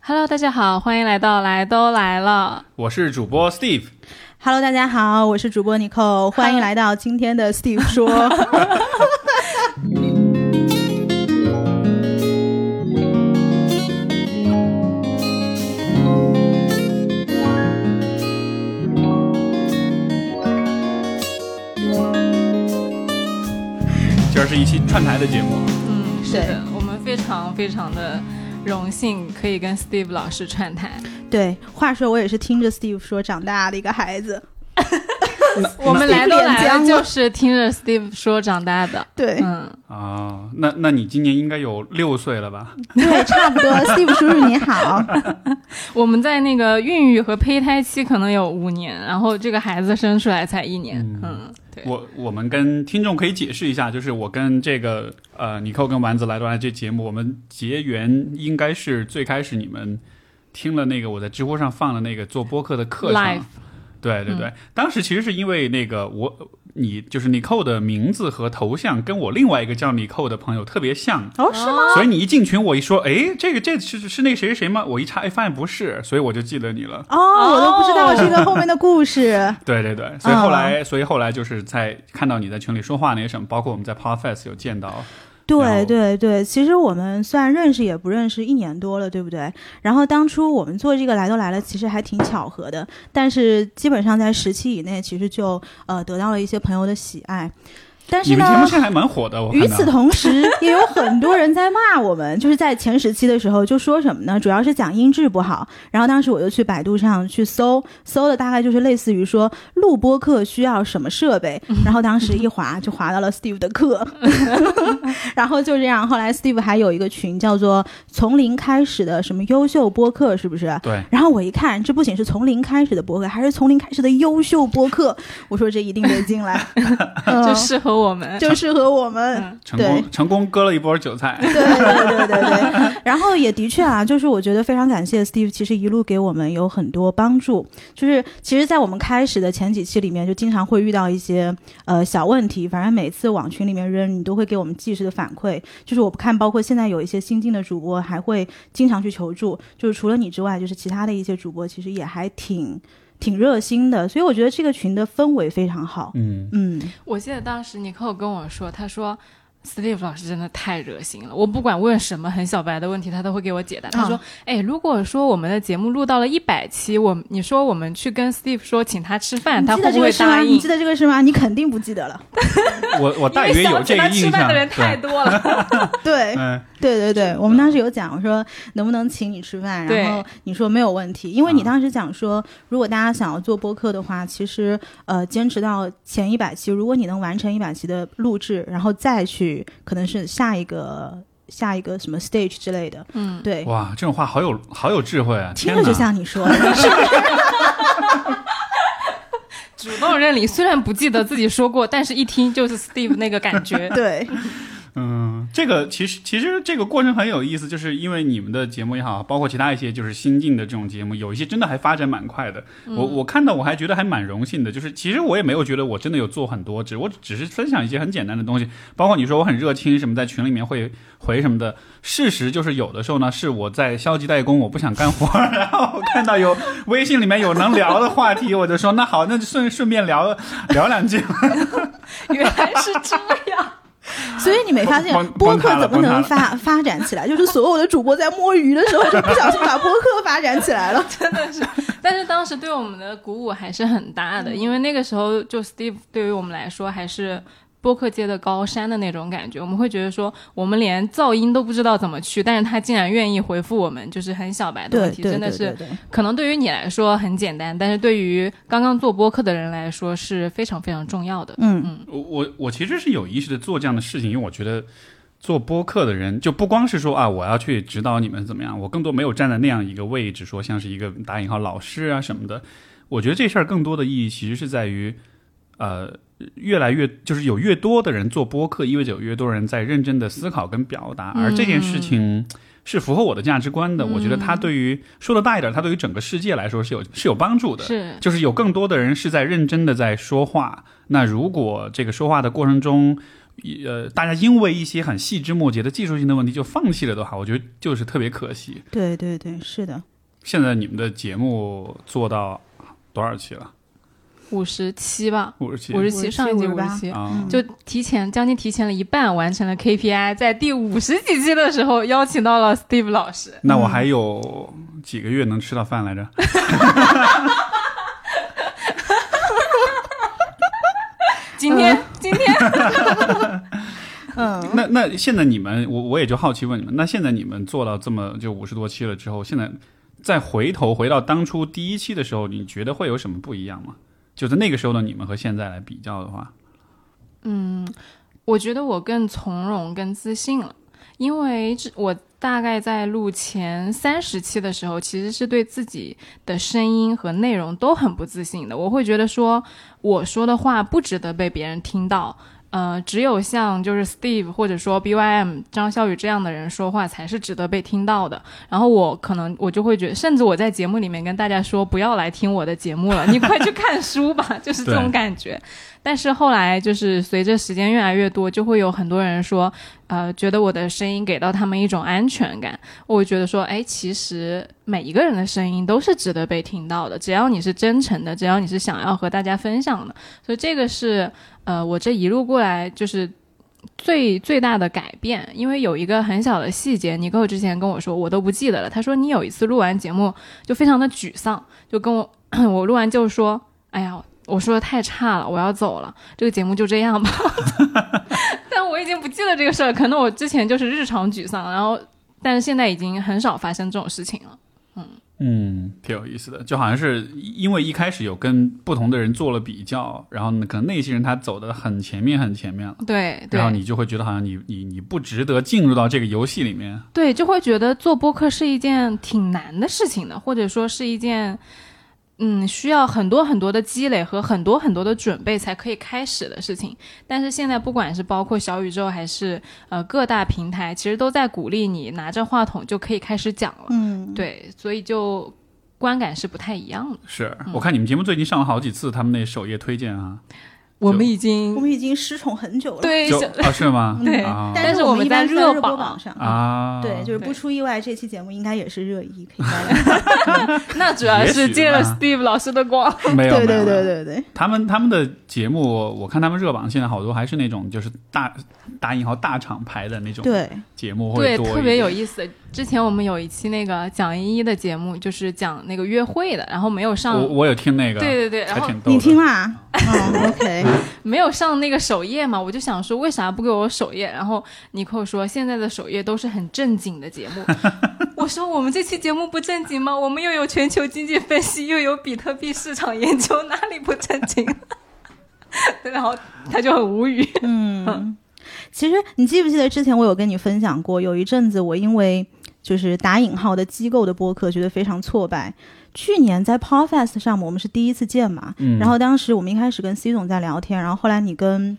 Hello，大家好，欢迎来到来都来了。我是主播 Steve。Hello，大家好，我是主播 Nicole，欢迎来到今天的 Steve 说。今儿是一期串台的节目，嗯，是的，我们非常非常的荣幸可以跟 Steve 老师串台。对，话说我也是听着 Steve 说长大的一个孩子。我们来都来了，就是听着 Steve 说长大的。对，嗯，啊、那那你今年应该有六岁了吧？对，差不多。Steve 叔叔你好。我们在那个孕育和胚胎期可能有五年，然后这个孩子生出来才一年。嗯，对。我我们跟听众可以解释一下，就是我跟这个呃尼寇跟丸子来都来这节目，我们结缘应该是最开始你们听了那个我在知乎上放了那个做播客的课程对对对，当时其实是因为那个我你就是尼寇的名字和头像跟我另外一个叫尼寇的朋友特别像，哦，是吗？所以你一进群，我一说，哎，这个这是是那谁谁谁吗？我一查，哎，发现不是，所以我就记得你了。哦，我都不知道这个后面的故事。对对对，所以后来，所以后来就是在看到你在群里说话那些什么，包括我们在 Podfest 有见到，然对对对，其实我们虽然认识也不认识一年多了，对不对？然后当初我们做这个来都来了，其实还挺巧合的，但是基本上在十期以内，其实就呃得到了一些朋友的喜爱。但是呢你们节目，现在还蛮火的，我。与此同时，也有很多人在骂我们，就是在前十期的时候就说什么呢？主要是讲音质不好。然后当时我就去百度上去搜，搜的大概就是类似于说录播课需要什么设备。然后当时一滑就滑到了 Steve 的课 然后就这样。后来 Steve 还有一个群叫做“从零开始的什么优秀播客”，是不是？对，然后我一看，这不仅是从零开始的播客，还是从零开始的优秀播客。我说这一定得进来，嗯就适合我们。就适合我们。嗯成功成功割了一波韭菜。对对对对对，然后也的确啊，就是我觉得非常感谢 Steve，其实一路给我们有很多帮助。就是其实，在我们开始的前几期里面，就经常会遇到一些呃小问题，反正每次往群里面扔，你都会给我们及时的反馈。就是我不看，包括现在有一些新进的主播，还会经常去求助。就是除了你之外，就是其他的一些主播，其实也还挺挺热心的。所以我觉得这个群的氛围非常好。嗯，嗯，我记得当时尼克跟我说，他说 Steve 老师真的太热心了，我不管问什么很小白的问题，他都会给我解答。他说：“哎，如果说我们的节目录到了一百期，我你说我们去跟 Steve 说请他吃饭，他会不会？答应你记？”得这个是吗？你肯定不记得了。我我大约有这个印象。饭的人太对，多了。对，嗯，对对对，我们当时有讲，我说能不能请你吃饭，然后你说没有问题，因为你啊当时讲说，如果大家想要做播客的话，其实呃坚持到前一百期，如果你能完成一百期的录制，然后再去可能是下一个下一个什么 stage 之类的，嗯，对，哇，这种话好有好有智慧啊！听着就像你说。的，主动认领，虽然不记得自己说过，但是一听就是 Steve 那个感觉。对，嗯，这个其实其实这个过程很有意思，就是因为你们的节目也好，包括其他一些就是新进的这种节目，有一些真的还发展蛮快的。我我看到我还觉得还蛮荣幸的，就是其实我也没有觉得我真的有做很多，只我只是分享一些很简单的东西，包括你说我很热情什么，在群里面会回什么的。事实就是有的时候呢，是我在消极怠工，我不想干活，然后我看到有微信里面有能聊的话题，我就说那好，那就顺顺便聊聊两句。原来是这样。所以你没发现播客怎么能发 发展起来？就是所有的主播在摸鱼的时候，就不小心把播客发展起来了。真的是但是当时对我们的鼓舞还是很大的，因为那个时候就 Steve 对于我们来说还是播客界的高山的那种感觉，我们会觉得说我们连噪音都不知道怎么去，但是他竟然愿意回复我们，就是很小白的问题，真的是。可能对于你来说很简单，但是对于刚刚做播客的人来说是非常非常重要的。嗯，我我我其实是有意识的做这样的事情，因为我觉得做播客的人就不光是说啊，我要去指导你们怎么样，我更多没有站在那样一个位置，说像是一个打引号老师啊什么的。我觉得这事儿更多的意义其实是在于，呃，越来越就是有越多的人做播客，意味着有越多人在认真的思考跟表达，而这件事情。是符合我的价值观的，我觉得它对于说的大一点，它对于整个世界来说是有是有帮助的。是就是有更多的人是在认真的在说话。那如果这个说话的过程中呃，大家因为一些很细枝末节的技术性的问题就放弃了的话，我觉得就是特别可惜。对对对，是的。现在你们的节目做到多少期了？五十七吧，五十七，五十七，上一季五十七，啊，就提前将近提前了一半完成了 KPI，在第五十几期的时候邀请到了 Steve 老师。那我还有几个月能吃到饭来着？今天，今天，嗯，那那现在你们，我我也就好奇问你们，那现在你们做到这么就五十多期了之后，现在再回头回到当初第一期的时候，你觉得会有什么不一样吗？就是那个时候的你们和现在来比较的话，嗯，我觉得我更从容、更自信了，因为这我大概在录前三十期的时候，其实是对自己的声音和内容都很不自信的。我会觉得说我说的话不值得被别人听到，呃，只有像就是 Steve 或者说 BYM 张小雨这样的人说话才是值得被听到的。然后我可能我就会觉得，甚至我在节目里面跟大家说不要来听我的节目了，你快去看书吧，就是这种感觉。但是后来就是随着时间越来越多，就会有很多人说，呃，觉得我的声音给到他们一种安全感。我觉得说，哎，其实每一个人的声音都是值得被听到的，只要你是真诚的，只要你是想要和大家分享的。所以这个是呃，我这一路过来就是。最最大的改变，因为有一个很小的细节，尼克之前跟我说，我都不记得了。他说你有一次录完节目就非常的沮丧，就跟我 我录完就说，哎呀，我说的太差了，我要走了，这个节目就这样吧。但我已经不记得这个事儿，可能我之前就是日常沮丧，然后但是现在已经很少发生这种事情了。嗯嗯，挺有意思的，就好像是因为一开始有跟不同的人做了比较，然后呢，可能那些人他走的很前面，很前面了。对对然后你就会觉得好像你你你不值得进入到这个游戏里面，对，就会觉得做播客是一件挺难的事情的，或者说是一件，嗯，需要很多很多的积累和很多很多的准备才可以开始的事情。但是现在不管是包括小宇宙还是呃各大平台，其实都在鼓励你拿着话筒就可以开始讲了。嗯，对，所以就观感是不太一样的。是我看你们节目最近上了好几次他们那首页推荐啊，我们已经我们已经失宠很久了。对是吗？对啊但是我我们在一般在热热榜播榜上。啊，对，就是不出意外，这期节目应该也是热议，可以大家。那主要是借了 Steve 老师的光。没有对对对没有没有对对，他们他们的节目，我看他们热榜现在好多还是那种就是大打引号大厂牌的那种对，节目会对，特别有意思。之前我们有一期那个蒋依依的节目，就是讲那个约会的，然后没有上我，我有听那个，对对对，然后还挺逗的。你听啦？哦，OK，没有上那个首页嘛，我就想说为啥不给我首页？然后尼寇说现在的首页都是很正经的节目。我说我们这期节目不正经吗？我们又有全球经济分析，又有比特币市场研究，哪里不正经？对 然后他就很无语。嗯，其实你记不记得之前我有跟你分享过，有一阵子我因为就是打引号的机构的播客觉得非常挫败。去年在 Podfest 上，我们是第一次见嘛，嗯，然后当时我们一开始跟 C 总在聊天，然后后来你跟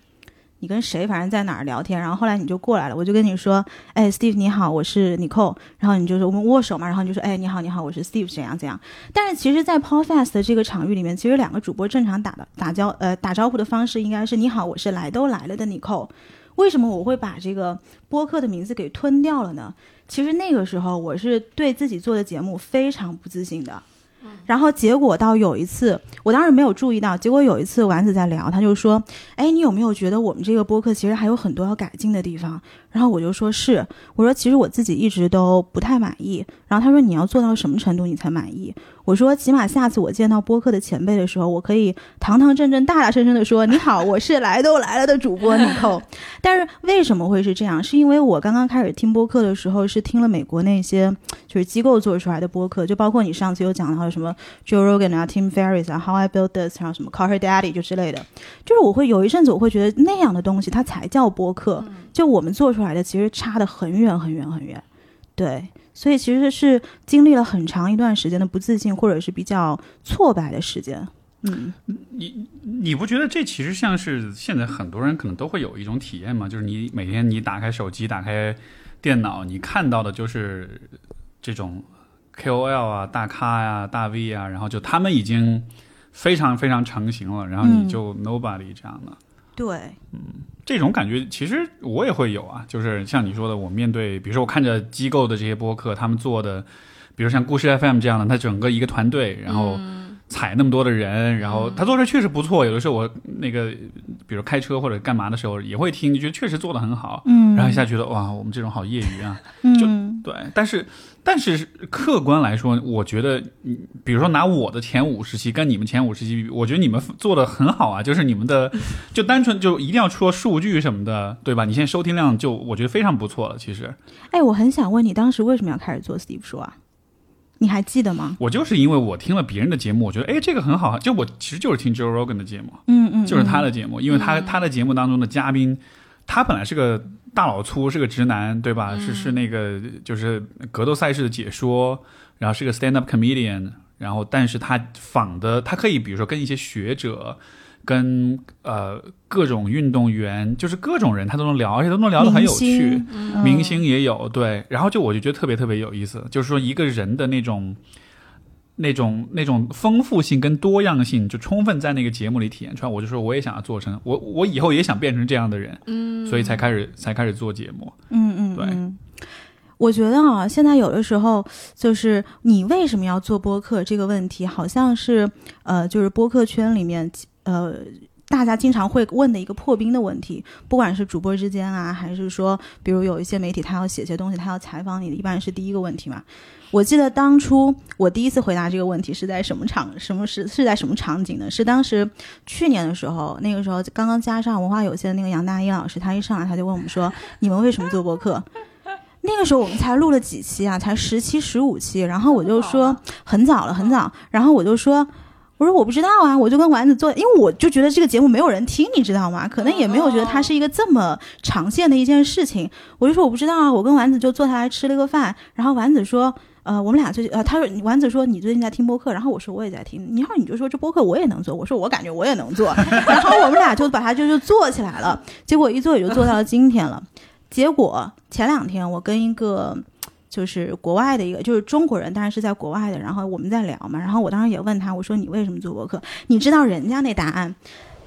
你跟谁，反正在哪儿聊天，然后后来你就过来了，我就跟你说，哎，Steve 你好，我是 Nicole，然后你就说我们握手嘛，然后你就说，哎，你好你好，我是 Steve，怎样怎样。但是其实，在 Podfest 的这个场域里面，其实两个主播正常打的打交呃打招呼的方式应该是你好，我是来都来了的 Nicole。为什么我会把这个播客的名字给吞掉了呢？其实那个时候我是对自己做的节目非常不自信的。然后结果到有一次，我当时没有注意到，结果有一次丸子在聊，他就说：“哎，你有没有觉得我们这个播客其实还有很多要改进的地方？”然后我就说是，我说其实我自己一直都不太满意。然后他说你要做到什么程度你才满意？我说起码下次我见到播客的前辈的时候，我可以堂堂正正、大大声声的说：“你好，我是来都来了的主播 Nicole。”但是为什么会是这样？是因为我刚刚开始听播客的时候，是听了美国那些就是机构做出来的播客，就包括你上次有讲到什么 Joe Rogan 啊、Tim Ferriss 啊、How I Built This，然后什么 Call Her Daddy 就之类的。就是我会有一阵子我会觉得那样的东西它才叫播客，就我们做出来的其实差的很远很远很远。对，所以其实是经历了很长一段时间的不自信，或者是比较挫败的时间。嗯，你你不觉得这其实像是现在很多人可能都会有一种体验吗？就是你每天你打开手机、打开电脑，你看到的就是这种 KOL 啊、大咖呀、大 V 啊，然后就他们已经非常非常成型了，然后你就 nobody 这样的。对，嗯这种感觉其实我也会有啊，就是像你说的，我面对，比如说我看着机构的这些播客，他们做的，比如像故事 FM 这样的，他整个一个团队，然后采那么多的人，然后他做的确实不错。有的时候我那个，比如开车或者干嘛的时候也会听，就觉得确实做的很好。嗯，然后一下觉得哇，我们这种好业余啊。嗯，对，但是但是客观来说，我觉得，嗯比如说拿我的前五十期跟你们前五十期比，我觉得你们做的很好啊，就是你们的 就单纯就一定要说数据什么的，对吧？你现在收听量就我觉得非常不错了。其实哎，我很想问你，当时为什么要开始做 Steve 说啊？你还记得吗？我就是因为我听了别人的节目，我觉得哎这个很好，就我其实就是听 Joe Rogan 的节目，嗯嗯，就是他的，的节目，因为他他的节目当中的嘉宾，他本来是个大老粗，是个直男，对吧？是是那个就是格斗赛事的解说，然后是个 stand up comedian，然后但是他仿的，他可以比如说跟一些学者。跟呃各种运动员，就是各种人，他都能聊，而且都能聊得很有趣。嗯明星也有对，然后就我就觉得特别特别有意思，就是说一个人的那种。那种那种丰富性跟多样性，就充分在那个节目里体验出来。我就说，我也想要做成，我我以后也想变成这样的人，嗯，所以才开始才开始做节目。嗯嗯，对嗯。我觉得啊，现在有的时候就是你为什么要做播客这个问题，好像是呃，就是播客圈里面呃。大家经常会问的一个破冰的问题，不管是主播之间啊，还是说，比如有一些媒体他要写些东西，他要采访你，一般是第一个问题嘛。我记得当初我第一次回答这个问题是在什么场，什么是是在什么场景呢？是当时去年的时候，那个时候刚刚加上文化有限的那个杨大一老师，他一上来他就问我们说：“你们为什么做博客？”那个时候我们才录了几期啊，才十期、十五期，然后我就说很早了，很早，然后我就说。我说我不知道啊，我就跟丸子做，因为我就觉得这个节目没有人听，你知道吗？可能也没有觉得它是一个这么长线的一件事情。我就说我不知道啊，我跟丸子就坐下来吃了个饭，然后丸子说，呃，我们俩最近，呃，他说丸子说你最近在听播客，然后我说我也在听，然后你就说这播客我也能做，我说我感觉我也能做，然后我们俩就把它就就做起来了，结果一做也就做到了今天了。结果前两天我跟一个。就是国外的一个，就是中国人，当然是在国外的。然后我们在聊嘛，然后我当时也问他，我说你为什么做播客？你知道人家那答案？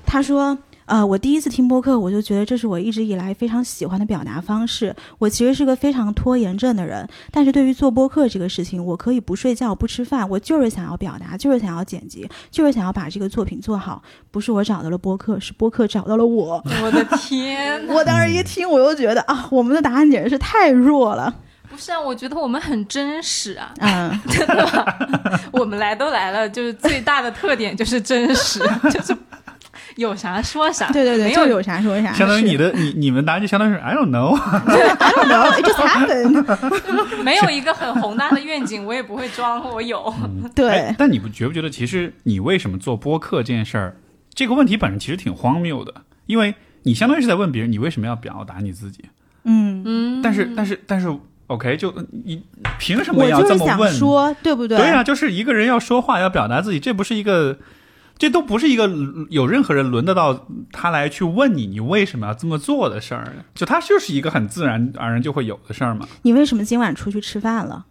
他说，呃，我第一次听播客，我就觉得这是我一直以来非常喜欢的表达方式。我其实是个非常拖延症的人，但是对于做播客这个事情，我可以不睡觉、不吃饭，我就是想要表达，就是想要剪辑，就是想要把这个作品做好。不是我找到了播客，是播客找到了我。我的天！我当时一听，我又觉得啊，我们的答案简直是太弱了。不是啊，我觉得我们很真实啊，嗯，真的？我们来都来了，就是最大的特点就是真实，就是有啥说啥。对对对，没有有啥说啥。相当于你的你你们答案就相当于是 I don't know，I don't know, just happened。没有一个很宏大的愿景，我也不会装我有。对哎，但你不觉不觉得，其实你为什么做播客这件事儿，这个问题本身其实挺荒谬的，因为你相当于是在问别人，你为什么要表达你自己？嗯，嗯，但是但是但是，OK，就你凭什么要这么问？说，对不对？对啊，就是一个人要说话要表达自己，这不是一个，这都不是一个有任何人轮得到他来去问你，你为什么要这么做的事儿。就他就是一个很自然而然就会有的事儿嘛。你为什么今晚出去吃饭了？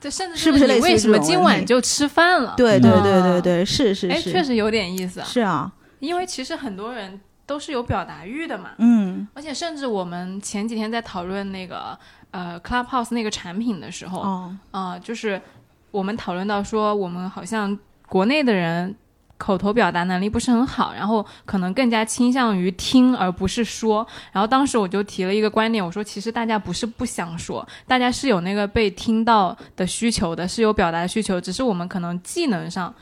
这甚至是不是你为什么今晚就吃饭了？对对嗯对对对，是是哎，确实有点意思啊。是啊，因为其实很多人都是有表达欲的嘛，嗯而且甚至我们前几天在讨论那个呃 Clubhouse 那个产品的时候，哦，啊，就是我们讨论到说，我们好像国内的人口头表达能力不是很好，然后可能更加倾向于听而不是说。然后当时我就提了一个观点，我说其实大家不是不想说，大家是有那个被听到的需求的，是有表达的需求，只是我们可能技能上。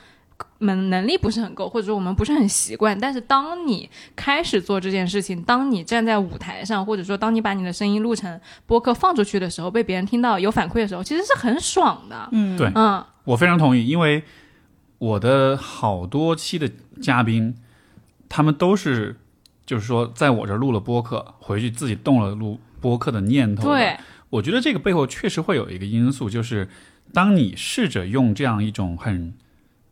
能能力不是很够，或者说我们不是很习惯。但是当你开始做这件事情，当你站在舞台上，或者说当你把你的声音录成播客放出去的时候，被别人听到有反馈的时候，其实是很爽的。嗯，对嗯，我非常同意，因为我的好多期的嘉宾，他们都是就是说在我这儿录了播客，回去自己动了录播客的念头。，对，我觉得这个背后确实会有一个因素，就是当你试着用这样一种很。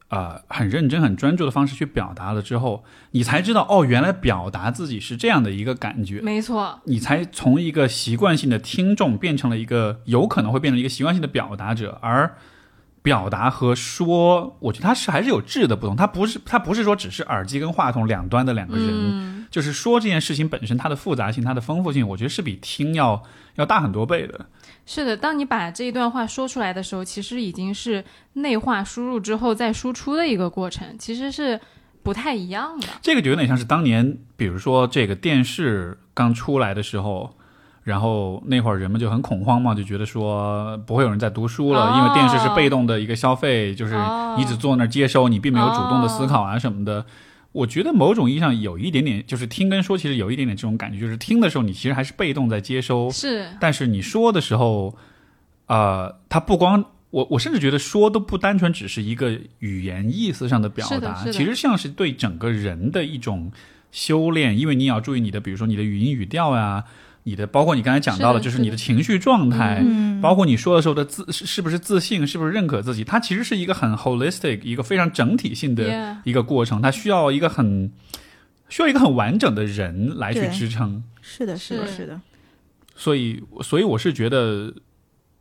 呃，很认真、很专注的方式去表达了之后，你才知道哦，原来表达自己是这样的一个感觉。没错，你才从一个习惯性的听众变成了一个有可能会变成一个习惯性的表达者，而表达和说，我觉得它是还是有质的不同。它不是它不是说只是耳机跟话筒两端的两个人，嗯，就是说这件事情本身它的复杂性、它的丰富性，我觉得是比听要要大很多倍的。是的。当你把这一段话说出来的时候，其实已经是内化输入之后再输出的一个过程，其实是不太一样的。这个就有点像是当年，比如说这个电视刚出来的时候。然后那会儿人们就很恐慌嘛，就觉得说不会有人在读书了，哦因为电视是被动的一个消费，就是哦你只坐那儿接收，你并没有主动的思考啊什么的。我觉得某种意义上有一点点，就是听跟说其实有一点点这种感觉，就是听的时候你其实还是被动在接收，是，但是你说的时候，呃，它不光我我甚至觉得说都不单纯只是一个语言意思上的表达，其实像是对整个人的一种修炼，因为你也要注意你的，比如说你的语音语调呀、你的包括你刚才讲到的，就是你的情绪状态，嗯，包括你说的时候的自是是不是自信，是不是认可自己，它其实是一个很 holistic，一个非常整体性的一个过程，它需要一个很需要一个很完整的人来去支撑。是的，是的，是。是的，所以，所以我是觉得，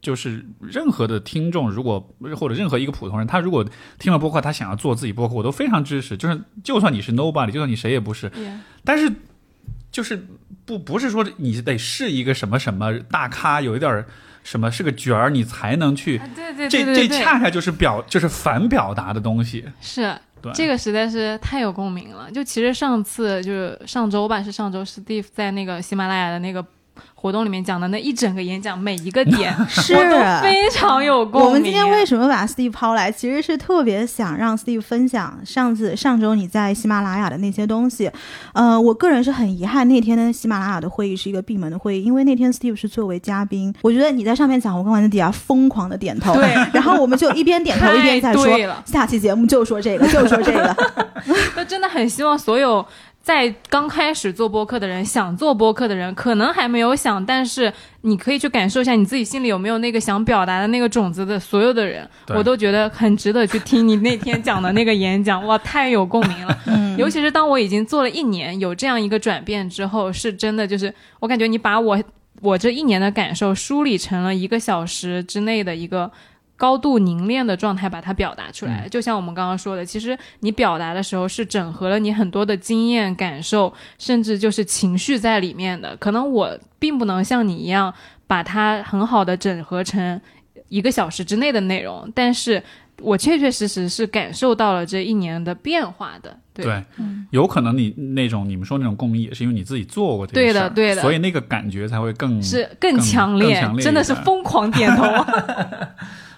就是任何的听众，如果或者任何一个普通人，他如果听了播客，他想要做自己播客，我都非常支持。就是，就算你是 nobody，就算你谁也不是，但是就是不不是说你得是一个什么什么大咖，有一点儿什么是个角儿，你才能去。啊对对这对对对，这恰恰就是表就是反表达的东西。是，这个实在是太有共鸣了。就其实上次就是上周吧，是上周 Steve 在那个喜马拉雅的那个活动里面讲的那一整个演讲，每一个 点是非常有共鸣。我们今天为什么把 Steve 抛来，其实是特别想让 Steve 分享上次上周你在喜马拉雅的那些东西。呃，我个人是很遗憾，那天的喜马拉雅的会议是一个闭门的会议，因为那天 Steve 是作为嘉宾。我觉得你在上面讲，我跟我在底下疯狂的点头，对然后我们就一边点头一边在说太对了，下期节目就说这个，就说这个。那真的很希望所有在刚开始做播客的人，想做播客的人，可能还没有想，但是你可以去感受一下你自己心里有没有那个想表达的那个种子的所有的人，我都觉得很值得去听你那天讲的那个演讲，哇，太有共鸣了。嗯，尤其是当我已经做了一年，有这样一个转变之后，是真的就是我感觉你把我我这一年的感受梳理成了一个小时之内的一个高度凝练的状态，把它表达出来。就像我们刚刚说的，其实你表达的时候是整合了你很多的经验、感受，甚至就是情绪在里面的。可能我并不能像你一样把它很好的整合成一个小时之内的内容，但是。我确确实实是感受到了这一年的变化的，对对，有可能你那种你们说那种共鸣，也是因为你自己做过这个对的事儿对的所以那个感觉才会更是更更强烈，更强烈真的是疯狂点头。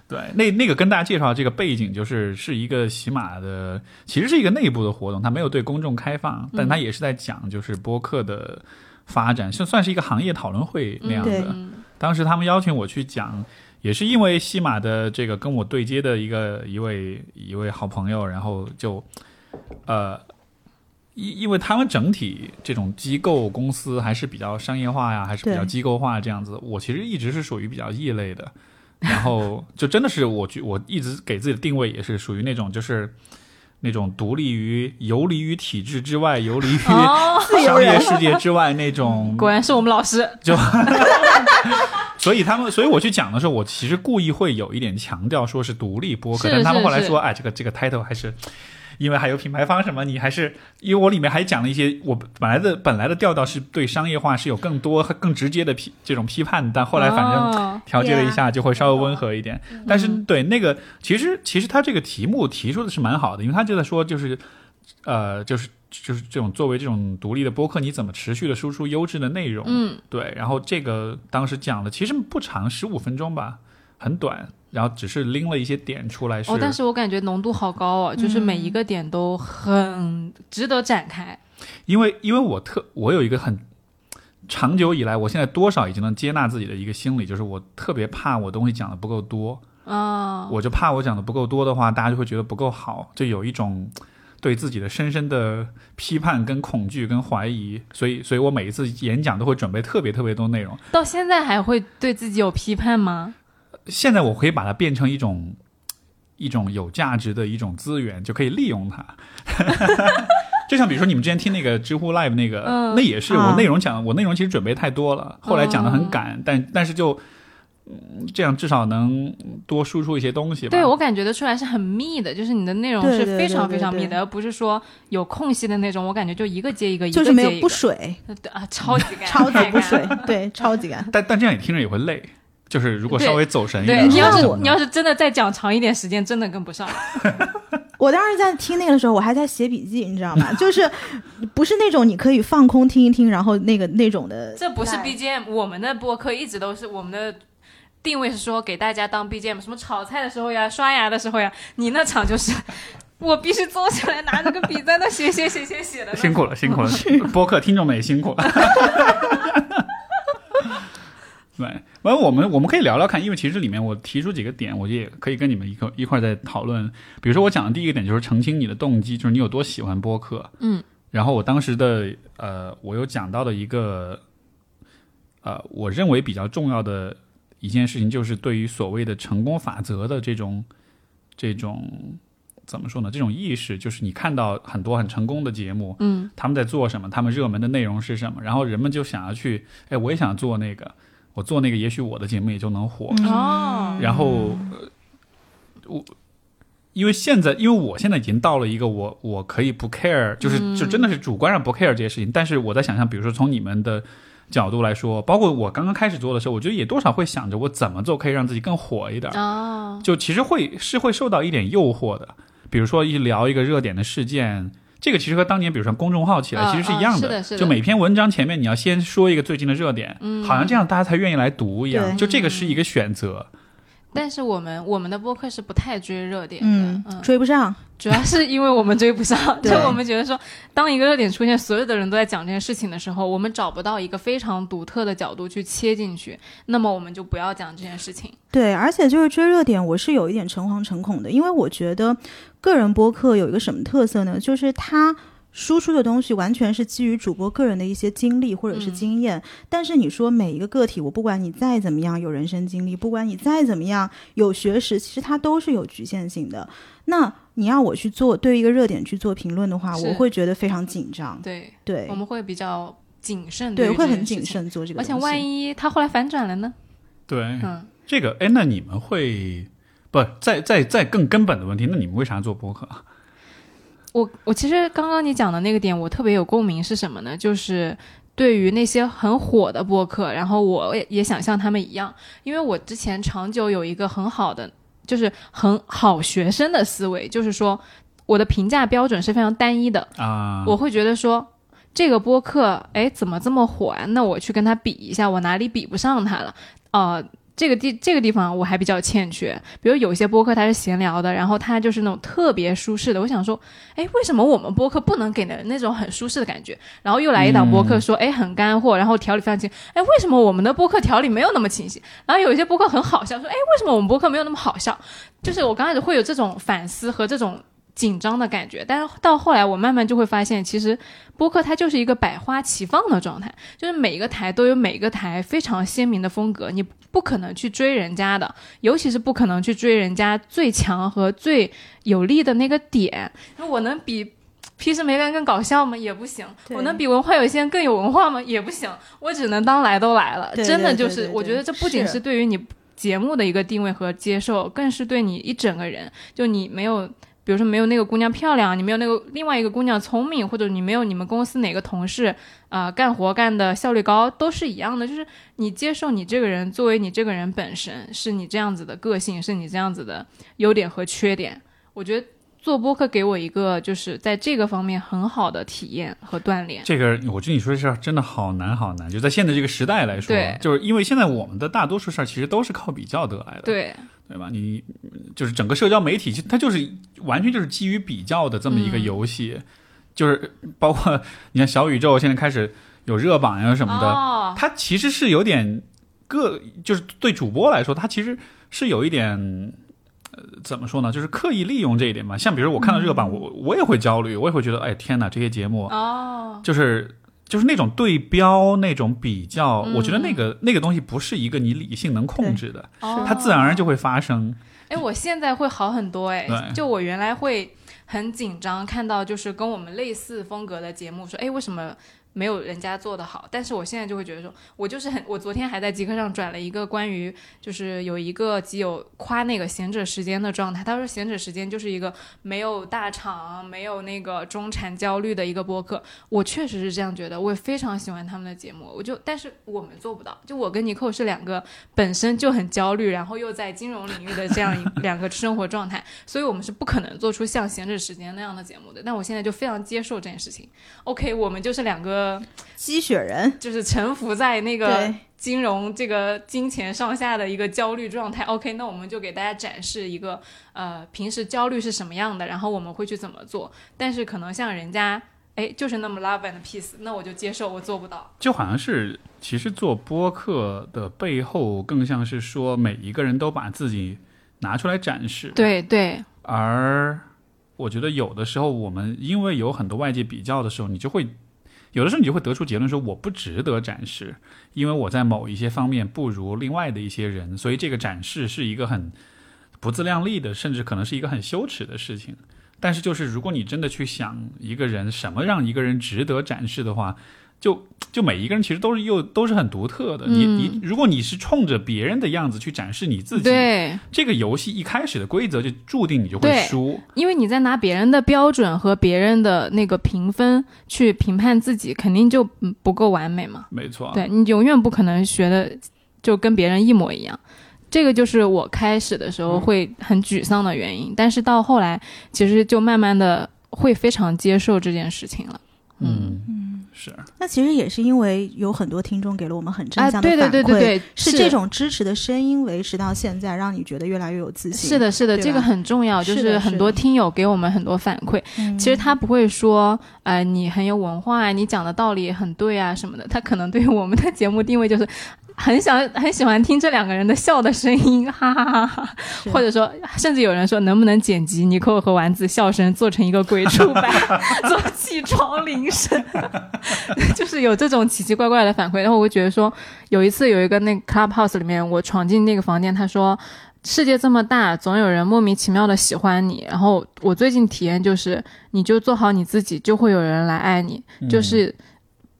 对，那那个跟大家介绍这个背景，就是是一个喜马的，其实是一个内部的活动，它没有对公众开放，但它也是在讲就是播客的发展，算算是一个行业讨论会那样对的。嗯当时他们邀请我去讲，也是因为西马的这个跟我对接的一个一位一位好朋友，然后就呃。因因为他们整体这种机构公司还是比较商业化呀，还是比较机构化这样子。我其实一直是属于比较异类的，然后就真的是我觉我一直给自己的定位也是属于那种就是那种独立于游离于体制之外，游离于哦，商业世界之外那种 果然是我们老师。就，所以他们，所以我去讲的时候，我其实故意会有一点强调说是独立播客，是但他们后来说，哎，这个这个 title 还是。因为还有品牌方什么，你还是因为我里面还讲了一些，我本来的本来的调调是对商业化是有更多更直接的批这种批判，但后来反正哦调节了一下，就会稍微温和一点。但是嗯对那个，其实其实他这个题目提出的是蛮好的，因为他就在说，就是呃，就是就是这种作为这种独立的播客，你怎么持续的输出优质的内容？嗯，对。然后这个当时讲的其实不长，十五分钟吧，很短，然后只是拎了一些点出来是。哦，但是我感觉浓度好高哦，就是每一个点都很值得展开。因为因为我特我有一个很长久以来，我现在多少已经能接纳自己的一个心理，就是我特别怕我东西讲的不够多。啊，我就怕我讲的不够多的话，大家就会觉得不够好，就有一种对自己的深深的批判、跟恐惧、跟怀疑，所以，所以我每一次演讲都会准备特别特别多内容。到现在还会对自己有批判吗？现在我可以把它变成一种一种有价值的一种资源，就可以利用它。就像比如说你们之前听那个知乎 Live 那个，嗯那也是啊我内容讲，我内容其实准备太多了，后来讲的很赶，但但是就嗯这样至少能多输出一些东西吧。对我感觉得出来是很密的，就是你的内容是非常对对非常密的，而不是说有空隙的那种。我感觉就一个接一个，一就是没有不个接一个水，对 啊，超级干，超级太干不水，对，超级干。但但这样你听着也会累，就是如果稍微走神一点你要是你要是真的再讲长一点时间，真的跟不上。我当时在听那个的时候，我还在写笔记，你知道吗？就是不是那种你可以放空听一听，然后那个那种的。这不是 BGM，我们的播客一直都是我们的。定位是说给大家当 BGM，什么炒菜的时候呀、刷牙的时候呀，你那场就是我必须坐下来拿着个笔在那写写写写写的。辛苦了，辛苦了，播客听众们也辛苦了。对，完我们我们可以聊聊看，因为其实里面我提出几个点，我也可以跟你们一块一块儿再讨论。比如说我讲的第一个点就是澄清你的动机，就是你有多喜欢播客。嗯，然后我当时的呃，我有讲到的一个呃，我认为比较重要的一件事情，就是对于所谓的成功法则的这种这种怎么说呢？这种意识，就是你看到很多很成功的节目，嗯，他们在做什么，他们热门的内容是什么，然后人们就想要去，哎，我也想做那个，我做那个，也许我的节目也就能火。嗯哦，然后，呃我因为现在，因为我现在已经到了一个我我可以不 care，就是、就真的是主观上不 care 这些事情。但是我在想象，比如说从你们的角度来说，包括我刚刚开始做的时候，我觉得也多少会想着我怎么做可以让自己更火一点。哦，就其实会是会受到一点诱惑的，比如说一聊一个热点的事件。这个其实和当年，比如说公众号起来嗯其实是一样的是的就每篇文章前面你要先说一个最近的热点，嗯好像这样大家才愿意来读一样。就这个是一个选择，但是我们我们的播客是不太追热点的，嗯嗯，追不上。主要是因为我们追不上，就我们觉得说，当一个热点出现，所有的人都在讲这件事情的时候，我们找不到一个非常独特的角度去切进去，那么我们就不要讲这件事情。对，而且就是追热点，我是有一点诚惶诚恐的，因为我觉得个人播客有一个什么特色呢？就是它。输出的东西完全是基于主播个人的一些经历或者是经验，但是你说每一个个体，我不管你再怎么样有人生经历，不管你再怎么样有学识，其实它都是有局限性的。那你要我去做对一个热点去做评论的话，我会觉得非常紧张。对，对我们会比较谨慎，对，于会很谨。慎做这个而。且万一他后来反转了呢？对、嗯，这个。哎，那你们会不再再再更根本的问题？那你们为啥做播客啊？我我其实刚刚你讲的那个点，我特别有共鸣是什么呢？就是对于那些很火的播客，然后我也也想像他们一样，因为我之前长久有一个很好的，就是很好学生的思维，就是说我的评价标准是非常单一的，啊，我会觉得说。这个播客，哎，怎么这么火啊？那我去跟他比一下，我哪里比不上他了？呃，这个地这个地方我还比较欠缺。比如有些播客它是闲聊的，然后它就是那种特别舒适的。我想说，哎，为什么我们播客不能给人那种很舒适的感觉？然后又来一档播客说，哎，很干货，然后条理非常清。哎，为什么我们的播客条理没有那么清晰？然后有一些播客很好笑，说，哎，为什么我们播客没有那么好笑？就是我刚开始会有这种反思和这种。紧张的感觉，但是到后来，我慢慢就会发现，其实播客它就是一个百花齐放的状态，就是每一个台都有每一个台非常鲜明的风格，你不可能去追人家的，尤其是不可能去追人家最强和最有力的那个点。那我能比皮什梅干更搞笑吗？也不行。我能比文化有限更有文化吗？也不行。我只能当来都来了，对真的就是，我觉得这不仅是是对于你节目的一个定位和接受，更是对你一整个人，就你没有。比如说没有那个姑娘漂亮，你没有那个另外一个姑娘聪明，或者你没有你们公司哪个同事啊、呃干活干的效率高，都是一样的。就是你接受你这个人作为你这个人本身，是你这样子的个性，是你这样子的优点和缺点。我觉得做播客给我一个就是在这个方面很好的体验和锻炼。这个我觉得你说的事儿真的好难好难，就在现在这个时代来说对，就是因为现在我们的大多数事儿其实都是靠比较得来的，对，对吧？你就是整个社交媒体，其实它就是完全就是基于比较的这么一个游戏，就是包括你看小宇宙现在开始有热榜呀什么的，哦，它其实是有点个，就是对主播来说，它其实是有一点。呃，怎么说呢？就是刻意利用这一点嘛。像比如我看到热榜，我我也会焦虑，我也会觉得，哎天哪，这些节目哦，就是就是那种对标、那种比较，嗯。我觉得那个那个东西不是一个你理性能控制的，哦。它自然而然就会发生。哎，我现在会好很多哎，就我原来会很紧张，看到就是跟我们类似风格的节目，说哎为什么没有人家做的好，但是我现在就会觉得说，我就是很，我昨天还在极客上转了一个关于，就是有一个基友夸那个闲者时间的状态，他说闲者时间就是一个没有大厂、没有那个中产焦虑的一个播客，我确实是这样觉得，我也非常喜欢他们的节目，我就，但是我们做不到，就我跟尼寇是两个本身就很焦虑，然后又在金融领域的这样一 两个生活状态，所以我们是不可能做出像闲者时间那样的节目的，但我现在就非常接受这件事情，OK，我们就是两个。鸡血人就是沉浮在那个金融这个金钱上下的一个焦虑状态。OK，那我们就给大家展示一个呃平时焦虑是什么样的，然后我们会去怎么做。但是可能像人家哎就是那么 love and peace，那我就接受，我做不到。就好像是，其实做播客的背后，更像是说每一个人都把自己拿出来展示。对对而我觉得有的时候，我们因为有很多外界比较的时候，你就会有的时候你就会得出结论说我不值得展示，因为我在某一些方面不如另外的一些人，所以这个展示是一个很不自量力的，甚至可能是一个很羞耻的事情。但是就是如果你真的去想一个人什么让一个人值得展示的话，就就每一个人其实都是又都是很独特的。你你如果你是冲着别人的样子去展示你自己，对，这个游戏一开始的规则就注定你就会输。因为你在拿别人的标准和别人的那个评分去评判自己，肯定就嗯不够完美嘛。没错，对你永远不可能学的就跟别人一模一样。这个就是我开始的时候会很沮丧的原因，但是到后来其实就慢慢的会非常接受这件事情了。嗯嗯是。那其实也是因为有很多听众给了我们很正向的反馈，对对对对，是这种支持的声音维持到现在，让你觉得越来越有自信。是的，是的，这个很重要，就是很多听友给我们很多反馈。嗯，其实他不会说，呃，你很有文化啊，你讲的道理很对啊什么的。他可能对于我们的节目定位就是很想很喜欢听这两个人的笑的声音，哈哈哈哈。或者说，甚至有人说，能不能剪辑尼寇和丸子笑声做成一个鬼畜版，做起床铃声，就是有这种奇奇怪怪的反馈。然后我会觉得说，有一次有一个那个 Clubhouse 里面，我闯进那个房间，他说。世界这么大，总有人莫名其妙的喜欢你。然后我最近体验就是，你就做好你自己，就会有人来爱你，就是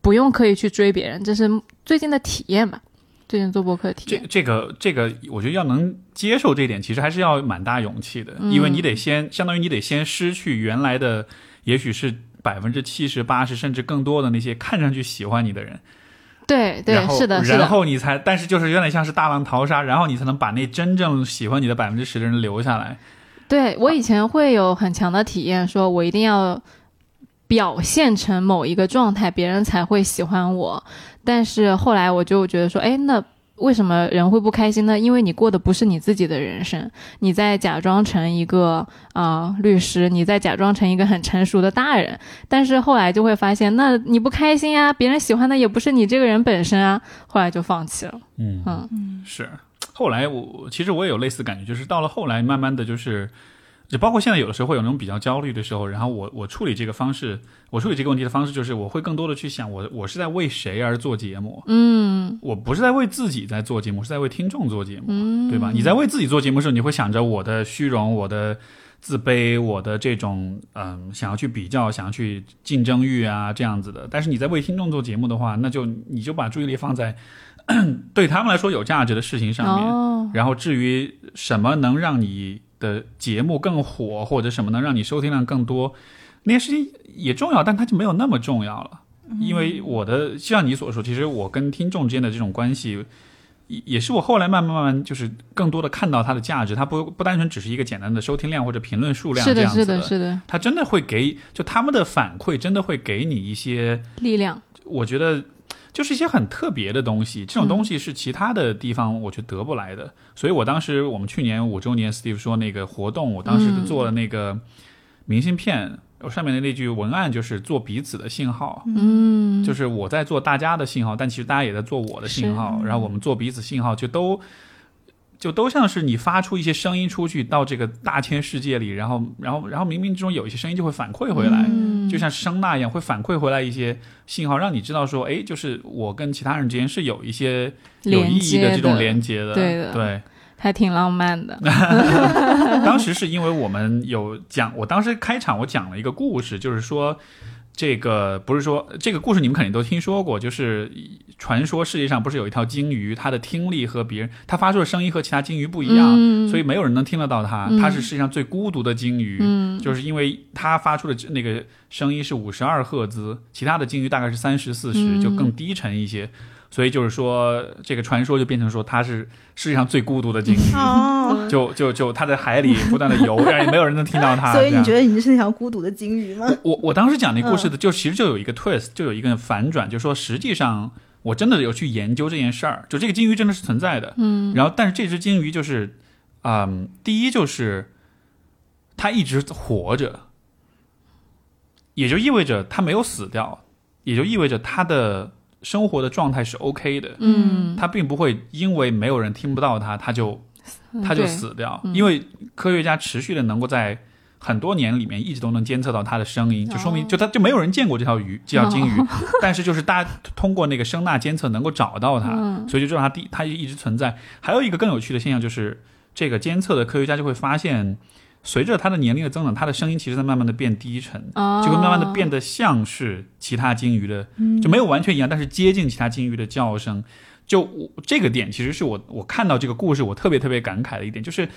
不用刻意去追别人。这是最近的体验吧，最近做博客的体验。这这个这个，我觉得要能接受这一点，其实还是要蛮大勇气的，嗯因为你得先，相当于你得先失去原来的，也许是百分之七十、八十甚至更多的那些看上去喜欢你的人，对对是的，然。后你才，但是就是有点像是大浪淘沙，然后你才能把那真正喜欢你的百分之十的人留下来。对我以前会有很强的体验，说我一定要表现成某一个状态，别人才会喜欢我。但是后来我就觉得说，哎，那为什么人会不开心呢？因为你过的不是你自己的人生，你在假装成一个啊、呃律师，你在假装成一个很成熟的大人。但是后来就会发现，那你不开心啊，别人喜欢的也不是你这个人本身啊。后来就放弃了。嗯嗯是。后来我其实我也有类似感觉，就是到了后来，慢慢的就是，就包括现在有的时候会有那种比较焦虑的时候，然后我我处理这个方式，我处理这个问题的方式就是，我会更多的去想我我是在为谁而做节目，嗯我不是在为自己在做节目，是在为听众做节目，嗯，对吧？你在为自己做节目的时候，你会想着我的虚荣，我的。自卑，我的这种嗯，想要去比较，想要去竞争欲啊，这样子的。但是你在为听众做节目的话，那就你就把注意力放在 对他们来说有价值的事情上面。哦，然后至于什么能让你的节目更火，或者什么能让你收听量更多，那些事情也重要，但它就没有那么重要了。因为我的，就像你所说，其实我跟听众之间的这种关系，也也是我后来慢慢慢慢就是更多的看到它的价值。它不不单纯只是一个简单的收听量或者评论数量是的，这样子是的，是的，它真的会给，就他们的反馈真的会给你一些力量。我觉得就是一些很特别的东西，这种东西是其他的地方我觉得得不来的。所以我当时我们去年五周年，Steve 说那个活动，我当时做了那个明信片，我上面的那句文案就是做彼此的信号。嗯，就是我在做大家的信号，但其实大家也在做我的信号，然后我们做彼此信号，就都就都像是你发出一些声音出去到这个大千世界里，然后然后然后冥冥之中有一些声音就会反馈回来，嗯就像声呐一样会反馈回来一些信号，让你知道说，哎，就是我跟其他人之间是有一些有意义的这种连接的，对的对。还挺浪漫的。当时是因为我们有讲，我当时开场我讲了一个故事，就是说，这个不是说这个故事你们肯定都听说过，就是传说世界上不是有一条鲸鱼，它的听力和别人它发出的声音和其他鲸鱼不一样，嗯所以没有人能听得到它。它是世界上最孤独的鲸鱼，嗯就是因为它发出的那个声音是五十二赫兹，其他的鲸鱼大概是三十四十，嗯就更低沉一些。所以就是说，这个传说就变成说它是世界上最孤独的鲸鱼，哦，就就就它在海里不断的游，但是没有人能听到它。所以你觉得你是那条孤独的鲸鱼吗？我我当时讲那故事的，就其实就有一个 twist，就有一个反转，就说实际上我真的有去研究这件事儿，就这个金鱼真的是存在的。嗯，然后，但是这只金鱼就是，嗯，第一就是它一直活着，也就意味着它没有死掉，也就意味着它的生活的状态是 OK 的。嗯，它并不会因为没有人听不到它，它就它就死掉，嗯因为科学家持续的能够在很多年里面一直都能监测到它的声音，就说明哦就它就没有人见过这条鱼，这条金鱼，但是就是大家通过那个声呐监测能够找到它，嗯所以就知道它第它一直存在。还有一个更有趣的现象就是，这个监测的科学家就会发现，随着它的年龄的增长，它的声音其实在慢慢的变低沉。哦就会慢慢的变得像是其他金鱼的，就没有完全一样，但是接近其他金鱼的叫声。就我这个点，其实是我我看到这个故事，我特别特别感慨的一点，就是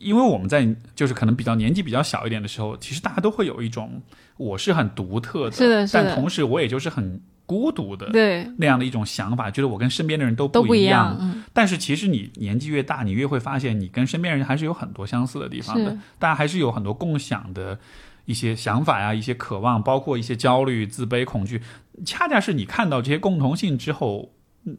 因为我们在就是可能比较年纪比较小一点的时候，其实大家都会有一种我是很独特的，是的是的。但同时我也就是很孤独的对。那样的一种想法，觉得我跟身边的人都都不一样，嗯，但是其实你年纪越大，你越会发现你跟身边人还是有很多相似的地方的，大家还是有很多共享的一些想法呀、一些渴望，包括一些焦虑、自卑、恐惧。恰恰是你看到这些共同性之后。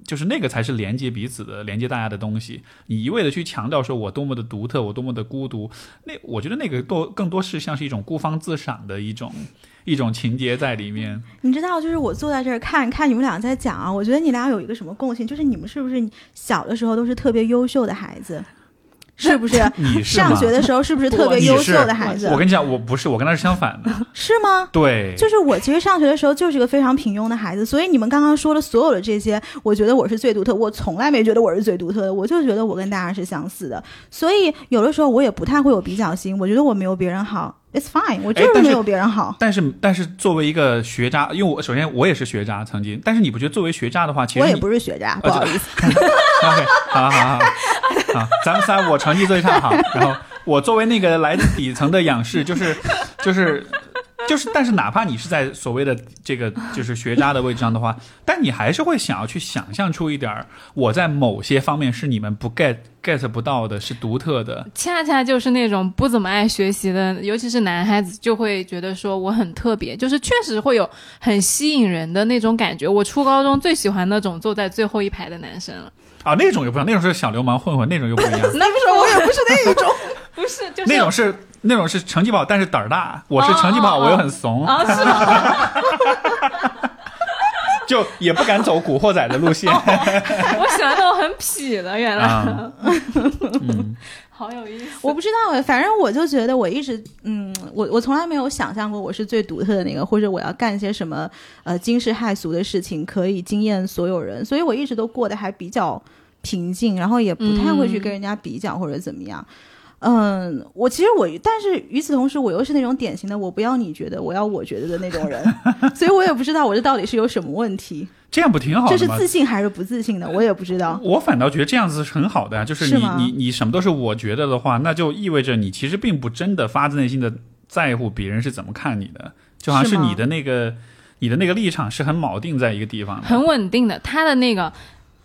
就是那个才是连接彼此的、连接大家的东西。你一味的去强调说我多么的独特，我多么的孤独，那我觉得那个多更多是像是一种孤芳自赏的一种一种情节在里面。你知道，就是我坐在这儿看看你们俩在讲啊，我觉得你俩有一个什么共性，就是你们是不是小的时候都是特别优秀的孩子？是不是？你是吗上学的时候是不是特别优秀的孩子？我跟你讲，我不是，我跟他是相反的。是吗？对，就是我其实上学的时候就是个非常平庸的孩子，所以你们刚刚说的所有的这些，我觉得我是最独特，我从来没觉得我是最独特的，我就觉得我跟大家是相似的，所以有的时候我也不太会有比较心，我觉得我没有别人好，it's fine，我就是是没有别人好。但是但是作为一个学渣，因为我首先我也是学渣曾经，但是你不觉得作为学渣的话，其实你我也不是学渣，不好意思。OK，好好好好，好，咱们仨我成绩最差哈，然后我作为那个来自底层的仰视，就是就是 就是，但是哪怕你是在所谓的这个就是学渣的位置上的话，但你还是会想要去想象出一点儿，我在某些方面是你们不 get get 不到的，是独特的。恰恰就是那种不怎么爱学习的，尤其是男孩子，就会觉得说我很特别，就是确实会有很吸引人的那种感觉。我初高中最喜欢那种坐在最后一排的男生了，啊，那种又不一样，那种是小流氓混混，那种又不一样。那不是我也不是那一种，不是就是那种是那种是成绩不好，但是胆儿大。我是成绩不好，我又很怂，啊是吗？就也不敢走古惑仔的路线。我喜欢那种很痞的，原来、啊，嗯，好有意思。我不知道哎，反正我就觉得我一直，嗯，我我从来没有想象过我是最独特的那个，或者我要干些什么呃惊世骇俗的事情可以惊艳所有人，所以我一直都过得还比较平静，然后也不太会去跟人家比较或者怎么样。嗯，我其实我，但是与此同时，我又是那种典型的我不要你觉得，我要我觉得的那种人，所以我也不知道我这到底是有什么问题，这样不挺好的吗？这是自信还是不自信的，我也不知道。我反倒觉得这样子是很好的呀，就是你是你你什么都是我觉得的话，那就意味着你其实并不真的发自内心的在乎别人是怎么看你的，就好像是你的那个你的那个立场是很铆定在一个地方。很稳定的，他的那个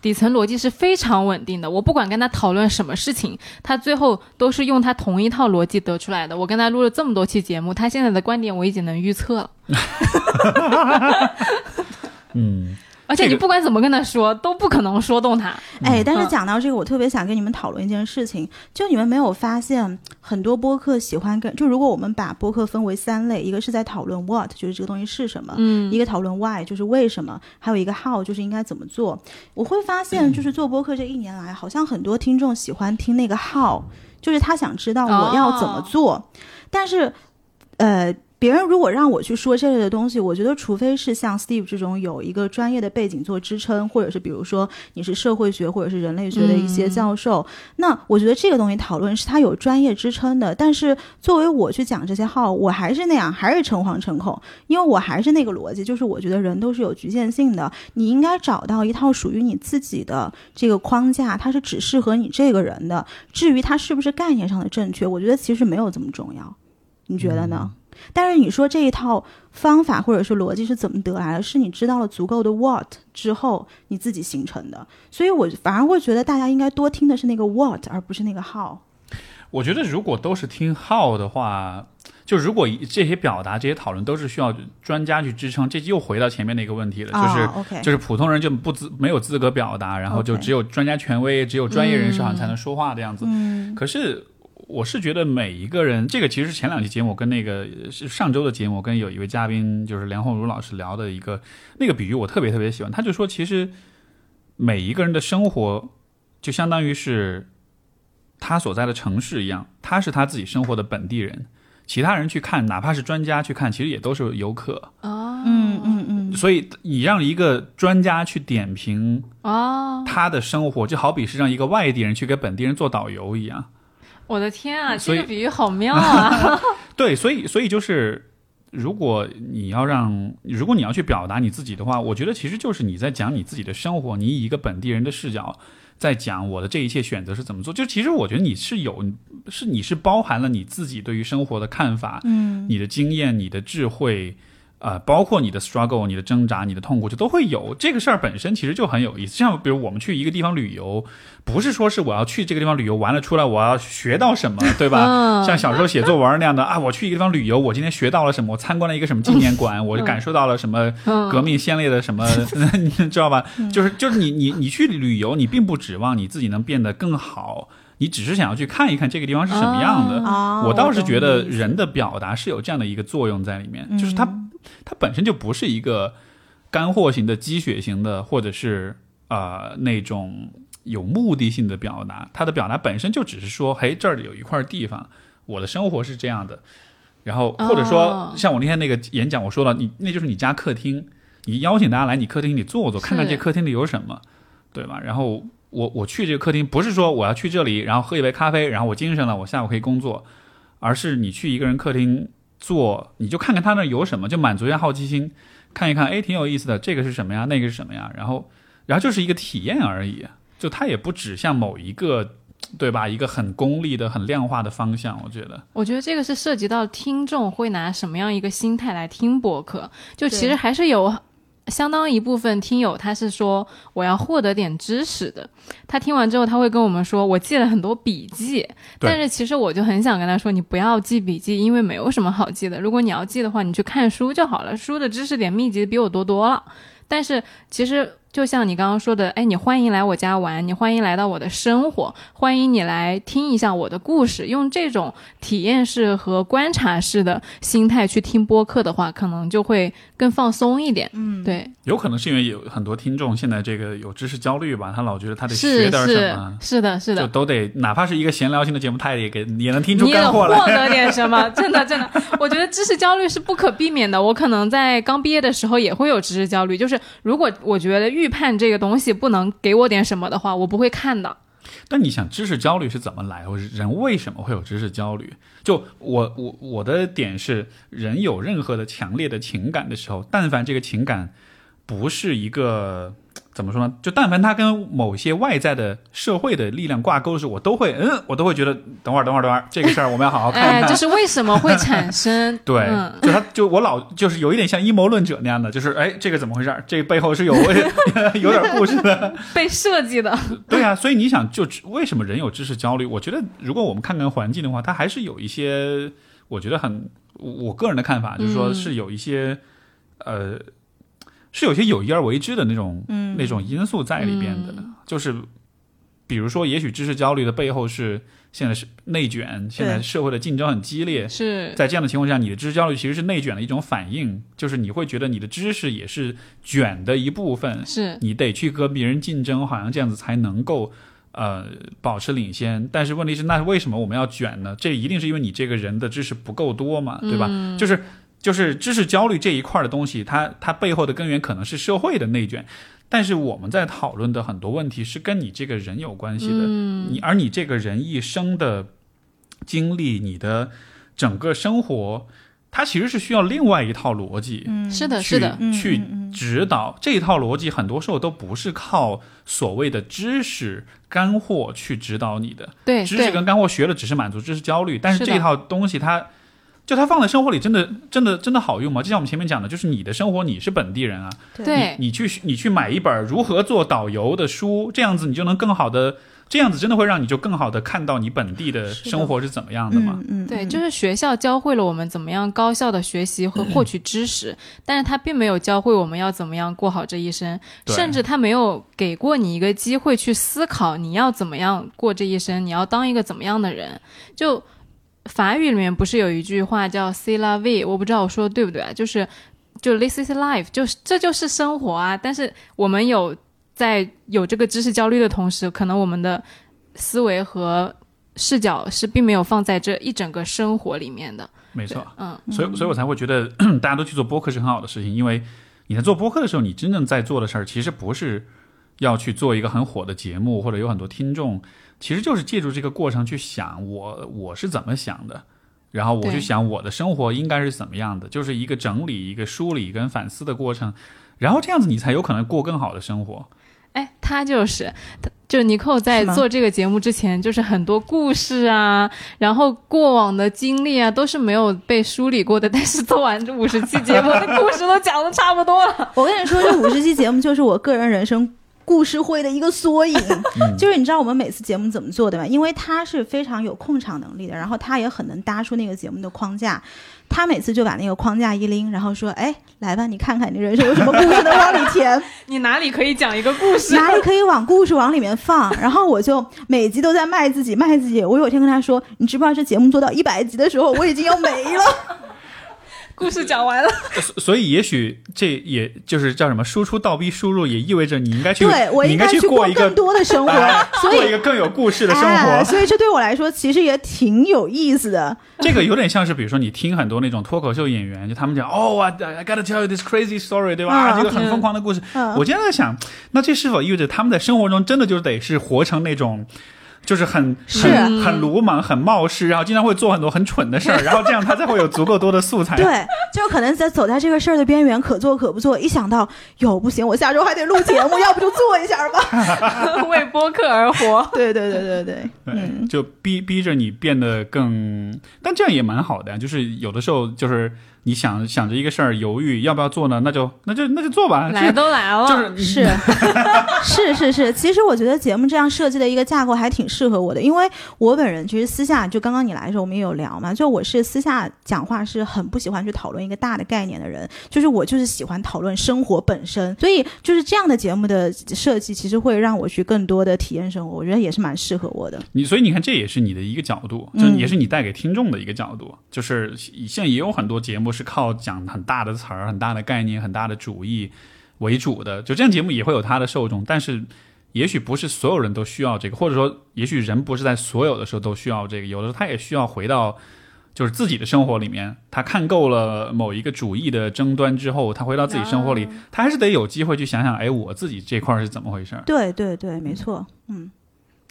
底层逻辑是非常稳定的。我不管跟他讨论什么事情，他最后都是用他同一套逻辑得出来的。我跟他录了这么多期节目，他现在的观点我已经能预测了。嗯，而且你不管怎么跟他说，都不可能说动他。哎，但是嗯讲到这个，我特别想跟你们讨论一件事情，就你们没有发现很多播客喜欢跟，就如果我们把播客分为三类，一个是在讨论 what，就是这个东西是什么，嗯一个讨论 why，就是为什么，还有一个 how，就是应该怎么做。我会发现，就是做播客这一年来，好像很多听众喜欢听那个 how，就是他想知道我要怎么做，但是。呃，别人如果让我去说这类的东西，我觉得除非是像 Steve 这种有一个专业的背景做支撑，或者是比如说你是社会学或者是人类学的一些教授，那我觉得这个东西讨论是他有专业支撑的。但是作为我去讲这些号，我还是那样，还是诚惶诚恐，因为我还是那个逻辑，就是我觉得人都是有局限性的，你应该找到一套属于你自己的这个框架，它是只适合你这个人的。至于它是不是概念上的正确，我觉得其实没有这么重要。你觉得呢？但是你说这一套方法或者是逻辑是怎么得来的？是你知道了足够的 what 之后你自己形成的。所以我反而会觉得大家应该多听的是那个 what，而不是那个 how。我觉得如果都是听 how 的话，就如果这些表达、这些讨论都是需要专家去支撑，这又回到前面那个问题了，就是就是普通人就不资没有资格表达，然后就只有专家权威、只有专业人士好像才能说话的样子。嗯，可是。我是觉得每一个人，这个其实前两期节目跟那个是上周的节目，跟有一位嘉宾就是梁红茹老师聊的一个那个比喻，我特别特别喜欢。他就说，其实每一个人的生活就相当于是他所在的城市一样，他是他自己生活的本地人，其他人去看，哪怕是专家去看，其实也都是游客哦，嗯嗯嗯。所以你让一个专家去点评哦，他的生活，就好比是让一个外地人去给本地人做导游一样。我的天啊，这个比喻好妙啊！对，所以所以就是，如果你要让，如果你要去表达你自己的话，我觉得其实就是你在讲你自己的生活，你以一个本地人的视角在讲我的这一切选择是怎么做。就其实我觉得你是有，是你是包含了你自己对于生活的看法，嗯，你的经验、你的智慧。呃，包括你的 struggle、你的挣扎、你的痛苦，就都会有。这个事儿本身其实就很有意思。像比如我们去一个地方旅游，不是说是我要去这个地方旅游完了出来我要学到什么，对吧？嗯像小时候写作文那样的 啊，我去一个地方旅游，我今天学到了什么？我参观了一个什么纪念馆，我就感受到了什么嗯革命先烈的什么，你知道吧？就是就是你你你去旅游，你并不指望你自己能变得更好，你只是想要去看一看这个地方是什么样的。啊，我倒是觉得人的表达是有这样的一个作用在里面，嗯就是它它本身就不是一个干货型的、鸡血型的，或者是呃那种有目的性的表达。它的表达本身就只是说，嘿，这儿有一块地方，我的生活是这样的。然后或者说哦像我那天那个演讲，我说了，你那就是你家客厅，你邀请大家来你客厅里坐坐，看看这客厅里有什么，对吧？然后我我去这个客厅，不是说我要去这里，然后喝一杯咖啡，然后我精神了，我下午可以工作，而是你去一个人客厅坐，你就看看他那有什么，就满足一下好奇心，看一看，哎，挺有意思的，这个是什么呀？那个是什么呀？然后，然后就是一个体验而已，就它也不指向某一个，对吧？一个很功利的、很量化的方向，我觉得。我觉得这个是涉及到听众会拿什么样一个心态来听播客，就其实还是有相当一部分听友他是说我要获得点知识的，他听完之后他会跟我们说我记了很多笔记，但是其实我就很想跟他说你不要记笔记，因为没有什么好记的，如果你要记的话，你去看书就好了，书的知识点密集比我多多了。但是其实就像你刚刚说的，哎，你欢迎来我家玩，你欢迎来到我的生活，欢迎你来听一下我的故事。用这种体验式和观察式的心态去听播客的话，可能就会更放松一点。嗯，对，有可能是因为有很多听众现在这个有知识焦虑吧，他老觉得他得学点什是么，是的，是的。就都得哪怕是一个闲聊性的节目，他也给也能听出你也获干货来。得点什么？真的，真的，我觉得知识焦虑是不可避免的。我可能在刚毕业的时候也会有知识焦虑，就是如果我觉得判这个东西不能给我点什么的话，我不会看的。但你想，知识焦虑是怎么来？或者人为什么会有知识焦虑？就我我我的点是，人有任何的强烈的情感的时候，但凡这个情感不是一个怎么说呢？就但凡它跟某些外在的社会的力量挂钩的时候，我都会嗯，我都会觉得，等会儿等会儿等会儿，这个事儿我们要好好看一哎，看。这是为什么会产生？对，嗯，就他就我老就是有一点像阴谋论者那样的，就是哎，这个怎么回事儿？这背后是有 有点故事的。被设计的。对啊，所以你想，就为什么人有知识焦虑？我觉得，如果我们看看环境的话，它还是有一些，我觉得很，我我个人的看法就是说，嗯是有一些，呃，是有些有意而为之的那种、嗯那种因素在里边的，嗯就是比如说，也许知识焦虑的背后是现在是内卷，现在社会的竞争很激烈，是在这样的情况下，你的知识焦虑其实是内卷的一种反应，就是你会觉得你的知识也是卷的一部分，是，你得去和别人竞争，好像这样子才能够呃保持领先。但是问题是，那为什么我们要卷呢？这一定是因为你这个人的知识不够多嘛，对吧？嗯就是就是知识焦虑这一块的东西，它它背后的根源可能是社会的内卷。但是我们在讨论的很多问题是跟你这个人有关系的，嗯你而你这个人一生的经历，你的整个生活，它其实是需要另外一套逻辑。嗯，是的，是的，嗯去嗯嗯指导这一套逻辑，很多时候都不是靠所谓的知识干货去指导你的。对对知识跟干货学了只是满足知识焦虑，但是这套东西它。就它放在生活里，真的、真的、真的好用吗？就像我们前面讲的，就是你的生活，你是本地人啊，对你去你去买一本如何做导游的书，这样子你就能更好的，这样子真的会让你就更好的看到你本地的生活是怎么样的嘛。嗯嗯，对，嗯就是学校教会了我们怎么样高效的学习和获取知识，但是他并没有教会我们要怎么样过好这一生，甚至他没有给过你一个机会去思考你要怎么样过这一生，你要当一个怎么样的人。就法语里面不是有一句话叫 “c'est la vie”，我不知道我说的对不对啊？就是就 “this is life”，就是这就是生活啊。但是我们有在有这个知识焦虑的同时，可能我们的思维和视角是并没有放在这一整个生活里面的。没错，嗯，所以所以我才会觉得 大家都去做播客是很好的事情，因为你在做播客的时候，你真正在做的事儿其实不是要去做一个很火的节目或者有很多听众，其实就是借助这个过程去想我我是怎么想的。然后我对去想我的生活应该是怎么样的，就是一个整理、一个梳理跟反思的过程，然后这样子你才有可能过更好的生活。哎，他就是，他就尼寇在做这个节目之前，就是很多故事啊，然后过往的经历啊，都是没有被梳理过的。但是做完这五十期节目，的故事都讲的差不多了。我跟你说，这五十期节目就是我个人人生故事会的一个缩影。就是你知道我们每次节目怎么做的吗？因为他是非常有控场能力的，然后他也很能搭出那个节目的框架。他每次就把那个框架一拎，然后说：“哎，来吧，你看看你人生有什么故事能往里填，你哪里可以讲一个故事？哪里可以往故事往里面放。”然后我就每集都在卖自己，卖自己。我有一天跟他说：“你知不知道这节目做到一百集的时候，我已经要没了。故事讲完了，所所以也许这也就是叫什么输出倒逼输入，也意味着你应该”去，对我你应该去过一个更多的生活，哎所以过一个更有故事的生活。哎，所以这对我来说其实也挺有意思的。这个有点像是，比如说你听很多那种脱口秀演员，就他们讲哦啊，I gotta tell you this crazy story，对吧？嗯这个很疯狂的故事。嗯我经常在想，那这是否意味着他们在生活中真的就得是活成那种？就是很是很很鲁莽、很冒失，然后经常会做很多很蠢的事儿，然后这样他才会有足够多的素材。对，就可能在走在这个事儿的边缘，可做可不做。一想到哟不行，我下周还得录节目，要不就做一下吧。为播客而活。对对对对对，对，嗯，就逼逼着你变得更，但这样也蛮好的呀。就是有的时候，就是你想想着一个事儿，犹豫要不要做呢，那就那就那就做吧。来都来了，就是是 是是是。其实我觉得节目这样设计的一个架构还挺适合我的，因为我本人其实私下就刚刚你来的时候我们也有聊嘛，就我是私下讲话是很不喜欢去讨论一个大的概念的人，就是我就是喜欢讨论生活本身，所以就是这样的节目的设计，其实会让我去更多的体验生活，我觉得也是蛮适合我的。你所以你看，这也是你的一个角度，就嗯也是你带给听众的一个角度。就是现在也有很多节目是靠讲很大的词儿、很大的概念、很大的主义为主的，就这样节目也会有它的受众，但是。也许不是所有人都需要这个，或者说，也许人不是在所有的时候都需要这个，有的时候他也需要回到就是自己的生活里面。他看够了某一个主义的争端之后，他回到自己生活里，啊他还是得有机会去想想，哎，我自己这块儿是怎么回事。对对对，没错，嗯。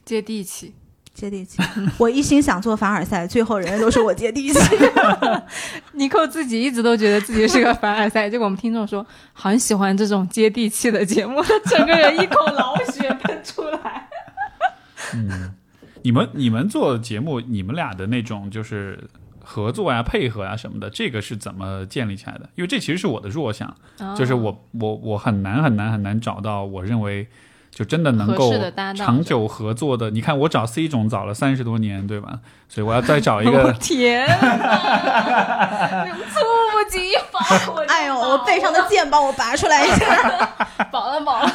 接地气。接地气，我一心想做凡尔赛，最后人家都说我接地气。尼寇自己一直都觉得自己是个凡尔赛，结果我们听众说很喜欢这种接地气的节目，他整个人一口老血喷出来。嗯你们你们做节目，你们俩的那种就是合作呀、配合呀什么的，这个是怎么建立起来的？因为这其实是我的弱项，就是我我我很难很难很难找到我认为就真的能够长久合作的。你看我找 C 总找了三十多年，对吧？所以我要再找 一我个。天哪，猝不及防！我哎呦，我背上的剑帮我拔出来一下。饱了饱了，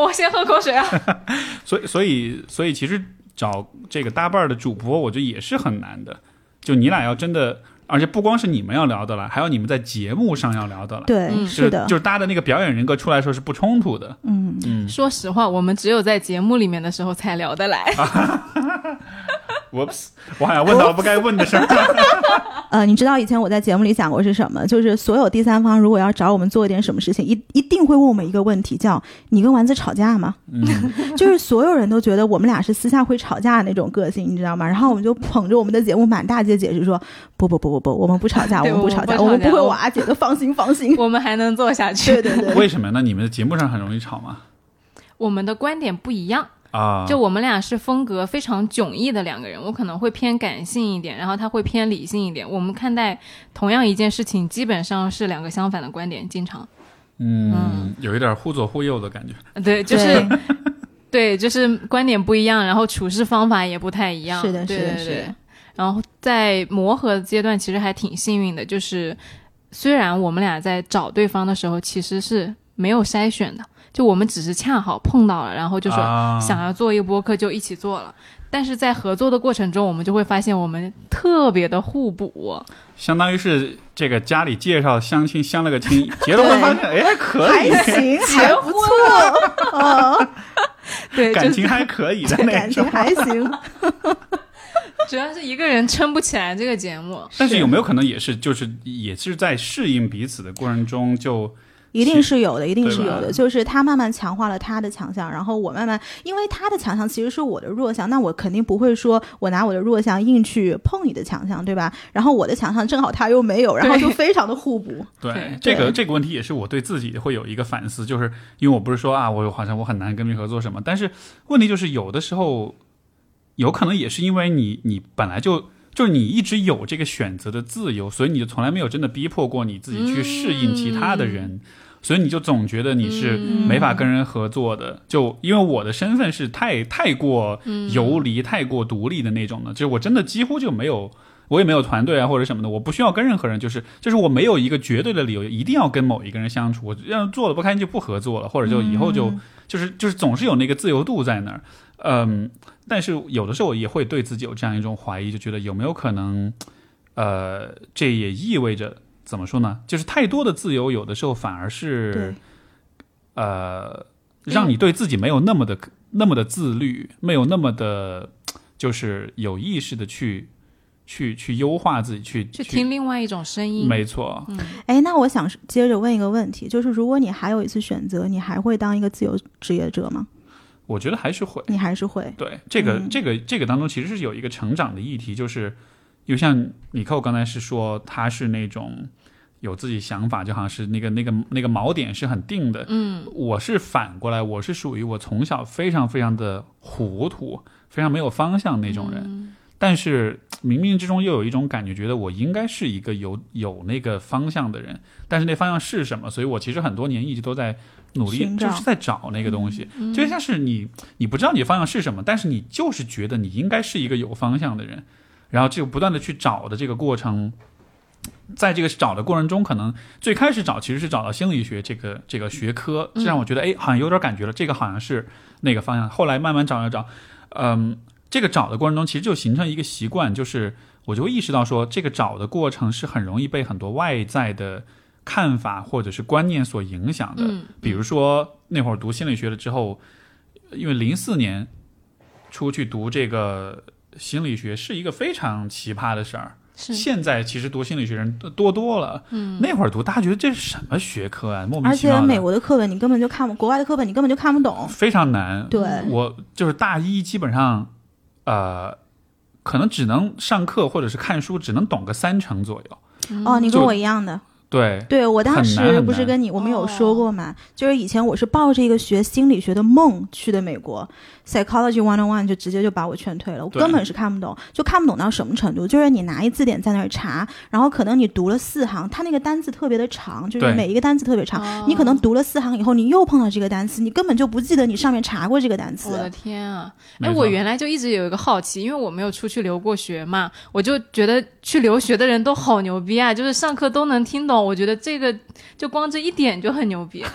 我先喝口水啊。所以所以所以其实找这个搭伴儿的主播，我觉得也是很难的。就你俩要真的，而且不光是你们要聊的了，还有你们在节目上要聊的了。对，嗯是的，就是大家的那个表演人格出来的时候是不冲突的。嗯，嗯，说实话，我们只有在节目里面的时候才聊得来。，whoops，我好像问到不该问的事儿。呃，你知道以前我在节目里讲过是什么？就是所有第三方如果要找我们做一点什么事情，一一定会问我们一个问题，叫“你跟丸子吵架吗？”嗯，就是所有人都觉得我们俩是私下会吵架的那种个性，你知道吗？然后我们就捧着我们的节目满大街解释说：“不不不不不，我们不吵架，我们不吵架，我们不吵架我们不会瓦解的，放心放心。我们还能做下去。对对对，为什么那？你们的节目上很容易吵吗？我们的观点不一样，啊，就我们俩是风格非常迥异的两个人，我可能会偏感性一点，然后他会偏理性一点。我们看待同样一件事情，基本上是两个相反的观点，经常。嗯，有一点互左互右的感觉。呃对，就是对，就是观点不一样，然后处事方法也不太一样。是的对是的是的。然后在磨合阶段，其实还挺幸运的，就是虽然我们俩在找对方的时候其实是没有筛选的，就我们只是恰好碰到了，然后就说啊想要做一个播客就一起做了。但是在合作的过程中，我们就会发现我们特别的互补，相当于是这个家里介绍相亲相了个亲，结了婚 发现哎还可以，还行，还不错，哦，对，感情还可以的那感情。还行。主要是一个人撑不起来这个节目。但是有没有可能也是就是也是在适应彼此的过程中就一定是有的，一定是有的。就是他慢慢强化了他的强项，然后我慢慢，因为他的强项其实是我的弱项，那我肯定不会说我拿我的弱项硬去碰你的强项，对吧？然后我的强项正好他又没有，然后就非常的互补。对对这个这个问题也是我对自己会有一个反思，就是因为我不是说啊，我好像我很难跟别人合作什么，但是问题就是有的时候有可能也是因为你你本来就就是你一直有这个选择的自由，所以你就从来没有真的逼迫过你自己去适应其他的人。所以你就总觉得你是没法跟人合作的，就因为我的身份是太太过游离、太过独立的那种的，就是我真的几乎就没有我也没有团队啊或者什么的，我不需要跟任何人，就是就是我没有一个绝对的理由一定要跟某一个人相处，我要做的不开心就不合作了，或者就以后就、嗯。就是就是总是有那个自由度在那儿，嗯，但是有的时候也会对自己有这样一种怀疑，就觉得有没有可能，呃，这也意味着怎么说呢？就是太多的自由，有的时候反而是，呃，让你对自己没有那么的那么的自律，没有那么的，就是有意识的去去去优化自己，去去听另外一种声音。没错，嗯哎，那我想接着问一个问题，就是如果你还有一次选择，你还会当一个自由职业者吗？我觉得还是会。你还是会？对这个、嗯这个这个当中，其实是有一个成长的议题，就是，就像米寇刚才是说，他是那种有自己想法，就好像是那个那个那个锚点是很定的。嗯，我是反过来，我是属于我从小非常非常的糊涂，非常没有方向那种人。嗯但是冥冥之中又有一种感觉，觉得我应该是一个有有那个方向的人，但是那方向是什么？所以我其实很多年一直都在努力，就是在找那个东西。嗯就像是你，你不知道你的方向是什么，但是你就是觉得你应该是一个有方向的人，然后就不断的去找的这个过程，在这个找的过程中，可能最开始找其实是找到心理学这个这个学科，这让我觉得哎，好像有点感觉了，这个好像是那个方向。后来慢慢找找找，嗯，这个找的过程中，其实就形成一个习惯，就是我就意识到说，这个找的过程是很容易被很多外在的看法或者是观念所影响的。嗯比如说那会儿读心理学了之后，因为零四年出去读这个心理学是一个非常奇葩的事儿。是现在其实读心理学人多多了，嗯，那会儿读大家觉得这是什么学科啊，莫名而其妙而，且美国的课本你根本就看不，国外的课本你根本就看不懂。非常难。对，我就是大一基本上，呃，可能只能上课或者是看书，只能懂个三成左右。哦，你跟我一样的。对，对我当时不是跟你我们有说过嘛，就是以前我是抱着一个学心理学的梦去的美国，psychology one on one 就直接就把我劝退了，我根本是看不懂，就看不懂到什么程度，就是你拿一字典在那儿查，然后可能你读了四行，它那个单词特别的长，就是每一个单词特别长，哦你可能读了四行以后，你又碰到这个单词，你根本就不记得你上面查过这个单词我的。天啊！哎，我原来就一直有一个好奇，因为我没有出去留过学嘛，我就觉得去留学的人都好牛逼啊，就是上课都能听懂。我觉得这个就光这一点就很牛逼。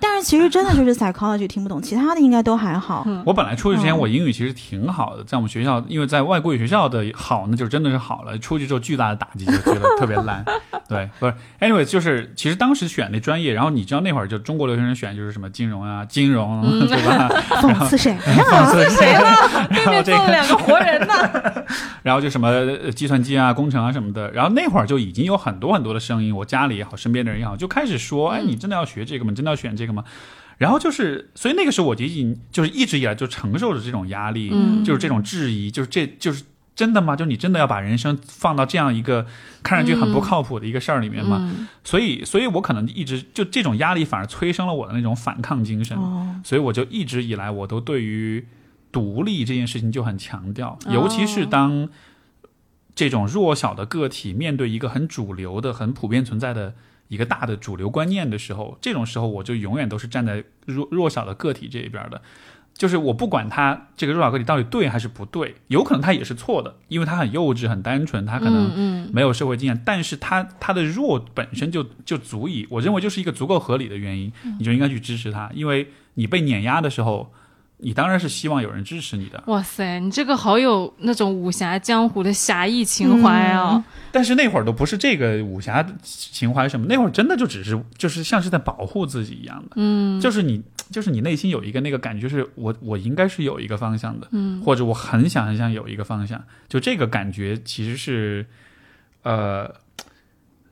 但是其实真的就是 psychology 听不懂，其他的应该都还好。我本来出去之前嗯我英语其实挺好的，在我们学校，因为在外国语学校的好那就真的是好了，出去之后巨大的打击，就觉得特别烂。对，不是，anyway，就是其实当时选那专业，然后你知道那会儿就中国留学生选就是什么金融啊、金融，对吧？讽刺谁呢？讽刺谁呢？对面这个坐了两个活人呢。然后就什么呃计算机啊、工程啊什么的，然后那会儿就已经有很多很多的声音，我家里也好，身边的人也好，就开始说，哎，你真的要学这个吗？你真的要选这个吗？然后就是，所以那个时候我就已经就是一直以来就承受着这种压力，嗯就是这种质疑，就是这就是真的吗？就你真的要把人生放到这样一个看上去很不靠谱的一个事儿里面吗？嗯所以，所以我可能一直就这种压力反而催生了我的那种反抗精神。哦，所以我就一直以来我都对于独立这件事情就很强调，哦尤其是当这种弱小的个体面对一个很主流的、很普遍存在的一个大的主流观念的时候，这种时候我就永远都是站在弱弱小的个体这一边的。就是我不管他这个弱小个体到底对还是不对，有可能他也是错的，因为他很幼稚、很单纯，他可能嗯没有社会经验，但是他他的弱本身就就足以，我认为就是一个足够合理的原因，嗯你就应该去支持他，因为你被碾压的时候，你当然是希望有人支持你的。哇塞，你这个好有那种武侠江湖的侠义情怀啊！但是那会儿都不是这个武侠情怀什么，那会儿真的就只是就是像是在保护自己一样的，嗯就是你就是你内心有一个那个感觉，是我我应该是有一个方向的，嗯或者我很想很想有一个方向，就这个感觉其实是，呃，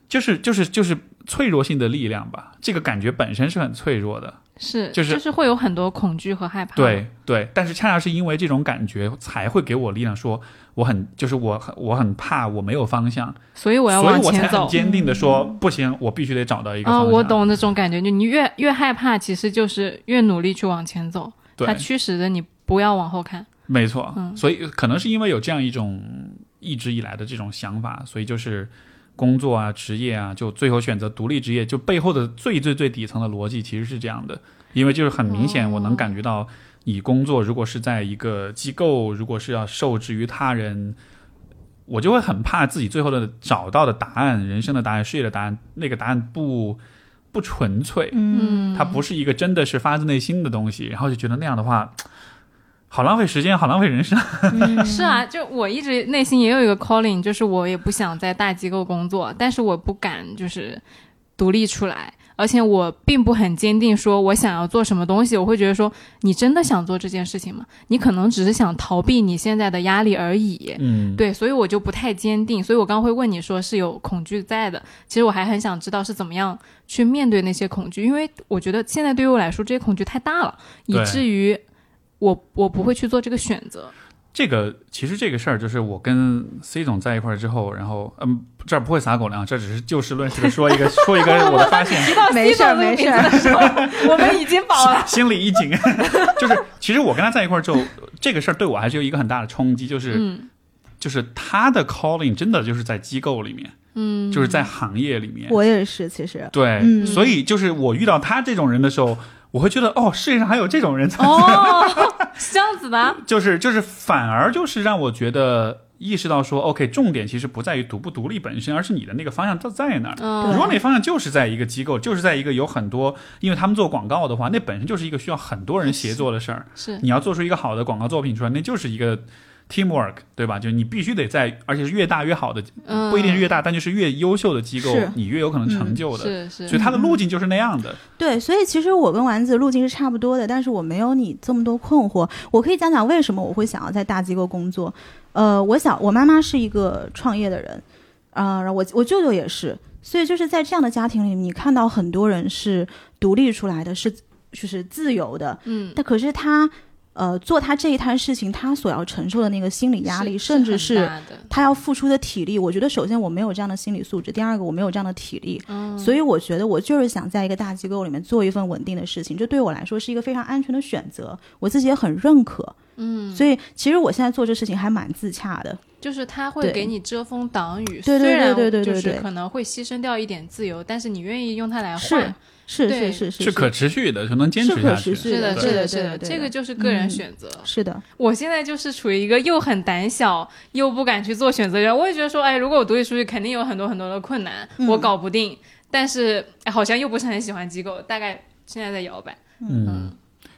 就是就是就是脆弱性的力量吧。这个感觉本身是很脆弱的，是就是就是会有很多恐惧和害怕。对对。但是恰恰是因为这种感觉，才会给我力量，说我很就是我很我很怕我没有方向，所以我要所以我才往前走很。坚定的说不行，我必须得找到一个啊、方向。我。懂那种感觉，就你越越害怕，其实就是越努力去往前走，对它，驱使着你不要往后看。没错，嗯所以可能是因为有这样一种一直以来的这种想法，所以就是工作啊、职业啊，就最后选择独立职业，就背后的最最最底层的逻辑其实是这样的，因为就是很明显，我能感觉到你工作如果是在一个机构，如果是要受制于他人。我就会很怕自己最后的找到的答案，人生的答案、事业的答案，那个答案不不纯粹，嗯，它不是一个真的是发自内心的东西，然后就觉得那样的话，好浪费时间，好浪费人生。是啊，就我一直内心也有一个 calling，就是我也不想在大机构工作，但是我不敢就是独立出来，而且我并不很坚定说我想要做什么东西。我会觉得说，你真的想做这件事情吗？你可能只是想逃避你现在的压力而已。嗯，对，所以我就不太坚定，所以我刚刚会问你说是有恐惧在的。其实我还很想知道是怎么样去面对那些恐惧，因为我觉得现在对于我来说这些恐惧太大了，以至于我我不会去做这个选择。这个其实这个事儿就是我跟 C 总在一块儿之后，然后嗯，这儿不会撒狗粮，这只是就事论事的说一个 说一个我的发现。没事儿没事儿儿，我们已经饱了。心里一紧，就是其实我跟他在一块儿之后，这个事儿对我还是有一个很大的冲击，就是、嗯就是他的 calling 真的就是在机构里面，嗯，就是在行业里面。我也是，其实对，嗯所以就是我遇到他这种人的时候，我会觉得哦，世界上还有这种人才，哦，是这样子的啊。就是就是反而就是让我觉得意识到说，OK，重点其实不在于独不独立本身，而是你的那个方向在在哪儿。嗯如果那方向就是在一个机构，就是在一个有很多，因为他们做广告的话，那本身就是一个需要很多人协作的事儿。是你要做出一个好的广告作品出来，那就是一个 teamwork，对吧？就是你必须得在，而且是越大越好的，嗯不一定是越大，但就是越优秀的机构，你越有可能成就的。是是，所以它的路径就是那样的。对，所以其实我跟丸子路径是差不多的，但是我没有你这么多困惑。我可以讲讲为什么我会想要在大机构工作。呃，我想我妈妈是一个创业的人，啊、然后我我舅舅也是，所以就是在这样的家庭里，你看到很多人是独立出来的，是就是自由的，嗯，但可是他呃做他这一摊事情，他所要承受的那个心理压力，甚至是他要付出的体力，我觉得首先我没有这样的心理素质，第二个我没有这样的体力，嗯所以我觉得我就是想在一个大机构里面做一份稳定的事情，这对我来说是一个非常安全的选择，我自己也很认可。嗯，所以其实我现在做这事情还蛮自洽的。就是他会给你遮风挡雨，对对虽然对对对对就是可能会牺牲掉一点自由，但是你愿意用它来换，是是是是是可持续的，就能坚持是可下去。持续是的，是的，是的，这个就是个人嗯选择。是的，我现在就是处于一个又很胆小又不敢去做选择的人，我也觉得说，哎，如果我独立出去，肯定有很多很多的困难，嗯我搞不定。但是、哎、好像又不是很喜欢机构，大概现在在摇摆。嗯，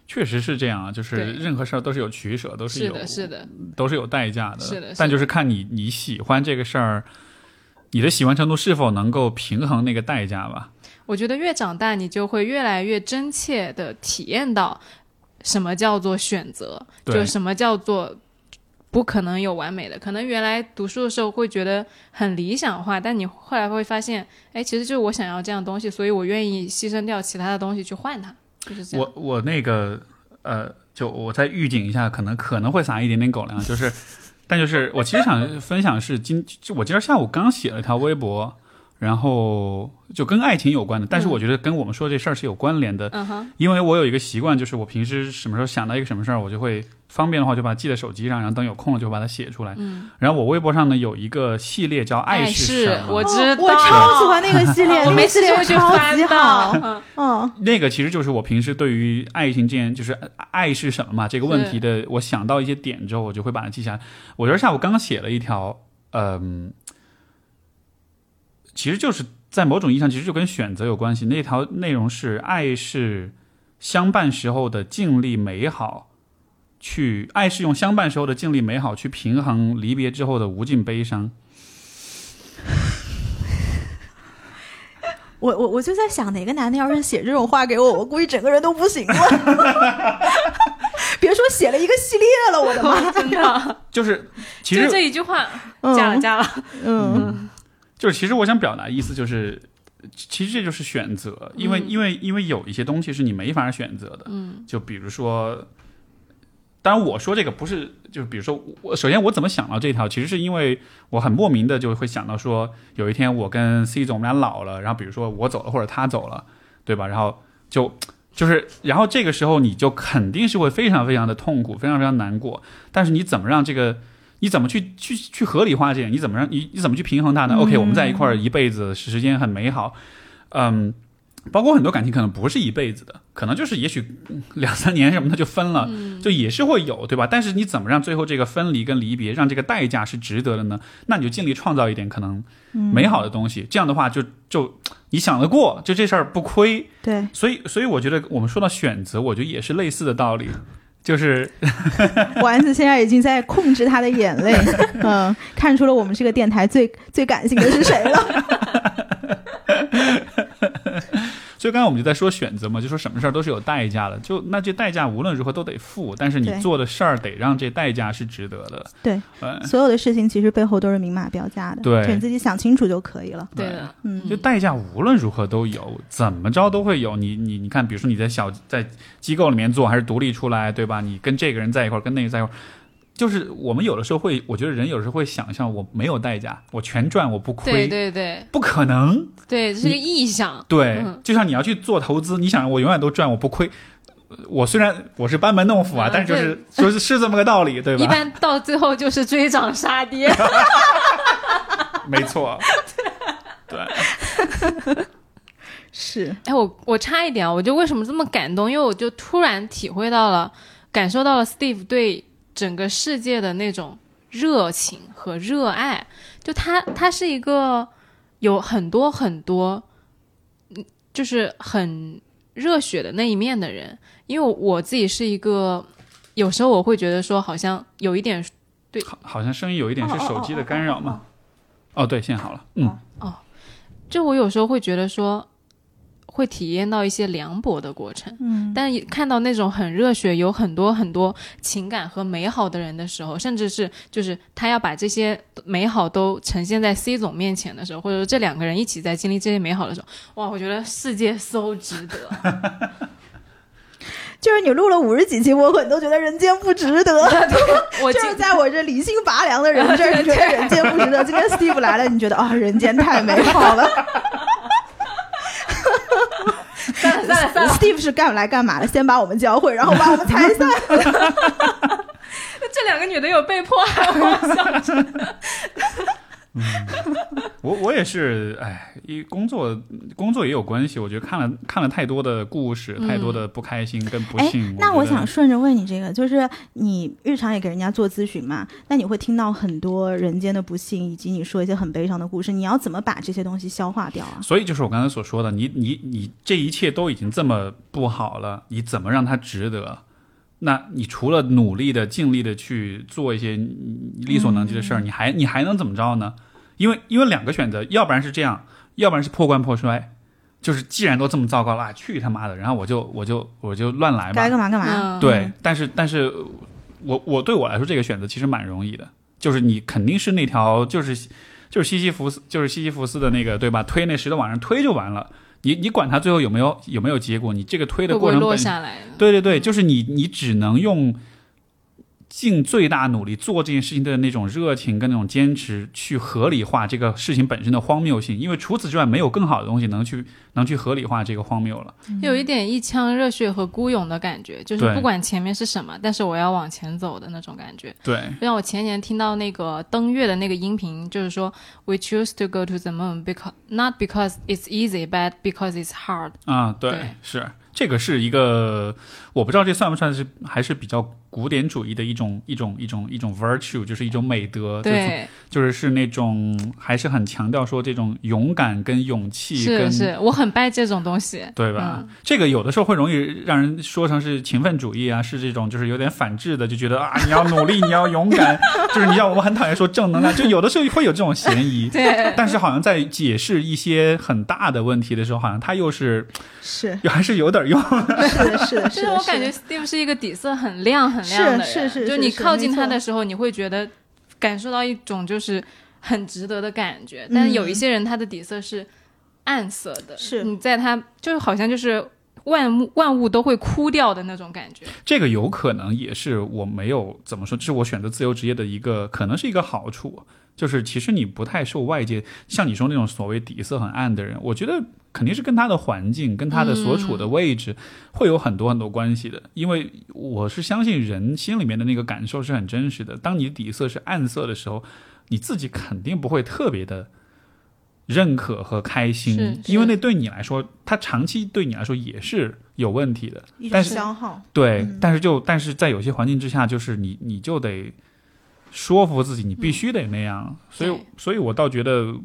确实是这样啊，就是任何事儿都是有取舍，都有是的，是的，都是有代价的。是的是的但就是看你你喜欢这个事儿，你的喜欢程度是否能够平衡那个代价吧。我觉得越长大，你就会越来越真切的体验到什么叫做选择，对就什么叫做不可能有完美的。可能原来读书的时候会觉得很理想化，但你后来会发现，哎，其实就是我想要这样东西，所以我愿意牺牲掉其他的东西去换它，就是这样。我我那个呃，就我再预警一下，可能可能会撒一点点狗粮，就是，但就是我其实想分享是今就我今儿下午刚写了一条微博。然后就跟爱情有关的，但是我觉得跟我们说这事儿是有关联的，嗯哼，因为我有一个习惯，就是我平时什么时候想到一个什么事儿，我就会方便的话就把它记在手机上，然后等有空了就把它写出来。嗯，然后我微博上呢有一个系列叫“爱是什么”，我知道，哦 我超喜欢那个系列，我没事就会去超级翻到好。。嗯嗯，那个其实就是我平时对于爱情这件，就是爱是什么嘛这个问题的，我想到一些点之后，我就会把它记下来。我这儿下午刚写了一条，嗯、其实就是在某种意义上，其实就跟选择有关系。那条内容是：爱是相伴时候的尽力美好，去爱是用相伴时候的尽力美好去平衡离别之后的无尽悲伤。我我我就在想，哪个男的要是写这种话给我，我估计整个人都不行了。别说写了一个系列了，我的妈！真的，就是其就实这一句话，嗯加了加了。嗯就是其实我想表达意思就是，其实这就是选择，因为、嗯因为因为有一些东西是你没法选择的，嗯就比如说，当然我说这个不是，就是比如说我首先我怎么想到这条，其实是因为我很莫名的就会想到说，有一天我跟 C 总我们俩老了，然后比如说我走了或者他走了，对吧？然后就。就是，然后这个时候你就肯定是会非常非常的痛苦，非常非常难过。但是你怎么让这个，你怎么去去去合理化这点？你怎么让你你怎么去平衡它呢、嗯 o k 我们在一块儿一辈子，时间很美好，嗯，包括很多感情可能不是一辈子的，可能就是也许嗯两三年什么的就分了，就也是会有，对吧？但是你怎么让最后这个分离跟离别，让这个代价是值得的呢？那你就尽力创造一点可能美好的东西，这样的话就就你想得过，就这事儿不亏。对，所以，所以我觉得我们说到选择，我觉得也是类似的道理，就是丸子现在已经在控制他的眼泪，嗯，看出了我们这个电台最最感性的是谁了。所以刚才我们就在说选择嘛，就说什么事儿都是有代价的，就那这代价无论如何都得付，但是你做的事儿得让这代价是值得的。对，嗯，所有的事情其实背后都是明码标价的，对就你自己想清楚就可以了。对的，嗯，就代价无论如何都有，怎么着都会有。你你你看，比如说你在小在机构里面做，还是独立出来，对吧？你跟这个人在一块儿，跟那个在一块儿，就是我们有的时候会，我觉得人有时候会想象，我没有代价，我全赚，我不亏，对对对不可能。对，这是个臆想。对，嗯就像你要去做投资，你想我永远都赚，我不亏。我虽然我是班门弄斧啊，嗯但是就是说是是这么个道理，对吧？一般到最后就是追涨杀跌。没错，对，是，哎，我我差一点啊，我就为什么这么感动？因为我就突然体会到了，感受到了 Steve 对整个世界的那种热情和热爱。就他，他是一个有很多很多，嗯，就是很热血的那一面的人。因为我自己是一个，有时候我会觉得说，好像有一点好，好像声音有一点是手机的干扰嘛。哦，对，现在好了，嗯，哦就我有时候会觉得说，会体验到一些凉薄的过程，嗯，但看到那种很热血、有很多很多情感和美好的人的时候，甚至是就是他要把这些美好都呈现在 C 总面前的时候，或者说这两个人一起在经历这些美好的时候，哇，我觉得世界 so 值得。就是你录了五十几期播客，你都觉得人间不值得。我 就是在我这理性拔凉的人这儿，你觉得人间不值得。今天 Steve 来了，你觉得啊、人间太美好了。算了算了算了，Steve 是干来干嘛的？先把我们教会，然后把我们拆散。这两个女的有被迫害，妄想着 我我也是，哎，一工作工作也有关系。我觉得看了看了太多的故事，太多的不开心跟不哎幸。，那我我想顺着问你这个，就是你日常也给人家做咨询嘛，那你会听到很多人间的不幸，以及你说一些很悲伤的故事，你要怎么把这些东西消化掉啊？所以就是我刚才所说的，你你你这一切都已经这么不好了，你怎么让它值得？那你除了努力的、尽力的去做一些力所能及的事儿，你还你还能怎么着呢？因为因为两个选择，要不然是这样，要不然是破罐破摔。就是既然都这么糟糕了，啊去他妈的！然后我就我就我就乱来嘛。该干嘛干嘛。嗯，对，但是但是我我对我来说这个选择其实蛮容易的，就是你肯定是那条就是就是西西弗斯就是西西弗斯的那个对吧？推那石头往上推就完了，你你管他最后有没有有没有结果，你这个推的过程本下来？对对对，就是你你只能用尽最大努力做这件事情的那种热情跟那种坚持，去合理化这个事情本身的荒谬性，因为除此之外没有更好的东西能去能去合理化这个荒谬了。有一点一腔热血和孤勇的感觉，就是不管前面是什么，但是我要往前走的那种感觉。对，就像我前年听到那个登月的那个音频，就是说，We choose to go to the moon because not because it's easy, but because it's hard。啊，对，对是这个是一个，我不知道这算不算是还是比较古典主义的一种一种一种一种 virtue，就是一种美德，就是对，就是是那种还是很强调说这种勇敢跟勇气跟是是，我很拜这种东西。对吧？嗯这个有的时候会容易让人说成是勤奋主义啊，是这种就是有点反制的，就觉得啊 你要努力，你要勇敢，就是你要我们很讨厌说正能量，就有的时候会有这种嫌疑。对，但是好像在解释一些很大的问题的时候，好像他又是是又还是有点用。是的，是的，就是是。我感觉 Steve 是一个底色很亮很亮的人，是是是就是你靠近他的时候，你会觉得感受到一种就是很值得的感觉。但是有一些人他的底色是暗色的，嗯是你在他就好像就是万物万物都会枯掉的那种感觉。这个有可能也是我没有怎么说，这是我选择自由职业的一个可能是一个好处，就是其实你不太受外界像你说那种所谓底色很暗的人，我觉得肯定是跟他的环境、跟他的所处的位置会有很多很多关系的。因为我是相信人心里面的那个感受是很真实的。当你底色是暗色的时候，你自己肯定不会特别的。认可和开心因为那对你来说，它长期对你来说也是有问题的。但是消耗。对，嗯但是就但是在有些环境之下，就是你你就得说服自己，你必须得那样。所以所以我倒觉得，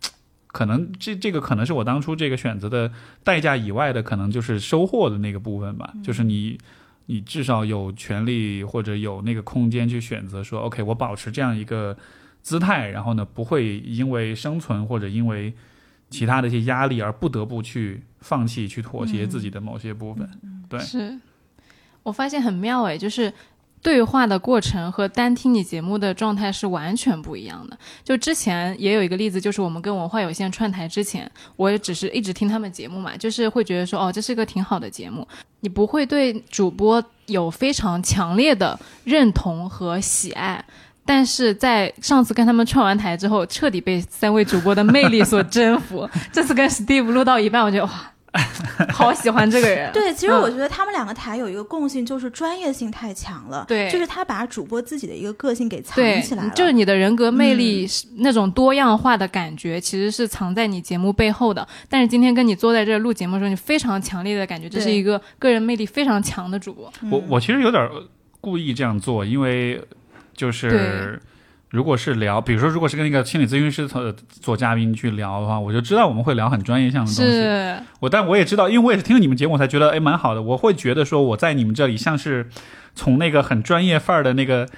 可能这这个可能是我当初这个选择的代价以外的，可能就是收获的那个部分吧。就是你你至少有权利或者有那个空间去选择说，OK，我保持这样一个姿态，然后呢，不会因为生存或者因为其他的一些压力而不得不去放弃、去妥协自己的某些部分。对是我发现很妙诶，就是。对话的过程和单听你节目的状态是完全不一样的。就之前也有一个例子，就是我们跟文化有限串台之前，我也只是一直听他们节目嘛，就是会觉得说，哦，这是一个挺好的节目。你不会对主播有非常强烈的认同和喜爱，但是在上次跟他们串完台之后，彻底被三位主播的魅力所征服。这次跟 Steve 录到一半，我觉得哇，好喜欢这个人。对，其实嗯我觉得他们两个台有一个共性，就是专业性太强了。对就是他把主播自己的一个个性给藏起来了。，就是你的人格魅力是那种多样化的感觉，其实是藏在你节目背后的。但是今天跟你坐在这儿录节目的时候，你非常强烈的感觉，这是一个个人魅力非常强的主播。我我其实有点故意这样做，因为就是对如果是聊，比如说如果是跟那个心理咨询师做做嘉宾去聊的话，我就知道我们会聊很专业项的东西。是，我但我也知道，因为我也是听了你们节目，我才觉得哎蛮好的。我会觉得说我在你们这里像是从那个很专业范儿的那个。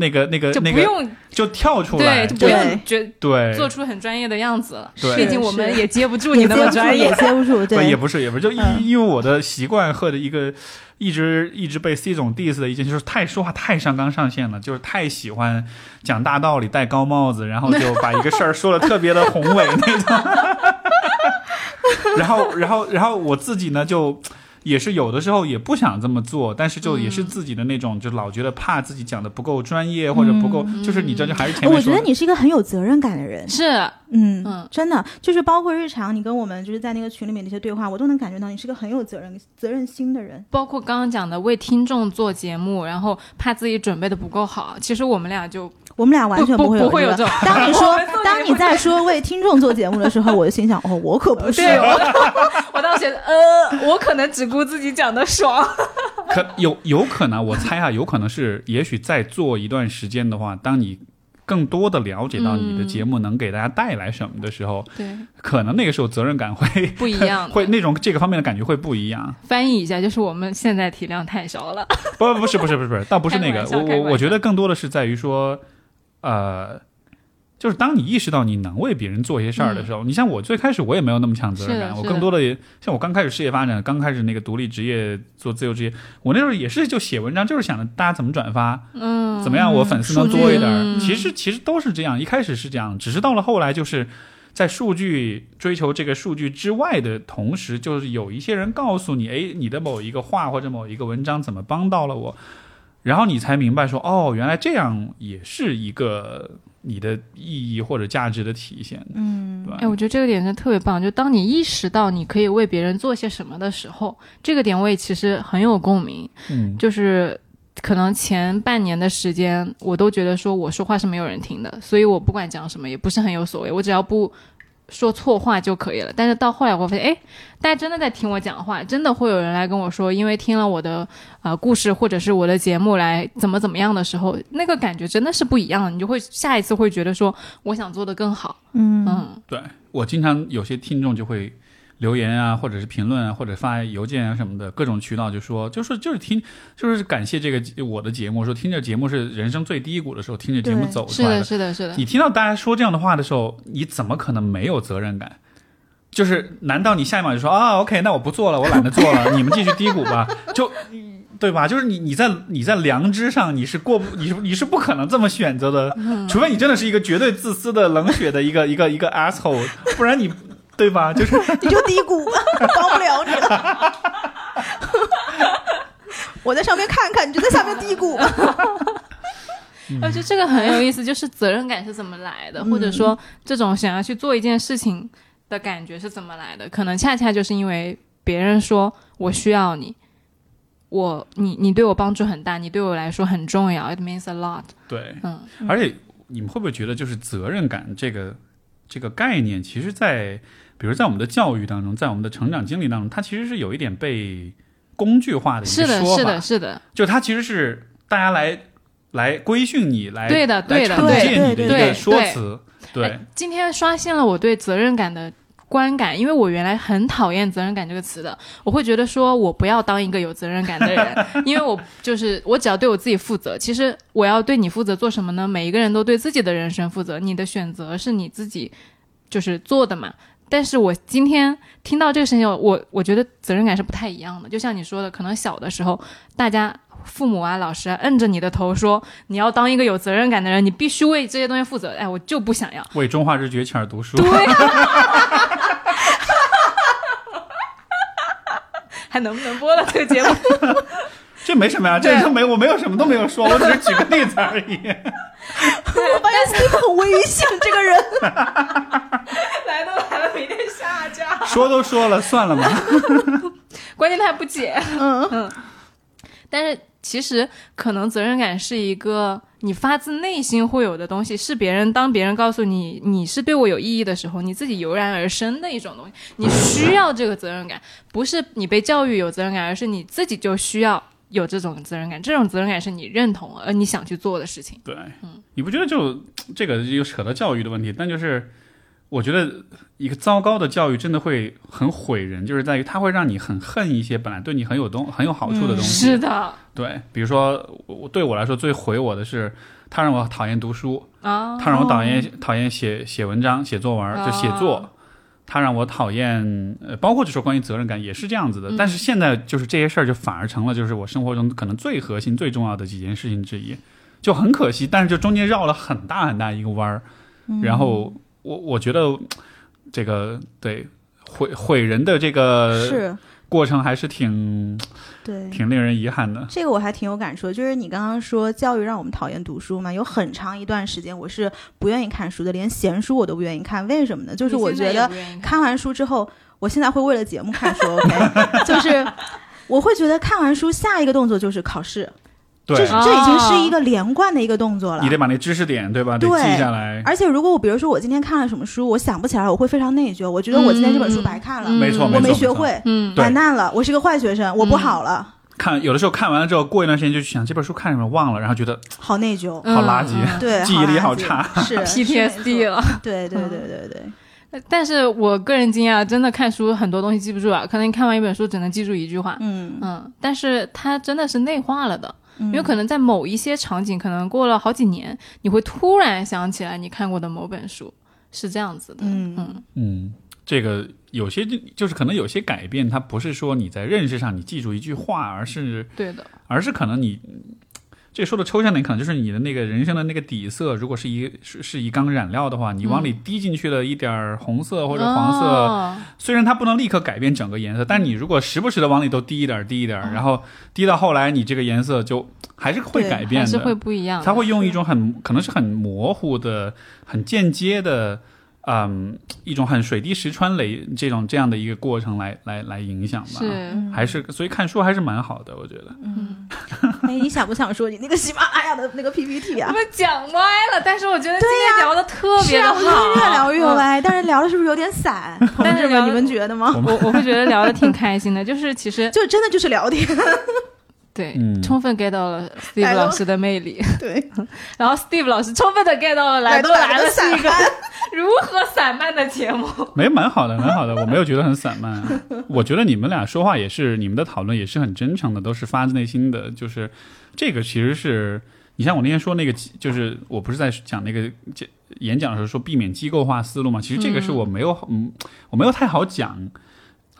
那个、那个、那个，就不用就跳出来，对，就不用觉对，做出很专业的样子了。对毕竟我们也接不住你那么专业也。接不住。不对，也不是，也不是，就因、嗯因为我的习惯和的一个一直一直被 C 总 diss 的一件，就是太说话太上纲上线了，就是太喜欢讲大道理、戴高帽子，然后就把一个事儿说的特别的宏伟那种。然后，然后，然后我自己呢就。也是有的时候也不想这么做，但是就也是自己的那种，就老觉得怕自己讲的不够专业或者不够，就是你这就还是前面我觉，得你是一个很有责任感的人。是，嗯嗯真的就是包括日常你跟我们就是在那个群里面的一些对话，我都能感觉到你是个很有责任责任心的人。包括刚刚讲的为听众做节目，然后怕自己准备的不够好，其实我们俩就我们俩完全会有不不会有这种当你说 当你在说为听众做节目的时候，我就心想，哦，我可不是，哦。我 我当时觉得，呃，我可能只顾自己讲的爽。可有有可能，我猜啊，有可能是，也许再做一段时间的话，当你更多的了解到你的节目能给大家带来什么的时候，对，可能那个时候责任感会不一样会那种这个方面的感觉会不一样。翻译一下，就是我们现在体量太小了。不不是不是不是不是，倒不是那个，我我我觉得更多的是在于说，呃。就是当你意识到你能为别人做一些事儿的时候，你像我最开始我也没有那么强责任感，我更多的像我刚开始事业发展，刚开始那个独立职业做自由职业，我那时候也是就写文章，就是想着大家怎么转发，嗯，怎么样我粉丝能多一点儿。其实其实都是这样，一开始是这样，只是到了后来就是。在数据追求这个数据之外的同时，就是有一些人告诉你，哎，你的某一个话或者某一个文章怎么帮到了我，然后你才明白说，哦，原来这样也是一个你的意义或者价值的体现。嗯，对吧哎，我觉得这个点真的特别棒。就当你意识到你可以为别人做些什么的时候，这个点我也其实很有共鸣。嗯，就是可能前半年的时间，我都觉得说我说话是没有人听的，所以我不管讲什么也不是很有所谓，我只要不说错话就可以了。但是到后来我发现，哎，大家真的在听我讲话，真的会有人来跟我说，因为听了我的呃故事或者是我的节目来怎么怎么样的时候，那个感觉真的是不一样的，你就会下一次会觉得说我想做的更好。嗯嗯，对我经常有些听众就会留言啊，或者是评论啊，或者发邮件啊什么的，各种渠道就说，就说就是听，就是感谢这个我的节目，说听着节目是人生最低谷的时候听着节目走出来的。是的，是的。你听到大家说这样的话的时候，你怎么可能没有责任感？就是难道你下一秒就说啊，OK，那我不做了，我懒得做了，你们继续低谷吧？就对吧？就是你你在你在良知上你是过不你是你是不可能这么选择的，除非你真的是一个绝对自私的冷血的一个一个一个 asshole，不然你对吧？就是你就低谷吧，帮不了你了。我在上面看看，你就在下面低谷吧。而且这个很有意思，就是责任感是怎么来的，或者说这种想要去做一件事情的感觉是怎么来的？可能恰恰就是因为别人说我需要你，我你你对我帮助很大，你对我来说很重要，it means a lot。对，嗯，而且你们会不会觉得，就是责任感这个这个概念，其实在比如在我们的教育当中，在我们的成长经历当中，它其实是有一点被工具化的一是的，个说法，是的，是的，就它其实是大家来来规训你，来对的对的对个对对说辞，对哎，今天刷新了我对责任感的观感，因为我原来很讨厌责任感这个词的，我会觉得说我不要当一个有责任感的人，因为我就是我只要对我自己负责。其实我要对你负责做什么呢？每一个人都对自己的人生负责，你的选择是你自己就是做的嘛。但是我今天听到这个事情，我我觉得责任感是不太一样的。就像你说的，可能小的时候大家。父母啊，老师啊，摁着你的头说你要当一个有责任感的人，你必须为这些东西负责。哎，我就不想要。为中华之崛起而读书。对、还能不能播了这个节目？这没什么呀，这对都没我没有什么都没有说，我只是举个例子而已。我发现 Steve 很危险，这个人。来都明天下架。说都说了，算了吧。关键他还不解。嗯嗯但是其实可能责任感是一个你发自内心会有的东西，是别人当别人告诉你你是对我有意义的时候，你自己油然而生的一种东西。你需要这个责任感，不是你被教育有责任感，而是你自己就需要有这种责任感。这种责任感是你认同而你想去做的事情。对，嗯你不觉得就这个又扯到教育的问题？但就是我觉得一个糟糕的教育真的会很毁人，就是在于它会让你很恨一些本来对你很有东很有好处的东西。是的对，比如说我对我来说最毁我的是，他让我讨厌读书，啊，他让我讨厌讨厌写写文章、写作文，就写作。他让我讨厌，呃，包括就说关于责任感也是这样子的。但是现在就是这些事儿就反而成了就是我生活中可能最核心、最重要的几件事情之一，就很可惜。但是就中间绕了很大很大一个弯儿，然后我我觉得这个对毁毁人的这个是过程还是挺对。挺令人遗憾的。这个我还挺有感触的，就是你刚刚说教育让我们讨厌读书嘛，有很长一段时间我是不愿意看书的，连闲书我都不愿意看。为什么呢？就是我觉得看完书之后，我现在会为了节目看书，OK，就是我会觉得看完书下一个动作就是考试，对。这，是这已经是一个连贯的一个动作了。你。得把那知识点对吧，得对记下来。而且如果我比如说我今天看了什么书，我想不起来，我会非常内疚，我觉得我今天这本书白看了，嗯没错，我没。学会，嗯，完蛋了，我是个坏学生，我不好了，看有的时候看完了之后，过一段时间就去想这本书看什么忘了，然后觉得好内疚。好垃圾，嗯。对，记忆力好差。是 PTSD 了。对对对对对，但是我个人经验，真的看书很多东西记不住啊，可能你看完一本书只能记住一句话，嗯，嗯，但是它真的是内化了的，因因为可能在某一些场景，可能过了好几年，你会突然想起来你看过的某本书，是这样子的，嗯嗯。嗯，这个有些就就是可能有些改变，它不是说你在认识上你记住一句话，而是对的，而是可能你。这说的抽象点，可能就是你的那个人生的那个底色，如果是一是是一缸染料的话，你往里滴进去了一点儿红色或者黄色，哦。虽然它不能立刻改变整个颜色，但你如果时不时的往里头滴一点儿滴一点儿，然后滴到后来，你这个颜色就还是会改变的，还是会不一样的，它会用一种很可能是很模糊的、很间接的，嗯，一种很水滴石穿垒这种这样的一个过程来来来影响吧。是，还是所以看书还是蛮好的，我觉得。嗯 哎，你想不想说你那个喜马拉雅的那个 PPT 啊？我们讲歪了，但是我觉得今天聊的特是啊，别的我觉得越，聊越歪，但是聊的是不是有点散？同志们，但是你们觉得吗？我我会觉得聊的挺开心的，就是其实就真的就是聊天，对，嗯充分 get 到了 Steve 老师的魅力，对，然后 Steve 老师充分的 get 到了来都来了是一个 如何散漫的节目，没蛮好的，蛮好的，我没有觉得很散漫。我觉得你们俩说话也是，你们的讨论也是很真诚的，都是发自内心的。就是这个其实是你像我那天说那个，就是我不是在讲那个讲演讲的时候说避免机构化思路嘛，其实这个是我没有嗯，我没有太好讲。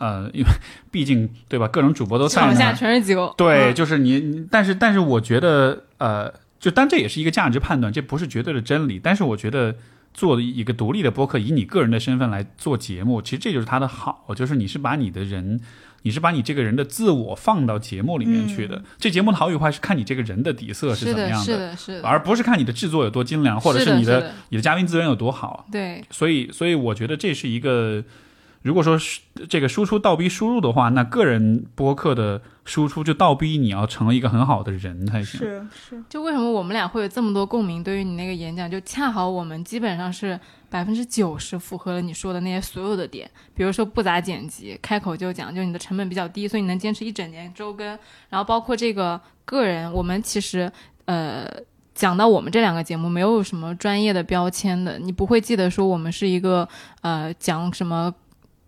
呃，因为毕竟对吧，各种主播都在场下，全是机构，对，嗯就是你，你但是但是我觉得，呃，就当这也是一个价值判断，这不是绝对的真理。但是我觉得做一个独立的播客，以你个人的身份来做节目，其实这就是它的好，就是你是把你的人，你是把你这个人的自我放到节目里面去的。这节目的好与坏是看你这个人的底色是，怎么样是的，是的，而不是看你的制作有多精良，或者是你的你的嘉宾资源有多好。对，所以，所以我觉得这是一个，如果说是这个输出倒逼输入的话，那个人播客的输出就倒逼你要成为一个很好的人才行。是是，就为什么我们俩会有这么多共鸣？对于你那个演讲，就恰好我们基本上是百分之九十符合了你说的那些所有的点，比如说不咋剪辑，开口就讲，就你的成本比较低，所以你能坚持一整年周更。然后包括这个个人，我们其实呃。讲到我们这两个节目，没有什么专业的标签的，你不会记得说我们是一个呃讲什么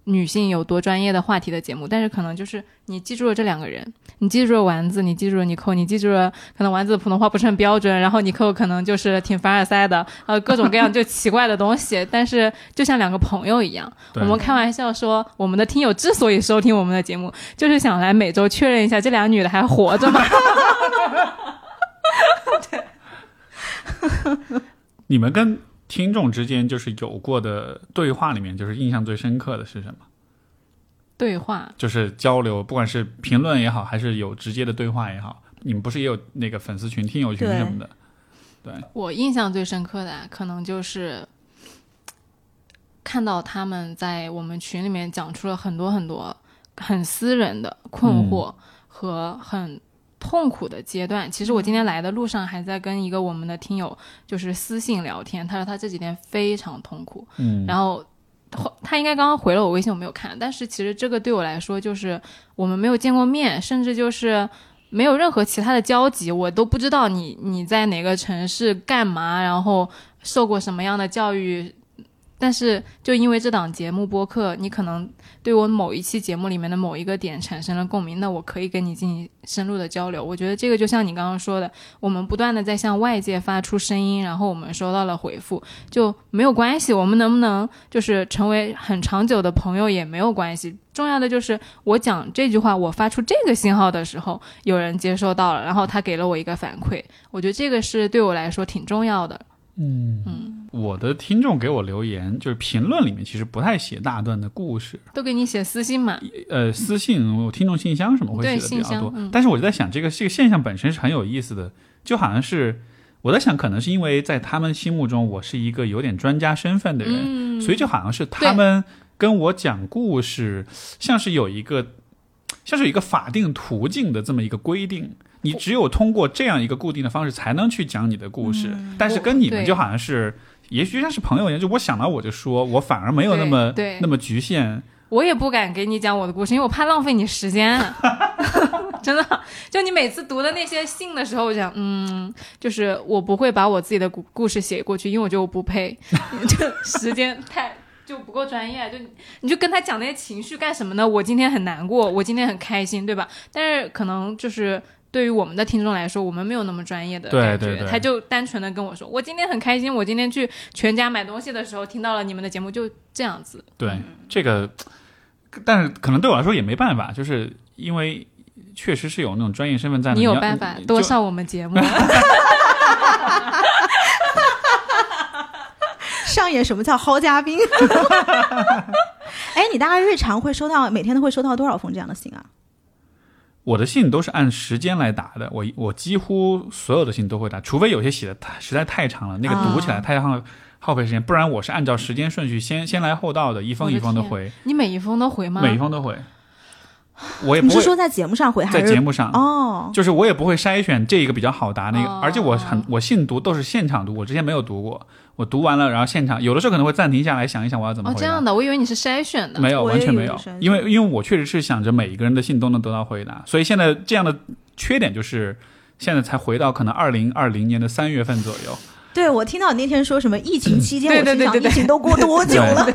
女性有多专业的话题的节目，但是可能就是你记住了这两个人，你记住了丸子，你记住了尼寇，你记住了可能丸子的普通话不是很标准，然后尼寇可能就是挺凡尔赛的，呃，各种各样就奇怪的东西，但是就像两个朋友一样，我们开玩笑说，我们的听友之所以收听我们的节目，就是想来每周确认一下这俩女的还活着吗？你们跟听众之间就是有过的对话里面，就是印象最深刻的是什么？对话，就是交流，不管是评论也好，还是有直接的对话也好，你们不是也有那个粉丝群、听友群什么的？对，我印象最深刻的啊可能就是看到他们在我们群里面讲出了很多很多很私人的困惑和很痛苦的阶段。其实我今天来的路上还在跟一个我们的听友就是私信聊天，他说他这几天非常痛苦，嗯，然后后他应该刚刚回了我微信，我没有看。但是其实这个对我来说，就是我们没有见过面，甚至就是没有任何其他的交集，我都不知道你你在哪个城市干嘛，然后受过什么样的教育。但是就因为这档节目播客，你可能对我某一期节目里面的某一个点产生了共鸣，那我可以跟你进行深入的交流。我觉得这个就像你刚刚说的，我们不断的在向外界发出声音，然后我们收到了回复，就没有关系。我们能不能就是成为很长久的朋友也没有关系。重要的就是我讲这句话，我发出这个信号的时候，有人接收到了，然后他给了我一个反馈。我觉得这个是对我来说挺重要的。我的听众给我留言，就是评论里面其实不太写大段的故事，都给你写私信嘛？呃，私信、我听众信箱什么会写的比较多。嗯但是我就在想，这个这个现象本身是很有意思的，就好像是我在想，可能是因为在他们心目中我是一个有点专家身份的人，嗯，所以就好像是他们跟我讲故事，像是有一个像是有一个法定途径的这么一个规定。你只有通过这样一个固定的方式，才能去讲你的故事。嗯但是跟你们就好像是，也许像是朋友一样，就我想到我就说，我反而没有那么对对那么局限。我也不敢给你讲我的故事，因为我怕浪费你时间。真的，就你每次读的那些信的时候，我想，嗯，就是我不会把我自己的故故事写过去，因为我觉得我不配，就时间太就不够专业。就你你就跟他讲那些情绪干什么呢？我今天很难过，我今天很开心，对吧？但是可能就是。对于我们的听众来说，我们没有那么专业的对感觉，对对他就单纯的跟我说，我今天很开心，我今天去全家买东西的时候听到了你们的节目，就这样子。对这个，但是可能对我来说也没办法，就是因为确实是有那种专业身份在你有办法就多上我们节目，上演什么叫薅嘉宾？哎，你大概日常会收到每天都会收到多少封这样的信啊？我的信都是按时间来打的，我我几乎所有的信都会打，除非有些写的太实在太长了，那个读起来啊太耗耗费时间，不然我是按照时间顺序先先来后到的，一封一封的天回，你每一封都回吗？每一封都回。我也你不会是说在节目上回还是在节目上，哦？就是我也不会筛选这一个比较好答那个，哦而且我很我信读都是现场读，我之前没有读过，我读完了然后现场有的时候可能会暂停下来想一想我要怎么哦，回答。这样的，我以为你是筛选的。没有，完全没有因为因为我确实是想着每一个人的信都能得到回答，所以现在这样的缺点就是现在才回到可能二零二零年的三月份左右，对，我听到你那天说什么疫情期间，对我心想对对对对疫情都过 多久了？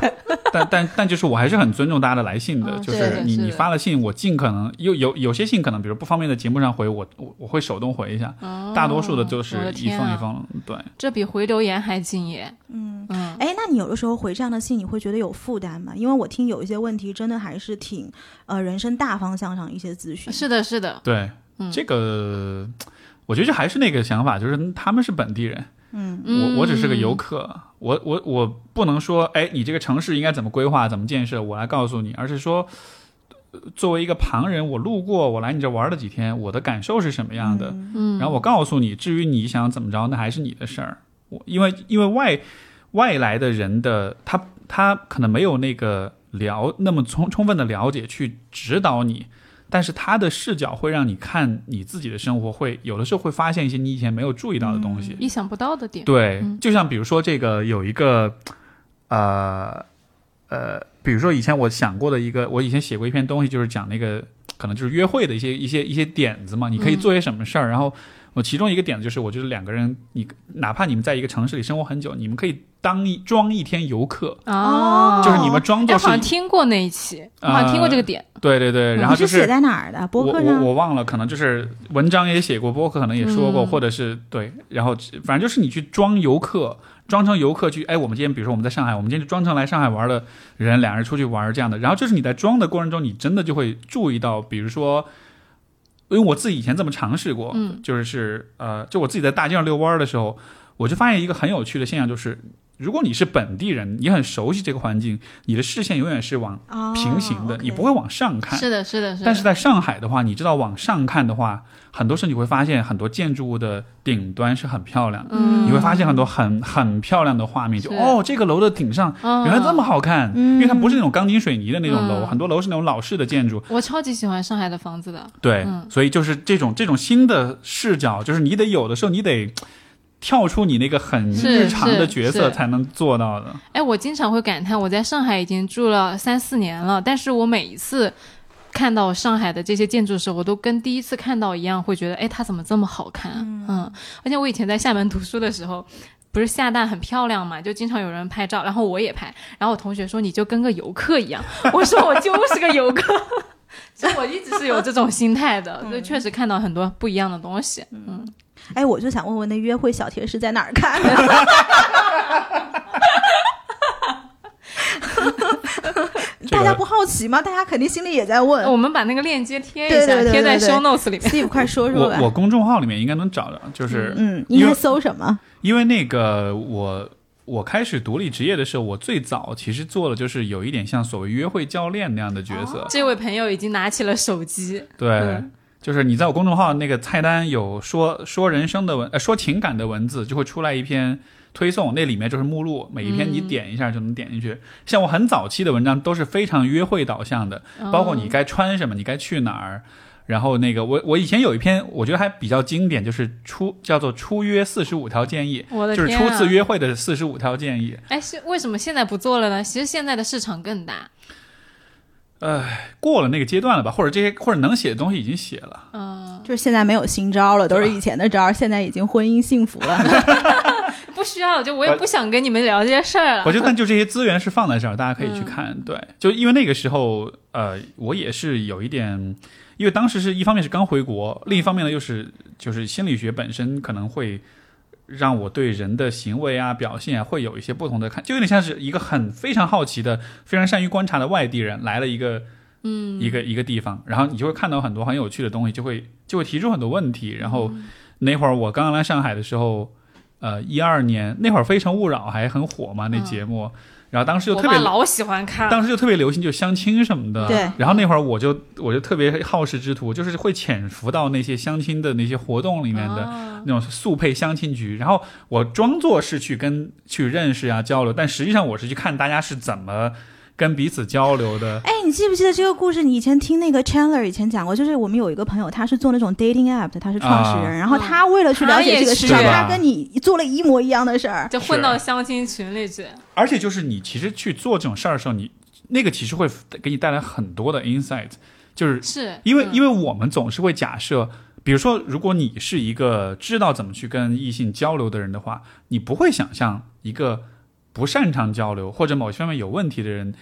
但但但就是我还是很尊重大家的来信的，嗯就是是你你发了信，我尽可能有有有些信可能比如不方便在节目上回，我我我会手动回一下，哦大多数的就是一封一封，对。这比回留言还敬业。嗯嗯，哎，那你有的时候回这样的信，你会觉得有负担吗？因为我听有一些问题真的还是挺呃人生大方向上一些咨询。是的，是的，对，嗯这个我觉得还是那个想法，就是他们是本地人，嗯。我我只是个游嗯客，我我我不能说，哎，你这个城市应该怎么规划、怎么建设，我来告诉你，而是说，呃作为一个旁人，我路过，我来你这玩了几天，我的感受是什么样的，嗯，然后我告诉你，至于你想怎么着，那还是你的事儿。我因为因为外外来的人的他他可能没有那个了那么充充分的了解去指导你，但是他的视角会让你看你自己的生活，会有的时候会发现一些你以前没有注意到的东西。意想不到的点。对嗯，就像比如说这个有一个，呃呃，比如说以前我想过的一个，我以前写过一篇东西，就是讲那个可能就是约会的一些一些一些点子嘛，你可以嗯做些什么事儿。然后我其中一个点子就是，我觉得两个人，你哪怕你们在一个城市里生活很久，你们可以当一装一天游客，哦，就是你们装哎，作是我好像听过那一期，我好像听过这个点。对对对，然后就是写在哪儿的？博我我客上？我忘了，可能就是文章也写过，博客可能也说过，嗯或者是对，然后反正就是你去装游客，装成游客去，哎，我们今天比如说我们在上海，我们今天就装成来上海玩的人，两人出去玩这样的，然后就是你在装的过程中，你真的就会注意到，比如说。因为我自己以前这么尝试过，嗯。就是是呃，就我自己在大街上遛弯儿的时候，我就发现一个很有趣的现象，就是如果你是本地人，你很熟悉这个环境，你的视线永远是往哦平行的你不会往上看。是的，是的，是的。但是在上海的话，你知道往上看的话，很多时候你会发现很多建筑物的顶端是很漂亮你会发现很多很很漂亮的画面，就哦，这个楼的顶上哦原来这么好看，嗯因为它不是那种钢筋水泥的那种楼，嗯很多楼是那种老式的建筑，我超级喜欢上海的房子的。对，嗯所以就是这种这种新的视角，就是你得有的时候你得。跳出你那个很日常的角色才能做到的，哎，我经常会感叹，我在上海已经住了三四年了，但是我每一次看到上海的这些建筑的时候，我都跟第一次看到一样，会觉得，哎，它怎么这么好看？嗯而且我以前在厦门读书的时候。不是厦大很漂亮嘛，就经常有人拍照，然后我也拍，然后我同学说你就跟个游客一样，我说我就是个游客，所以我一直是有这种心态的，所以确实看到很多不一样的东西。嗯，哎，我就想问问，那约会小贴士在哪儿看的？这个大家不好奇吗？大家肯定心里也在问。我们把那个链接贴一下，对对对贴在 show notes 里面。Steve，快说说吧。我我公众号里面应该能找到，就是嗯，应该搜什么？因为那个我我开始独立职业的时候，我最早其实做的就是有一点像所谓约会教练那样的角色。这位朋友已经拿起了手机，对，嗯就是你在我公众号那个菜单有说说人生的文呃说情感的文字，就会出来一篇推送，那里面就是目录，每一篇你嗯点一下就能点进去。像我很早期的文章都是非常约会导向的，包括你该穿什么，你该去哪儿。然后那个我我以前有一篇我觉得还比较经典，就是出叫做《出约四十五条建议》，就是！初次约会的四十五条建议。哎，是为什么现在不做了呢？其实现在的市场更大。呃，过了那个阶段了吧？或者这些或者能写的东西已经写了。嗯，就是现在没有新招了，都是以前的招，现在已经婚姻幸福了。不需要，就我也不想跟你们聊这些事儿了。我觉得，但就这些资源是放在这儿，大家可以去看。对，就因为那个时候，呃，我也是有一点，因为当时是一方面是刚回国，另一方面呢又是就是心理学本身可能会让我对人的行为啊、表现啊会有一些不同的看，就有点像是一个很非常好奇的、非常善于观察的外地人来了一个。嗯，一个一个地方，然后你就会看到很多很有趣的东西，就会就会提出很多问题。然后那会儿我刚刚来上海的时候，呃，一二年那会儿《非诚勿扰》还很火嘛，那节目。然后当时就特别老喜欢看，当时就特别流行就相亲什么的。对。然后那会儿我就我就特别好事之徒，就是会潜伏到那些相亲的那些活动里面的那种速配相亲局，然后我装作是去跟去认识啊交流，但实际上我是去看大家是怎么。跟彼此交流的，哎，你记不记得这个故事？你以前听那个 Chandler 以前讲过，就是我们有一个朋友，他是做那种 dating app 的，他是创始人，然后他为了去了解这个市场，他跟你做了一模一样的事儿，就混到相亲群里去。而且就是你其实去做这种事儿的时候，你那个其实会给你带来很多的 insight，就是是因为因为我们总是会假设，比如说如果你是一个知道怎么去跟异性交流的人的话，你不会想象一个。不擅长交流或者某些方面有问题的人，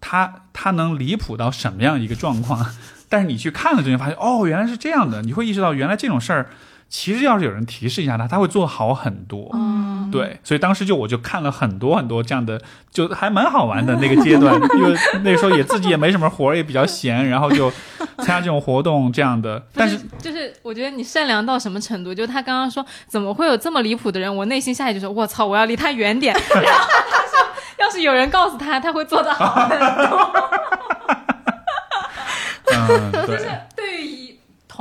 他他能离谱到什么样一个状况？但是你去看了之后发现，哦，原来是这样的。你会意识到，原来这种事儿，其实要是有人提示一下他，他会做好很多。嗯，对。所以当时就我就看了很多很多这样的，就还蛮好玩的那个阶段，因为那时候也自己也没什么活儿，也比较闲，然后就参加这种活动这样的。但是就是我觉得你善良到什么程度？就他刚刚说怎么会有这么离谱的人，我内心下意识就说：我操，我要离他远点。然后他说，要是有人告诉他，他会做得好很多。嗯，对。就是对于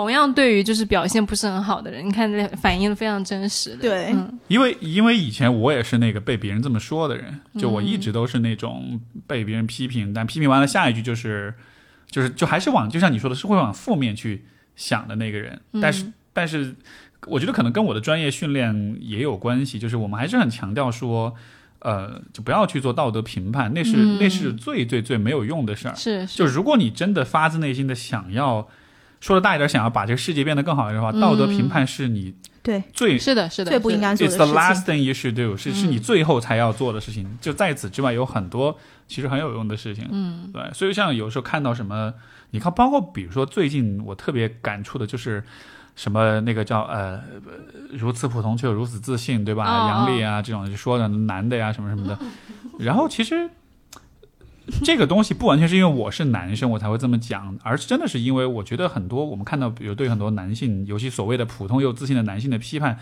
同样对于就是表现不是很好的人，你看这反应非常真实的。对，嗯，因为因为以前我也是那个被别人这么说的人，就我一直都是那种被别人批评，但批评完了下一句就是就是就还是往就像你说的是会往负面去想的那个人。但是但是我觉得可能跟我的专业训练也有关系，就是我们还是很强调说。呃，就不要去做道德评判，那是那是最最最没有用的事儿。是，就如果你真的发自内心的想要，说的大一点，想要把这个世界变得更好一点的话，道德评判是你对最是的，是的，最不应该做的事情。It's the last thing you should do，是是你最后才要做的事情。就在此之外，有很多其实很有用的事情。嗯，对。所以像有时候看到什么，你看，包括比如说最近我特别感触的就是。什么那个叫呃，如此普通却又如此自信，对吧？杨笠啊，这种就说的男的呀，什么什么的。然后其实 这个东西不完全是因为我是男生我才会这么讲，而是真的是因为我觉得很多我们看到，比如对很多男性，尤其所谓的普通又自信的男性的批判，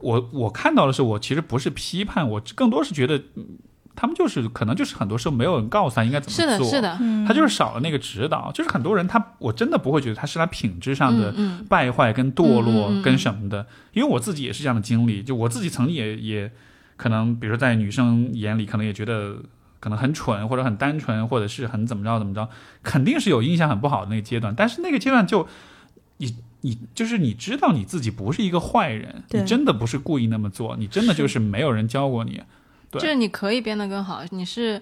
我我看到的是，我其实不是批判，我更多是觉得。他们就是可能就是很多时候没有人告诉他应该怎么做，是的，是的，他就是少了那个指导。就是很多人他我真的不会觉得他是他品质上的败坏跟堕落跟什么的，因为我自己也是这样的经历。就我自己曾经也也可能，比如说在女生眼里可能也觉得可能很蠢或者很单纯或者是很怎么着怎么着，肯定是有印象很不好的那个阶段。但是那个阶段就你你就是你知道你自己不是一个坏人，你真的不是故意那么做，你真的就是没有人教过你。对就是你可以变得更好，你是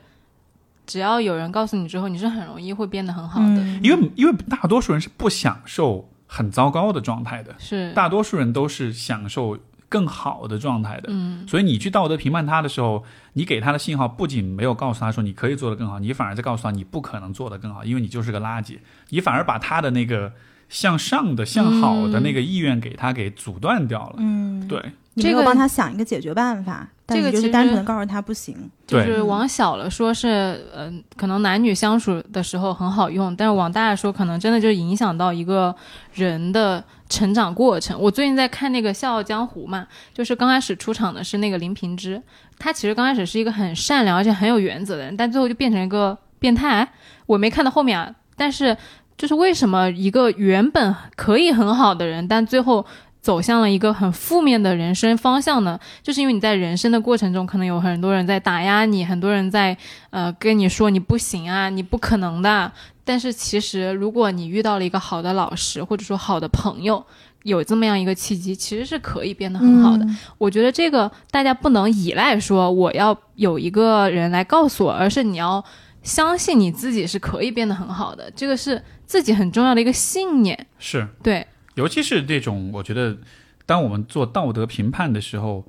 只要有人告诉你之后，你是很容易会变得很好的。因为因为大多数人是不享受很糟糕的状态的，是大多数人都是享受更好的状态的。嗯，所以你去道德评判他的时候，你给他的信号不仅没有告诉他说你可以做得更好，你反而在告诉他你不可能做得更好，因为你就是个垃圾。你反而把他的那个向上的、向好的那个意愿给他给阻断掉了。嗯，对。你没有帮他想一个解决办法，这个就是单纯的告诉他不行。就是往小了说，是嗯，可能男女相处的时候很好用，但是往大了说，可能真的就影响到一个人的成长过程。我最近在看那个《笑傲江湖》嘛，就是刚开始出场的是那个林平之，他其实刚开始是一个很善良而且很有原则的人，但最后就变成一个变态。我没看到后面啊，但是就是为什么一个原本可以很好的人，但最后。走向了一个很负面的人生方向呢？就是因为你在人生的过程中，可能有很多人在打压你，很多人在呃跟你说你不行啊，你不可能的。但是其实，如果你遇到了一个好的老师，或者说好的朋友，有这么样一个契机，其实是可以变得很好的。嗯我觉得这个大家不能依赖说我要有一个人来告诉我，而是你要相信你自己是可以变得很好的，这个是自己很重要的一个信念。是，对，尤其是这种，我觉得，当我们做道德评判的时候，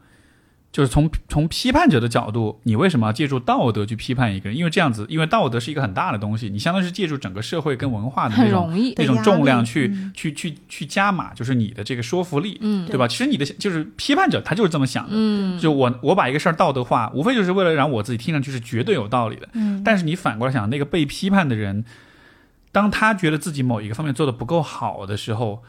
就是从从批判者的角度，你为什么要借助道德去批判一个人？因为这样子，因为道德是一个很大的东西，你相当于是借助整个社会跟文化的很那种。那种重量去、嗯去去去加码，就是你的这个说服力，嗯对吧？其实你的就是批判者，他就是这么想的。嗯，就我我把一个事儿道德化，无非就是为了让我自己听上去是绝对有道理的。嗯，但是你反过来想，那个被批判的人，当他觉得自己某一个方面做的不够好的时候，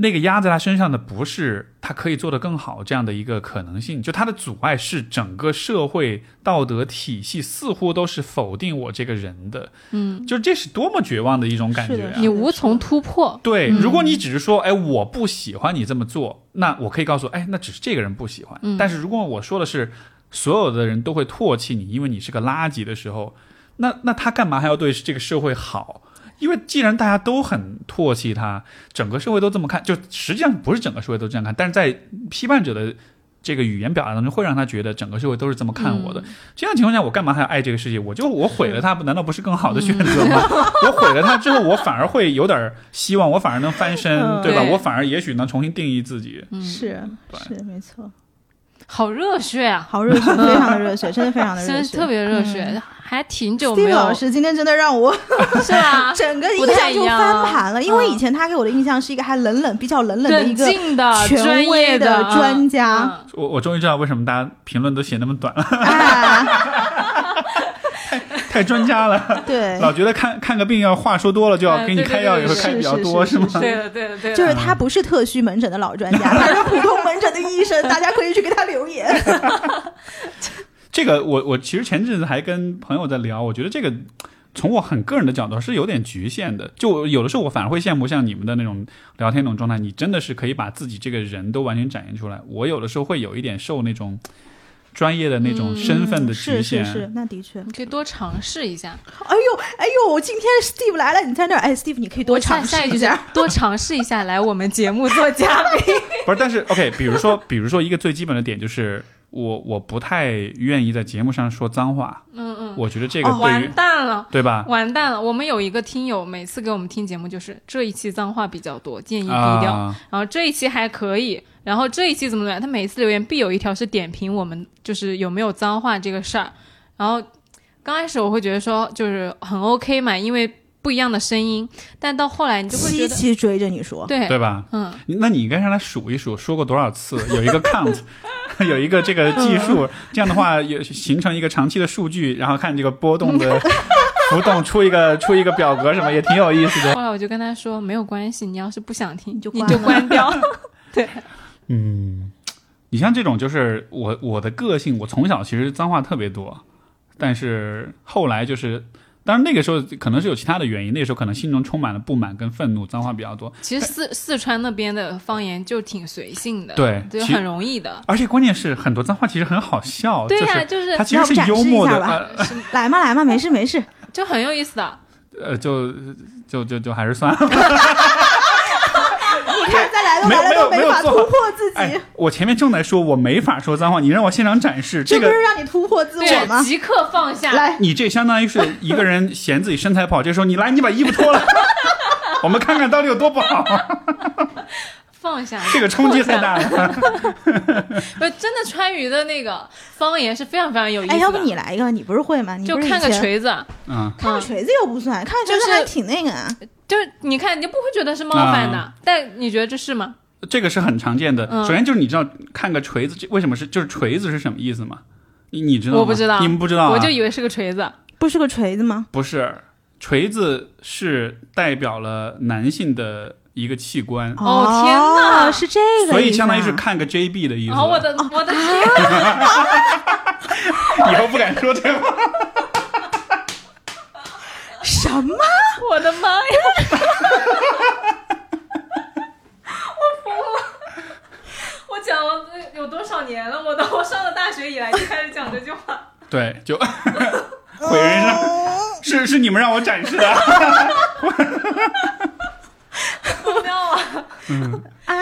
那个压在他身上的不是他可以做得更好这样的一个可能性，就他的阻碍是整个社会道德体系似乎都是否定我这个人的。嗯，就这是多么绝望的一种感觉啊！你无从突破。对，嗯如果你只是说，哎，我不喜欢你这么做，那我可以告诉，哎，那只是这个人不喜欢。嗯但是如果我说的是，所有的人都会唾弃你，因为你是个垃圾的时候，那那他干嘛还要对这个社会好？因为既然大家都很唾弃他，整个社会都这么看，就实际上不是整个社会都这样看，但是在批判者的这个语言表达当中，会让他觉得整个社会都是这么看我的。这样情况下，我干嘛还要爱这个世界？我就我毁了它，难道不是更好的选择吗？我毁了它之后，我反而会有点希望，我反而能翻身，嗯对吧？我反而也许能重新定义自己。嗯，是是没错，好热血啊！好热血，非常的热血，真的非常的热血，特别热血，嗯还挺久没 Steve 有老师今天真的让我 是吧？整个印象就翻盘了，因为嗯以前他给我的印象是一个还冷冷、比较冷冷的一个静的、的嗯专家嗯 我我终于知道为什么大家评论都写那么短了，啊，太专家了。对，老觉得看看个病要话说多了就要给你开药，对也会对开比较多，是吗对的，对的，对的。就是他不是特需门诊的老专家，他是普通门诊的医生，大家可以去给他留言。这个我我其实前阵子还跟朋友在聊，我觉得这个从我很个人的角度是有点局限的。就有的时候我反而会羡慕像你们的那种聊天那种状态，你真的是可以把自己这个人都完全展现出来。我有的时候会有一点受那种专业的那种身份的局是限。是是，那的确。你可以多尝试一下。哎呦哎呦，我今天 Steve 来了，你在那儿，哎，Steve 你可以多尝试一下。多尝试一下来我们节目做嘉宾。不是，但是 OK，比如说，比如说一个最基本的点就是，我我不太愿意在节目上说脏话。嗯嗯，我觉得这个哦、完蛋了。对吧？完蛋了！我们有一个听友，每次给我们听节目就是这一期脏话比较多，建议低调。啊，然后这一期还可以，然后这一期怎么怎么样？他每次留言必有一条是点评我们就是有没有脏话这个事儿。然后刚开始我会觉得说就是很 OK 嘛，因为不一样的声音，但到后来你就会觉得追着你说，对对吧？嗯，那你应该让他数一数，说过多少次，有一个 count，有一个这个计数，这样的话也形成一个长期的数据，然后看这个波动的 浮动，出一个出一个表格什么，也挺有意思的。后来我就跟他说没有关系，你要是不想听你就你就关掉。对，嗯，你像这种，就是我我的个性，我从小其实脏话特别多，但是后来就是。当然，那个时候可能是有其他的原因，那个时候可能心中充满了不满跟愤怒，脏话比较多。其实四四川那边的方言就挺随性的，对其就很容易的。而且关键是很多脏话其实很好笑，对呀、就就是它其实是幽默的，来嘛来嘛，没事没事。就很有意思的。呃，就就就就还是算了。你看再来都来了没有没有都法突没有突破自己哎，，我前面正在说我没法说脏话，你让我现场展示这个这不是，让你突破自我对，吗？即刻放下。来，你这相当于是一个人嫌自己身材不好，这时候你来，你把衣服脱了，我们看看到底有多不好。放下，这个冲击太大了。不是真的川渝的那个方言是非常非常有意思的。哎，要不你来一个？你不是会吗？你就看个锤子，嗯，看个锤子又不算，看个锤就是子还挺那个啊。就是你看你就不会觉得是冒犯的，啊但你觉得这是吗？这个是很常见的。嗯首先就是你知道看个锤子，为什么是就是锤子是什么意思吗？你你知道吗？我不知道你们不知道、啊？我就以为是个锤子。不是个锤子吗？不是，锤子是代表了男性的一个器官，哦天哪是这个啊，所以相当于是看个 JB 的意思。哦，我的我的天，以后不敢说这话。什么？我的妈呀！我疯了！我讲了有有多少年了？我都 我上了大学以来就开始讲这句话。对，就 毁人生，是是你们让我展示的。妙啊！嗯啊，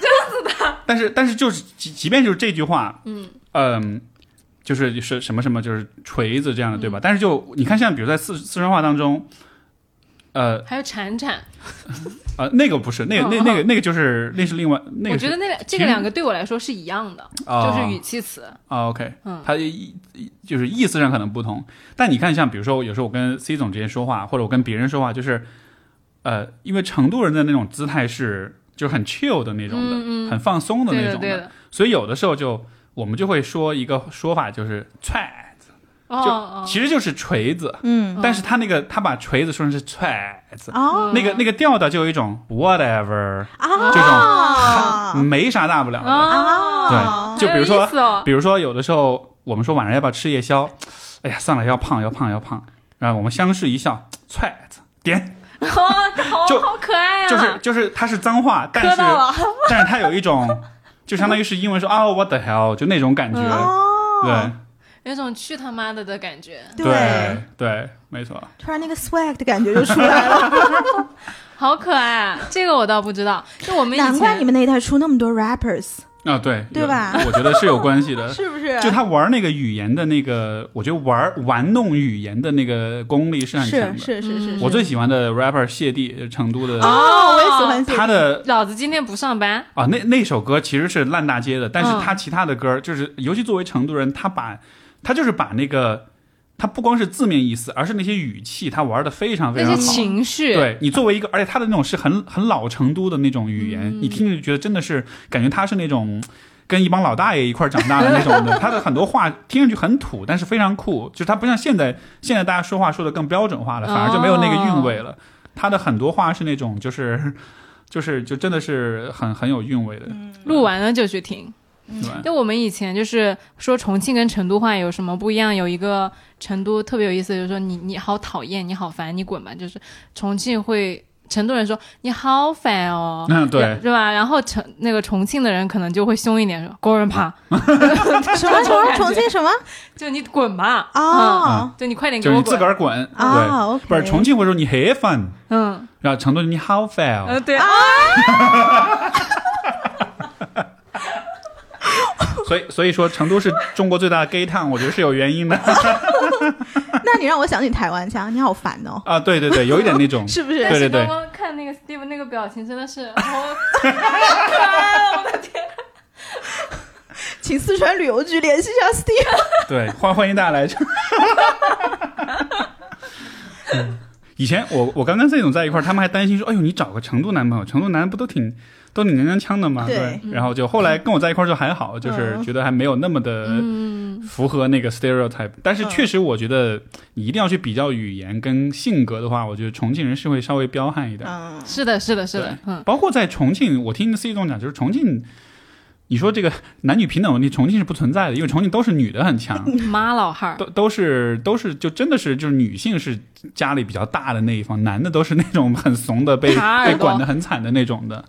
这样子的。但是但是就是，即便就是这句话，嗯嗯。就是是什么什么就是锤子这样的，对吧？但是就你看，像比如在四四川话当中，呃还有铲铲，呃，那个不是，那个那那个那个就是那是另外那个，我觉得那两这个两个对我来说是一样的，哦就是语气词。啊，OK，嗯它意就是意思上可能不同，但你看，像比如说，有时候我跟 C 总之间说话，或者我跟别人说话，就是，呃，因为成都人的那种姿态是就是很 chill 的那种的，嗯嗯很放松的那种的对的。所以有的时候就我们就会说一个说法，就是踹子，就其实就是锤子，嗯。但是他那个他把锤子说成是踹子，哦。那个那个调调就有一种 whatever，啊。这种没啥大不了的。哦，对就比如说比如说有的时候我们说晚上要不要吃夜宵，哎呀算了，要胖要胖要胖，然后我们相视一笑，踹子点，哦，好就好可爱啊！就是就是它是脏话，但是 但是它有一种，就相当于是英文说啊 what the hell，就那种感觉，哦，对。有种去他妈的的感觉，对。对，没错。突然那个 swag 的感觉就出来了。好可爱啊！这个我倒不知道，就我们难怪你们那一代出那么多 rappers，啊，对对吧我觉得是有关系的。是不是？就他玩那个语言的那个，我觉得玩玩弄语言的那个功力是很强的。是是是是，我最喜欢的 rapper 谢帝，成都的，哦，我也喜欢他的老子今天不上班，啊，那那首歌其实是烂大街的，但是嗯他其他的歌，就是尤其作为成都人，他把他就是把那个，他不光是字面意思，而是那些语气，他玩的非常非常好。情绪，对你作为一个，而且他的那种是很很老成都的那种语言，嗯你听着就觉得真的是感觉他是那种跟一帮老大爷一块儿长大的那种的。他的很多话听上去很土，但是非常酷，就是他不像现在现在大家说话说的更标准化了，反而就没有那个韵味了。他的很多话是那种就是就是就真的是很很有韵味的，录完了就去听。就我们以前就是说重庆跟成都话有什么不一样？有一个成都特别有意思，就是说你你好讨厌，你好烦，你滚吧。就是重庆会成都人说你好烦哦，嗯对。是吧？然后成那个重庆的人可能就会凶一点，说工人怕，什么什么？重庆什么？就你滚吧，哦就你快点给就是你自，个儿滚，啊不是重庆会说你很烦，嗯。然后成都你好烦哦，呃对啊，所以所以说成都是中国最大的 gay town，我觉得是有原因的 那你让我想起台湾腔，你好烦哦，啊，对对对，有一点那种，是不是？对对对刚刚看那个 Steve 那个表情真的是好可爱啊，我的天！请四川旅游局联系一下 Steve。对，欢欢迎大家来。嗯以前我我刚跟 C 总在一块儿，他们还担心说：“哎呦，你找个成都男朋友，成都男不都挺都挺娘娘腔的嘛？”对。然后就后来跟我在一块儿就还好，就是嗯。觉得还没有那么的符合那个 stereotype。但是确实，我觉得你一定要去比较语言跟性格的话，我觉得重庆人是会稍微彪悍一点。嗯，是的，是的，是的，嗯，包括在重庆，我听 C 总讲，就是重庆，你说这个男女平等问题，重庆是不存在的，因为重庆都是女的很强。妈老汉儿，都都是都是就真的是就是女性是家里比较大的那一方，男的都是那种很怂的被被管得很惨的那种的。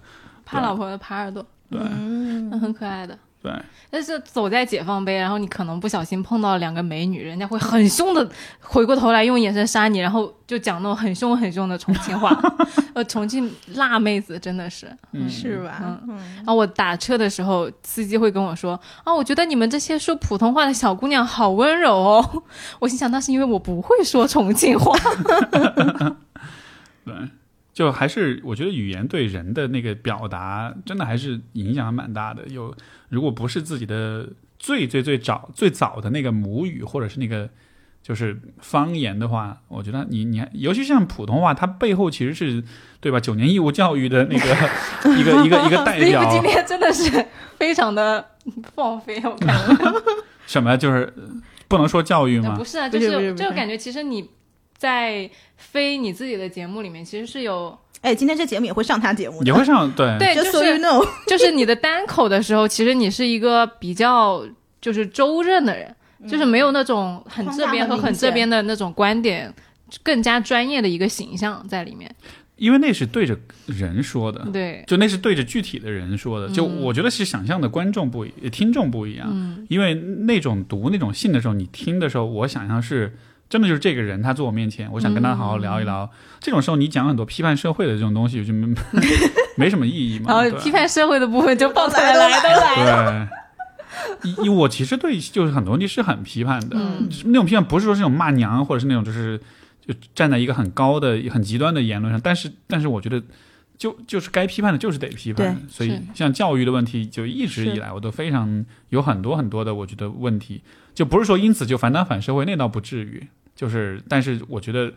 怕老婆的耙耳朵，对嗯那很可爱的。对，但是走在解放碑，然后你可能不小心碰到两个美女，人家会很凶的回过头来用眼神杀你，然后就讲那种很凶很凶的重庆话。呃，重庆辣妹子真的是。嗯是吧？嗯然后我打车的时候，司机会跟我说：“啊，我觉得你们这些说普通话的小姑娘好温柔哦。”我心想，那是因为我不会说重庆话。对，就还是我觉得语言对人的那个表达真的还是影响蛮大的。有如果不是自己的最最最早最早的那个母语或者是那个就是方言的话，我觉得你你尤其像普通话，它背后其实是对吧？九年义务教育的那个 一个一个一个代表。今天真的是非常的放飞，我看了。什么就是呃不能说教育吗不？是啊，就是不是是就感觉其实你在飞你自己的节目里面，其实是有哎，今天这节目也会上他节目，也会上对。对，就 Just so you 是 know，就是你的单口的时候，其实你是一个比较就是周正的人，就是没有那种很这边和很这边的那种观点，更加专业的一个形象在里面。因为那是对着人说的，对，就那是对着具体的人说的，就嗯我觉得是想象的观众不一，听众不一样，嗯。因为那种读那种信的时候，你听的时候，我想象是真的就是这个人他坐我面前，我想跟他好好聊一聊。这种时候你讲很多批判社会的这种东西，就没 没什么意义嘛。然后批判社会的部分就爆出来了，来都来了。对，因我其实对就是很多问题是很批判的，嗯。那种批判不是说是那种骂娘，或者是那种就是就站在一个很高的、很极端的言论上，但是但是我觉得就就是该批判的就是得批判，所以像教育的问题，就一直以来我都非常有很多很多的我觉得问题，就不是说因此就反党反社会，那倒不至于，就是但是我觉得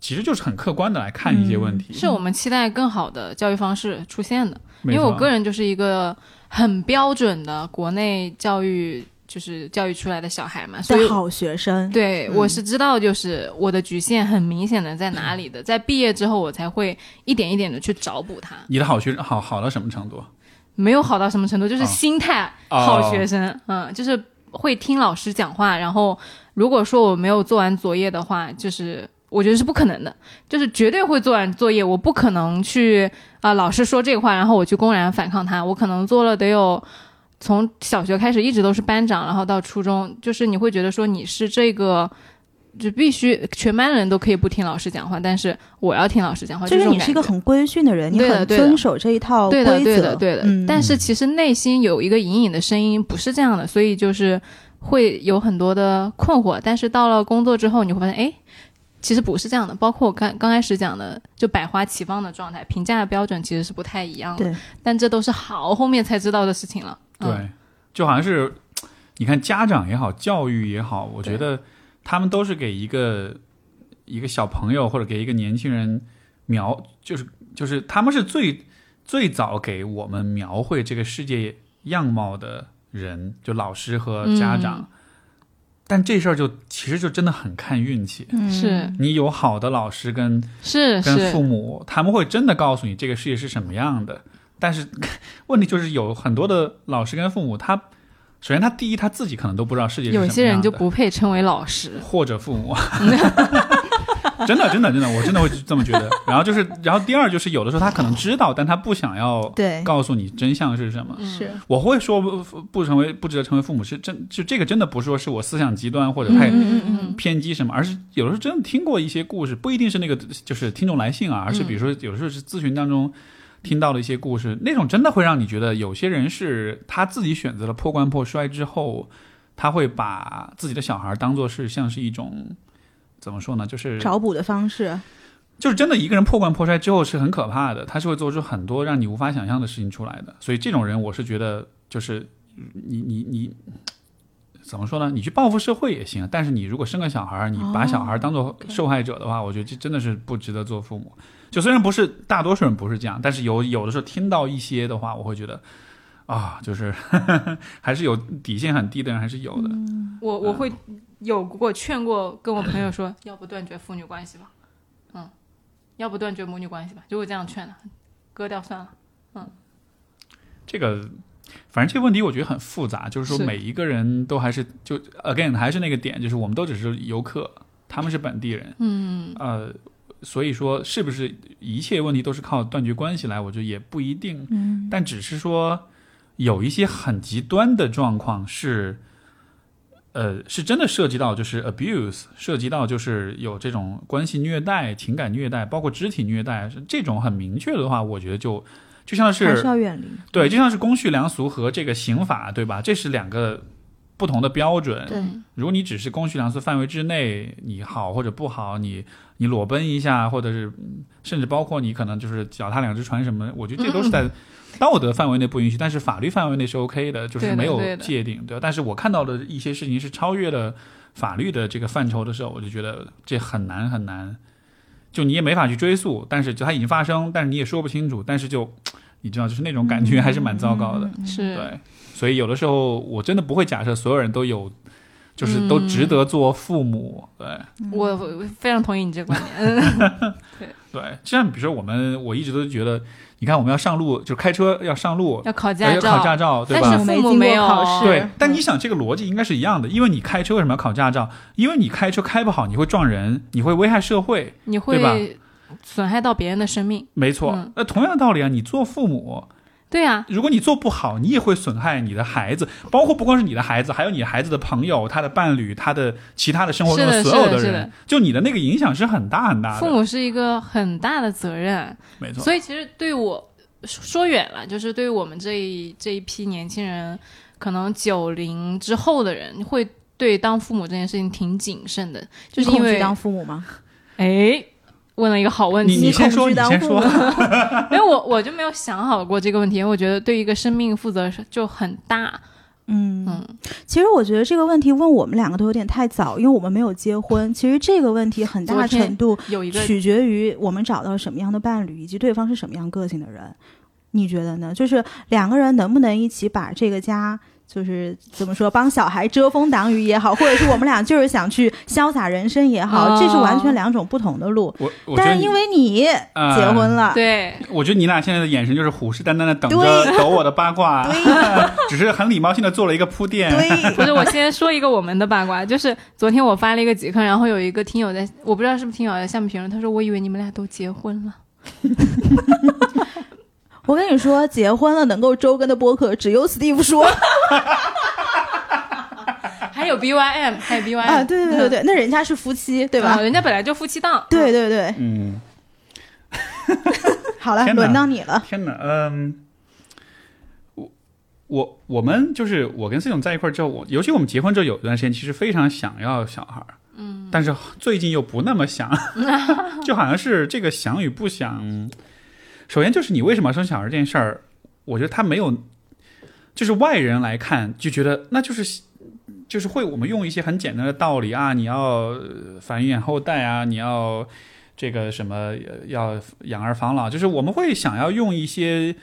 其实就是很客观的来看一些问题，是我们期待更好的教育方式出现的，因为我个人就是一个很标准的国内教育，就是教育出来的小孩嘛，所以好学生，对，嗯。我是知道，就是我的局限很明显的在哪里的，在毕业之后，我才会一点一点的去找补它，你的好学生好好到什么程度？没有好到什么程度，就是哦。心态哦。好学生，嗯，就是会听老师讲话，然后如果说我没有做完作业的话，就是我觉得是不可能的，就是绝对会做完作业，我不可能去啊、老师说这个话，然后我去公然反抗他，我可能做了得有。从小学开始一直都是班长，然后到初中，就是你会觉得说你是这个，就必须全班人都可以不听老师讲话，但是我要听老师讲话，就是你是一个很规训的人，你很遵守这一套规则，对的，对的，对的。嗯但是其实内心有一个隐隐的声音不是这样的，所以就是会有很多的困惑。但是到了工作之后，你会发现，哎，其实不是这样的。包括我刚刚开始讲的，就百花齐放的状态，评价的标准其实是不太一样的。对，但这都是好后面才知道的事情了。嗯、对，就好像是 你看家长也好，教育也好，我觉得他们都是给一个一个小朋友或者给一个年轻人描，就是就是他们是最最早给我们描绘这个世界样貌的人，就老师和家长。嗯但这事儿就其实就真的很看运气。嗯是你有好的老师跟是跟父，母，他们会真的告诉你这个世界是什么样的。但是 问题就是有很多的老师跟父母，他首先他第一他自己可能都不知道世界是什么样的，有些人就不配称为老师。或者父母，真的真的真的，我真的会这么觉得。然后就是，然后第二就是有的时候他可能知道，但他不想要对，告诉你真相是什么。是。我会说不不成为不值得成为父母是真就这个真的不是说是我思想极端或者太偏激什么，而是有的时候真的听过一些故事，不一定是那个就是听众来信啊，而是比如说有的时候是咨询当中听到的一些故事，那种真的会让你觉得有些人是他自己选择了破罐破摔之后，他会把自己的小孩当做是像是一种怎么说呢，就是找补的方式，就是真的一个人破罐破摔之后是很可怕的，他是会做出很多让你无法想象的事情出来的。所以这种人，我是觉得就是你你你怎么说呢？你去报复社会也行，但是你如果生个小孩，你把小孩当做受害者的话，我觉得这真的是不值得做父母。就虽然不是大多数人不是这样，但是有有的时候听到一些的话，我会觉得啊，就是 还是有底线很低的人还是有的。我我会有过劝过跟我朋友说，要不断绝父女关系吧，嗯，要不断绝母女关系吧，就会这样劝的，割掉算了。嗯这个，反正这个问题我觉得很复杂，就是说每一个人都还是就 again 还是那个点，就是我们都只是游客，他们是本地人，嗯，呃，所以说是不是一切问题都是靠断绝关系来，我觉得也不一定，嗯，但只是说有一些很极端的状况是。呃，是真的涉及到就是 abuse，涉及到就是有这种关系虐待、情感虐待，包括肢体虐待，这种很明确的话，我觉得就就像是还是要远离，对，就像是公序良俗和这个刑法，对吧？这是两个不同的标准。对，如果你只是公序良俗范围之内，你好或者不好，你你裸奔一下，或者是嗯甚至包括你可能就是脚踏两只船什么的，我觉得这都是在道德范围内不允许，但是法律范围内是 OK 的，就是没有界定，对吧？但是我看到的一些事情是超越了法律的这个范畴的时候，我就觉得这很难很难，就你也没法去追溯，但是就它已经发生，但是你也说不清楚，但是就你知道，就是那种感觉还是蛮糟糕的。嗯是，对，所以有的时候我真的不会假设所有人都有，就是都值得做父母。对我我非常同意你这个观点。对对，就像比如说我们，我一直都觉得，你看我们要上路，就开车要上路，要考驾照，考驾照，对吧但是？父母没有对，但你想这个逻辑应该是一样的，因为你开车为什么要考驾照？因为你开车开不好，你会撞人，你会危害社会。你会对吧会损害到别人的生命。没错嗯。那同样的道理啊，你做父母，对啊，如果你做不好，你也会损害你的孩子，包括不光是你的孩子，还有你孩子的朋友、他的伴侣、他的其他的生活中的所有是的人，就你的那个影响是很大很大的。父母是一个很大的责任，没错，所以其实对我说远了，就是对于我们这一这一批年轻人，可能九零之后的人会对当父母这件事情挺谨慎的，就是因为当父母吗？哎。问了一个好问题，你你先说，你先说母。没有我我就没有想好过这个问题，因为我觉得对一个生命负责就很大。嗯嗯，其实我觉得这个问题问我们两个都有点太早，因为我们没有结婚。其实这个问题很大程度有一个取决于我们找到什么样的伴侣，以及对方是什么样个性的人。你觉得呢？就是两个人能不能一起把这个家，就是怎么说，帮小孩遮风挡雨也好，或者是我们俩就是想去潇洒人生也好，哦这是完全两种不同的路。但是因为你啊结婚了，对，我觉得你俩现在的眼神就是虎视眈眈的等着对抖我的八卦，对 只是很礼貌性的做了一个铺垫。对，不是，我先说一个我们的八卦，就是昨天我发了一个极客，然后有一个听友在，我不知道是不是听友在下面评论，他说我以为你们俩都结婚了。我跟你说，结婚了能够周更的播客只有 Steve 说 还有 BYM，还有 BYM 啊，对对对对，那人家是夫妻，对吧啊？人家本来就夫妻档。对对对，嗯，好了，轮到你了。天哪，嗯，我我我们就是我跟 C 总在一块儿之后，我尤其我们结婚之后有一段时间，其实非常想要小孩，嗯，但是最近又不那么想，就好像是这个想与不想。首先就是你为什么生小孩这件事儿，我觉得他没有，就是外人来看就觉得那就是。就是会，我们用一些很简单的道理啊，你要繁衍后代啊，你要这个什么要养儿防老，就是我们会想要用一些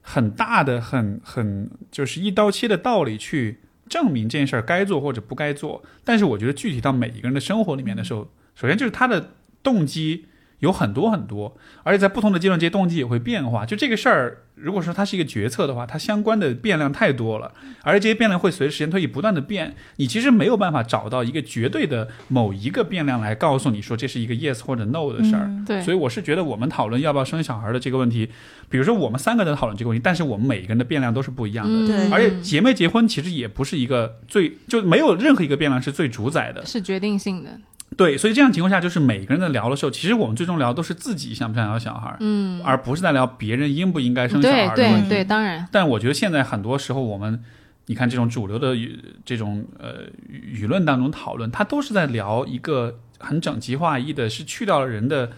很大的、很很就是一刀切的道理去证明这件事儿该做或者不该做。但是我觉得具体到每一个人的生活里面的时候，首先就是他的动机有很多很多，而且在不同的阶段，这些动机也会变化。就这个事儿，如果说它是一个决策的话，它相关的变量太多了，而且这些变量会随着时间推移不断的变。你其实没有办法找到一个绝对的某一个变量来告诉你说这是一个 yes 或者 no 的事儿。对，所以我是觉得我们讨论要不要生小孩的这个问题，比如说我们三个在讨论这个问题，但是我们每一个人的变量都是不一样的。对而且结没结婚其实也不是一个最就没有任何一个变量是最主宰的，是决定性的。对，所以这样情况下，就是每个人在聊的时候，其实我们最终聊的都是自己想不想要小孩，嗯，而不是在聊别人应不应该生小对孩的问题。对对，当然，但我觉得现在很多时候，我们你看这种主流的这种呃舆舆论当中讨论，它都是在聊一个很整齐划一的，是去掉了人的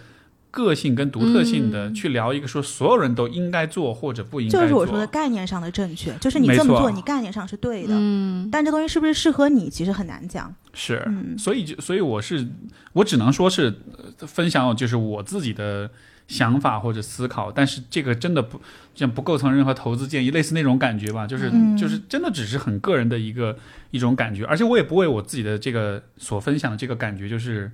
个性跟独特性的，嗯去聊一个说所有人都应该做或者不应该做。就是我说的概念上的正确，就是你这么做，你概念上是对的，嗯，但这东西是不是适合你，其实很难讲。是，嗯所以就所以我是我只能说是呃分享就是我自己的想法或者思考，但是这个真的不这样不构成任何投资建议，类似那种感觉吧，就是、嗯就是真的只是很个人的一个一种感觉，而且我也不为我自己的这个所分享的这个感觉就是。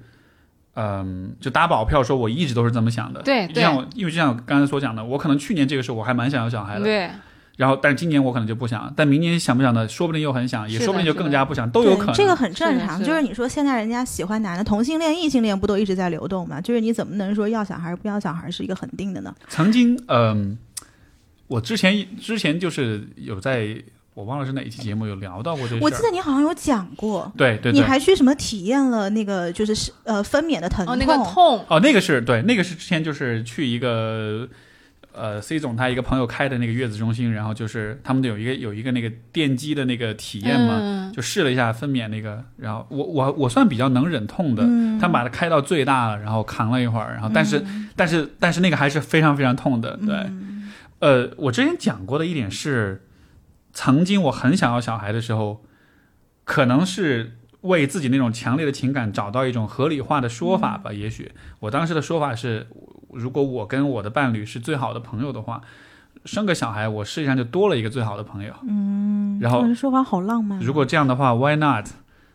嗯，就打保票说，我一直都是这么想的。对就像我，因为就像我刚才所讲的，我可能去年这个时候我还蛮想要小孩的，对，然后但是今年我可能就不想，但明年想不想的，说不定又很想，也说不定就更加不想，都有可能。这个很正常。就是你说现在人家喜欢男的，同性恋、异性恋不都一直在流动吗？就是你怎么能说要小孩不要小孩是一个恒定的呢？曾经，嗯、我之前之前就是有在，我忘了是哪一期节目有聊到过这事。我记得你好像有讲过，对对对，你还去什么体验了那个就是呃分娩的疼痛？哦，那个痛，哦，那个是对，那个是之前就是去一个呃 C 总他一个朋友开的那个月子中心，然后就是他们有一个有一个那个电击的那个体验嘛，嗯，就试了一下分娩那个，然后我我我算比较能忍痛的，嗯。他们把它开到最大了，然后扛了一会儿，然后但是、嗯。但是但是那个还是非常非常痛的，对。嗯。呃，我之前讲过的一点是，曾经我很想要小孩的时候，可能是为自己那种强烈的情感找到一种合理化的说法吧。也许我当时的说法是，如果我跟我的伴侣是最好的朋友的话，生个小孩，我世界上就多了一个最好的朋友。嗯，然后这个说法好浪漫啊。如果这样的话，Why not？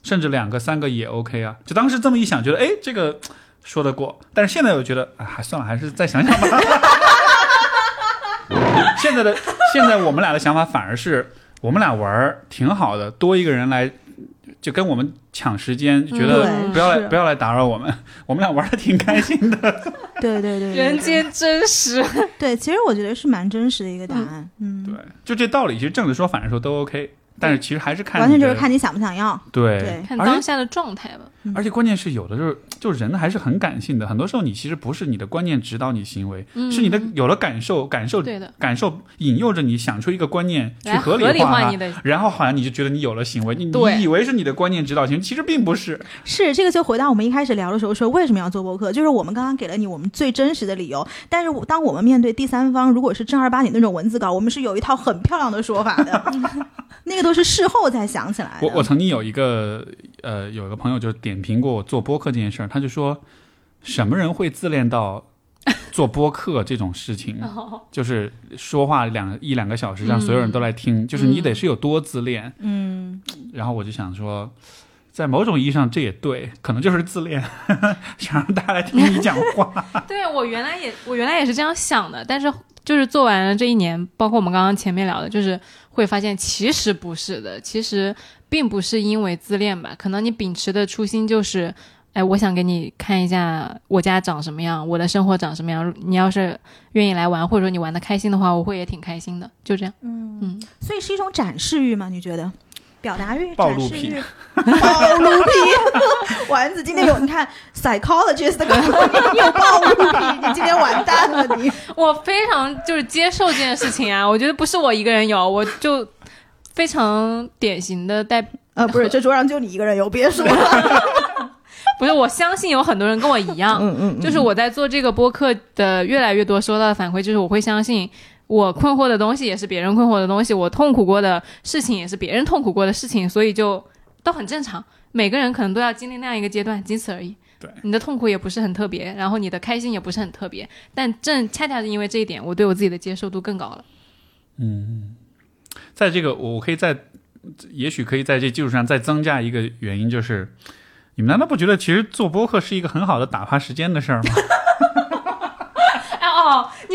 甚至两个、三个也 OK 啊。就当时这么一想，觉得哎，这个说得过。但是现在我觉得，哎，还算了，还是再想想吧。现在的现在我们俩的想法反而是，我们俩玩儿挺好的，多一个人来，就跟我们抢时间，觉对得不要来是不要来打扰我们，我们俩玩的挺开心的。对对对对，人间真实。对，其实我觉得是蛮真实的一个答案，嗯，对，就这道理，其实正着说反着说都 OK，但是其实还是看完全就是看你想不想要，对对看当下的状态吧。而且关键是有的时候，就人还是很感性的，很多时候你其实不是你的观念指导你行为，嗯是你的有了感受，感受对的，感受引诱着你想出一个观念去合理化它理化你的然后好像你就觉得你有了行为，你你以为是你的观念指导行为，其实并不是。是这个就回到我们一开始聊的时候说为什么要做播客，就是我们刚刚给了你我们最真实的理由，但是当我们面对第三方，如果是正儿八经那种文字稿，我们是有一套很漂亮的说法的，那个都是事后才想起来的。我我曾经有一个呃有一个朋友就点评过我做播客这件事儿，他就说什么人会自恋到做播客这种事情，哦 就是说话两一两个小时让所有人都来听，就是你得是有多自恋。嗯，然后我就想说。在某种意义上，这也对，可能就是自恋，想让大家来听你讲话。对我原来也我原来也是这样想的，但是就是做完了这一年，包括我们刚刚前面聊的，就是会发现其实不是的，其实并不是因为自恋吧，可能你秉持的初心就是，哎，我想给你看一下我家长什么样，我的生活长什么样，你要是愿意来玩，或者说你玩的开心的话，我会也挺开心的，就这样。嗯所以是一种展示欲吗？你觉得？表达欲、暴露癖展示欲、暴露癖。丸子今天有你看 psychologist 的，你有暴露癖，你今天完蛋了你。我非常就是接受这件事情啊，我觉得不是我一个人有，我就非常典型的代呃，不是，这桌上就你一个人有，别说了。不是，我相信有很多人跟我一样，嗯嗯就是我在做这个播客的越来越多收到的反馈，就是我会相信我困惑的东西也是别人困惑的东西，我痛苦过的事情也是别人痛苦过的事情，所以就都很正常。每个人可能都要经历那样一个阶段，仅此而已。对，你的痛苦也不是很特别，然后你的开心也不是很特别，但正恰恰是因为这一点，我对我自己的接受度更高了。嗯在这个，我可以在，也许可以在这基础上再增加一个原因，就是你们难道不觉得其实做播客是一个很好的打发时间的事儿吗？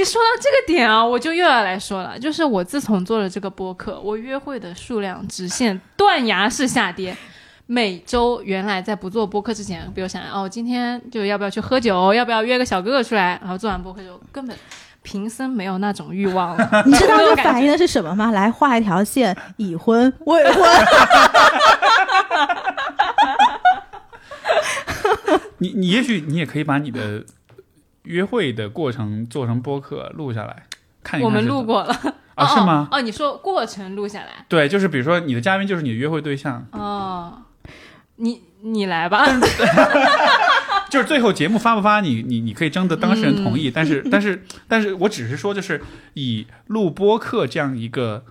你说到这个点啊，我就又要来说了，就是我自从做了这个播客，我约会的数量直线断崖式下跌。每周原来在不做播客之前，比如想哦，今天就要不要去喝酒，要不要约个小哥哥出来，然后做完播客就根本平生没有那种欲望了。你知道这反映的是什么吗？来画一条线，已婚、未婚。你你也许你也可以把你的约会的过程做成播客录下来，看一看我们录过了 啊？哦是吗？哦，你说过程录下来对，就是比如说你的嘉宾就是你的约会对象，哦，你你来吧。就是最后节目发不发你你你可以征得当事人同意，嗯但是但是但是我只是说就是以录播客这样一个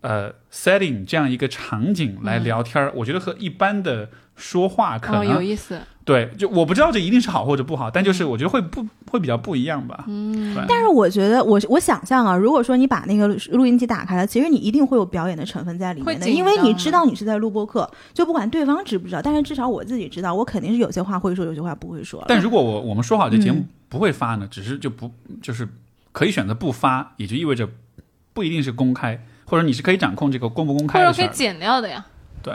呃 setting 这样一个场景来聊天儿，我觉得和一般的说话可能、有意思。对，就我不知道这一定是好或者不好，但就是我觉得会不会比较不一样吧。嗯，但是我觉得，我我想象啊，如果说你把那个录音机打开了，其实你一定会有表演的成分在里面的，因为你知道你是在录播课，就不管对方知不知道，但是至少我自己知道，我肯定是有些话会说，有些话不会说。但如果我我们说好这节目嗯不会发呢，只是就不就是可以选择不发，也就意味着不一定是公开，或者你是可以掌控这个公不公或者可以。剪掉的呀，对，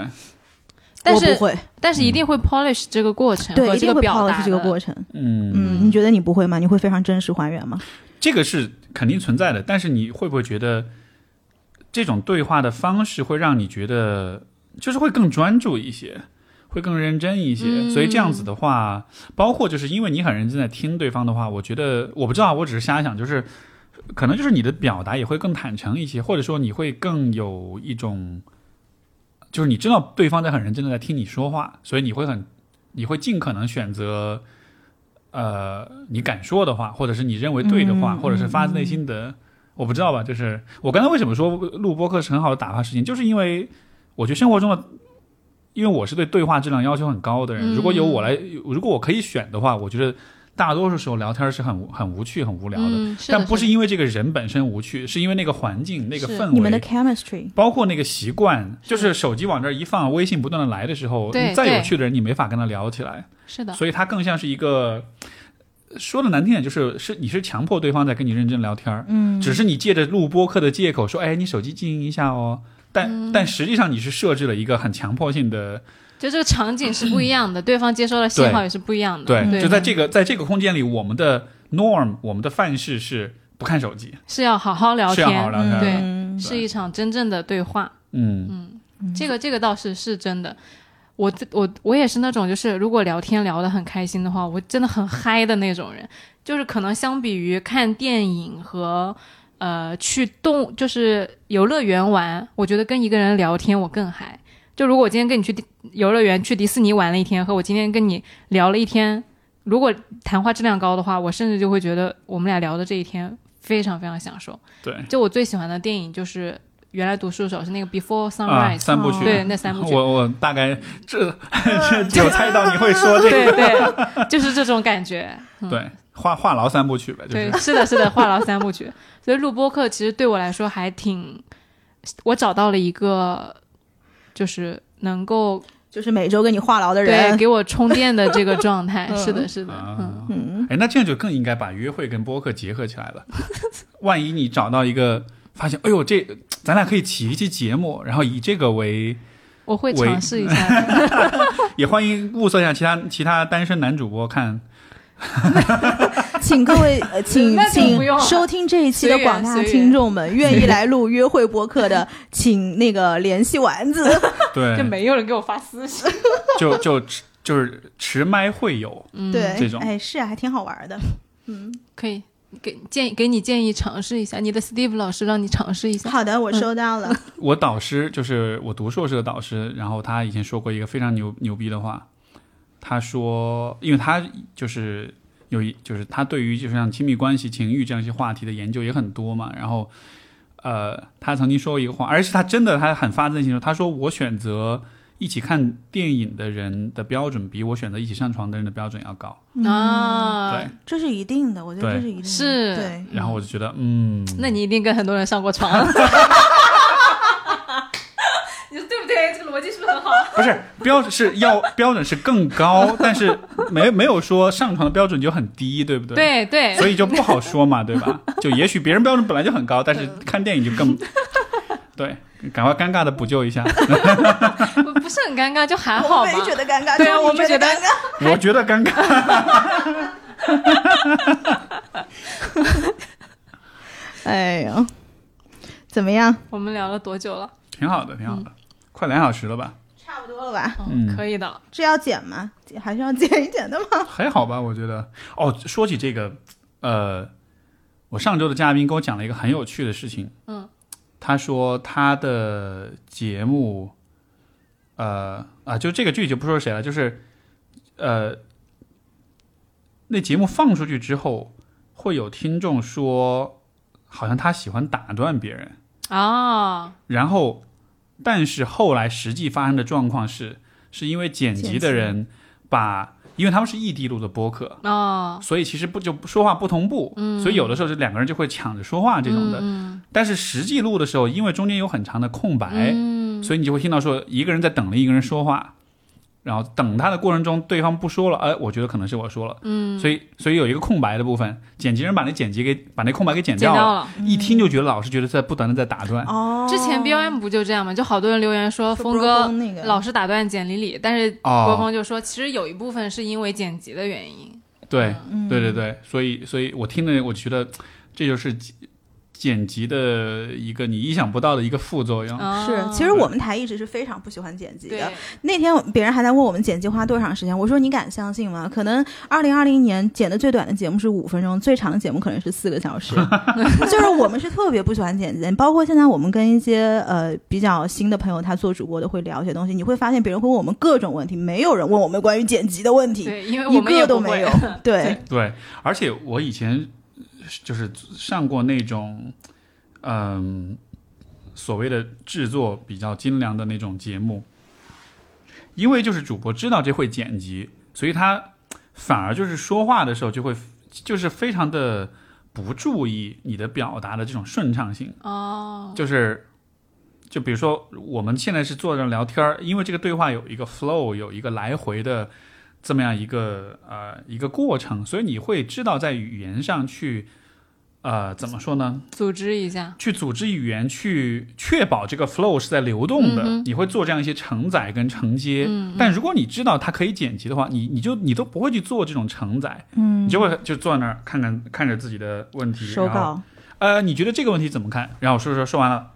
但是我不会，但是一定会 polish 这个过程对，和这个一定会 polish 这个过程。嗯嗯，你觉得你不会吗？你会非常真实还原吗？这个是肯定存在的，但是你会不会觉得这种对话的方式会让你觉得就是会更专注一些，会更认真一些？嗯所以这样子的话，包括就是因为你很认真在听对方的话，我觉得我不知道，我只是瞎想，就是可能就是你的表达也会更坦诚一些，或者说你会更有一种，就是你知道对方在很认真的在听你说话，所以你会很你会尽可能选择。呃，你敢说的话，或者是你认为对的话，嗯或者是发自内心的，我不知道吧。就是我刚才为什么说录播课是很好的打发时间，就是因为我觉得生活中的，因为我是对对话质量要求很高的人，嗯如果由我来，如果我可以选的话，我觉得大多数时候聊天是很很无趣、很无聊的。嗯，的但不是因为这个人本身无趣，是因为那个环境、那个是。氛你们的围，chemistry，包括那个习惯，就是手机往这儿一放，微信不断的来的时候，对你再有趣的人，你没法跟他聊起来。是的，所以他更像是一个说的难听点，就是是你是强迫对方在跟你认真聊天儿，嗯，只是你借着录播客的借口说，哎，你手机静音一下哦。但、嗯。但实际上你是设置了一个很强迫性的就这个场景是不一样的，对方接收的信号也是不一样的。对，对，就在这个在这个空间里，我们的 norm，我们的范式是不看手机，是要好好聊是要好好天，聊天的。对嗯是一场真正的对话。嗯嗯这个这个倒是是真的。我自我我也是那种，就是如果聊天聊得很开心的话，我真的很嗨的那种人。就是可能相比于看电影和呃去动就是游乐园玩，我觉得跟一个人聊天我更嗨。就如果我今天跟你去迪游乐园去迪士尼玩了一天，和我今天跟你聊了一天，如果谈话质量高的话，我甚至就会觉得我们俩聊的这一天非常非常享受。对就我最喜欢的电影就是原来读书的时候是那个 Before 啊，Sunrise，、三部曲，对那三部曲。我我大概这 这有猜到你会说这个，对对，就是这种感觉。嗯、对，话话痨三部曲呗，就是对，是的，是的，话痨三部曲。所以录播课其实对我来说还挺，我找到了一个就是能够就是每周跟你话痨的人对人，给我充电的这个状态。嗯是的，是的，嗯，哎，那这样就更应该把约会跟播客结合起来了。万一你找到一个，发现，哎呦，这咱俩可以起一期节目，然后以这个为，我会尝试一下。也欢迎物色一下其他其他单身男主播看。请各位呃，请请收听这一期的广大听众们，愿意来录约会播客的，请那个联系丸子。对就，没有人给我发私信。就就就是持麦会友，嗯，对，这种哎，是啊，还挺好玩的。嗯，可以给建议给你建议尝试一下，你的 Steve 老师让你尝试一下。好的，我收到了。我导师就是我读硕士的导师，然后他以前说过一个非常牛牛逼的话，他说，因为他就是有一就是他对于就是像亲密关系、情欲这样一些话题的研究也很多嘛，然后呃，他曾经说过一个话，而且他真的他很发自内心说，他说我选择一起看电影的人的标准比我选择一起上床的人的标准要高，啊，对，这是一定的，我觉得这是一定的。是对，然后我就觉得嗯，那你一定跟很多人上过床。你说对不对？这个逻辑是不是很好？不是标准是要标准是更高，但是没没有说上床的标准就很低，对不对？对对，所以就不好说嘛，对吧？就也许别人标准本来就很高，但是看电影就更对，赶快尴尬的补救一下。不 不是很尴尬，就还好吧我们。觉得尴尬，对啊我们觉得尴尬。我觉得尴尬。哎呀，怎么样？我们聊了多久了？挺好的，挺好的，快两小时了吧？差不多了吧？哦嗯可以的。这要剪吗？还是要剪一剪的吗？还好吧，我觉得。哦，说起这个，呃，我上周的嘉宾跟我讲了一个很有趣的事情。嗯，他说他的节目，呃啊，就这个具体就不说谁了，就是呃，那节目放出去之后，会有听众说，好像他喜欢打断别人，啊，然后，但是后来实际发生的状况是，是因为剪辑的人把，因为他们是异地录的播客，哦，所以其实不就说话不同步，所以有的时候是两个人就会抢着说话这种的。嗯但是实际录的时候，因为中间有很长的空白，嗯。所以你就会听到说一个人在等另一个人说话，然后等他的过程中，对方不说了，哎，我觉得可能是我说了，嗯，所以所以有一个空白的部分，剪辑人把那剪辑给把那空白给剪掉掉了。一听就觉得老是觉得在不断的在打断。哦，之前 B O M 不就这样吗？就好多人留言说峰哥那个老是打断简里里，但是国峰就说其实有一部分是因为剪辑的原因。对，嗯对对对，所以所以我听了，我觉得这就是剪剪辑的一个你意想不到的一个副作用。啊是，其实我们台一直是非常不喜欢剪辑的。那天别人还在问我们剪辑花多长时间，我说你敢相信吗？可能二零二零年剪的最短的节目是五分钟，最长的节目可能是四个小时。就是我们是特别不喜欢剪辑，包括现在我们跟一些呃比较新的朋友，他做主播的会聊一些东西，你会发现别人会问我们各种问题，没有人问我们关于剪辑的问题，对，因为一我们也不会个都没有。对，对，而且我以前就是上过那种，嗯，所谓的制作比较精良的那种节目，因为就是主播知道这会剪辑，所以他反而就是说话的时候就会就是非常的不注意你的表达的这种顺畅性。哦，就是，就比如说我们现在是坐着聊天儿，因为这个对话有一个 flow，有一个来回的这么样一个呃一个过程，所以你会知道在语言上去呃，怎么说呢？组织一下，去组织语言，去确保这个 flow 是在流动的。嗯你会做这样一些承载跟承接。嗯但如果你知道它可以剪辑的话，你你就你都不会去做这种承载，嗯你就会就坐在那儿看看看着自己的问题，手然后稿，呃，你觉得这个问题怎么看？然后说说说完了，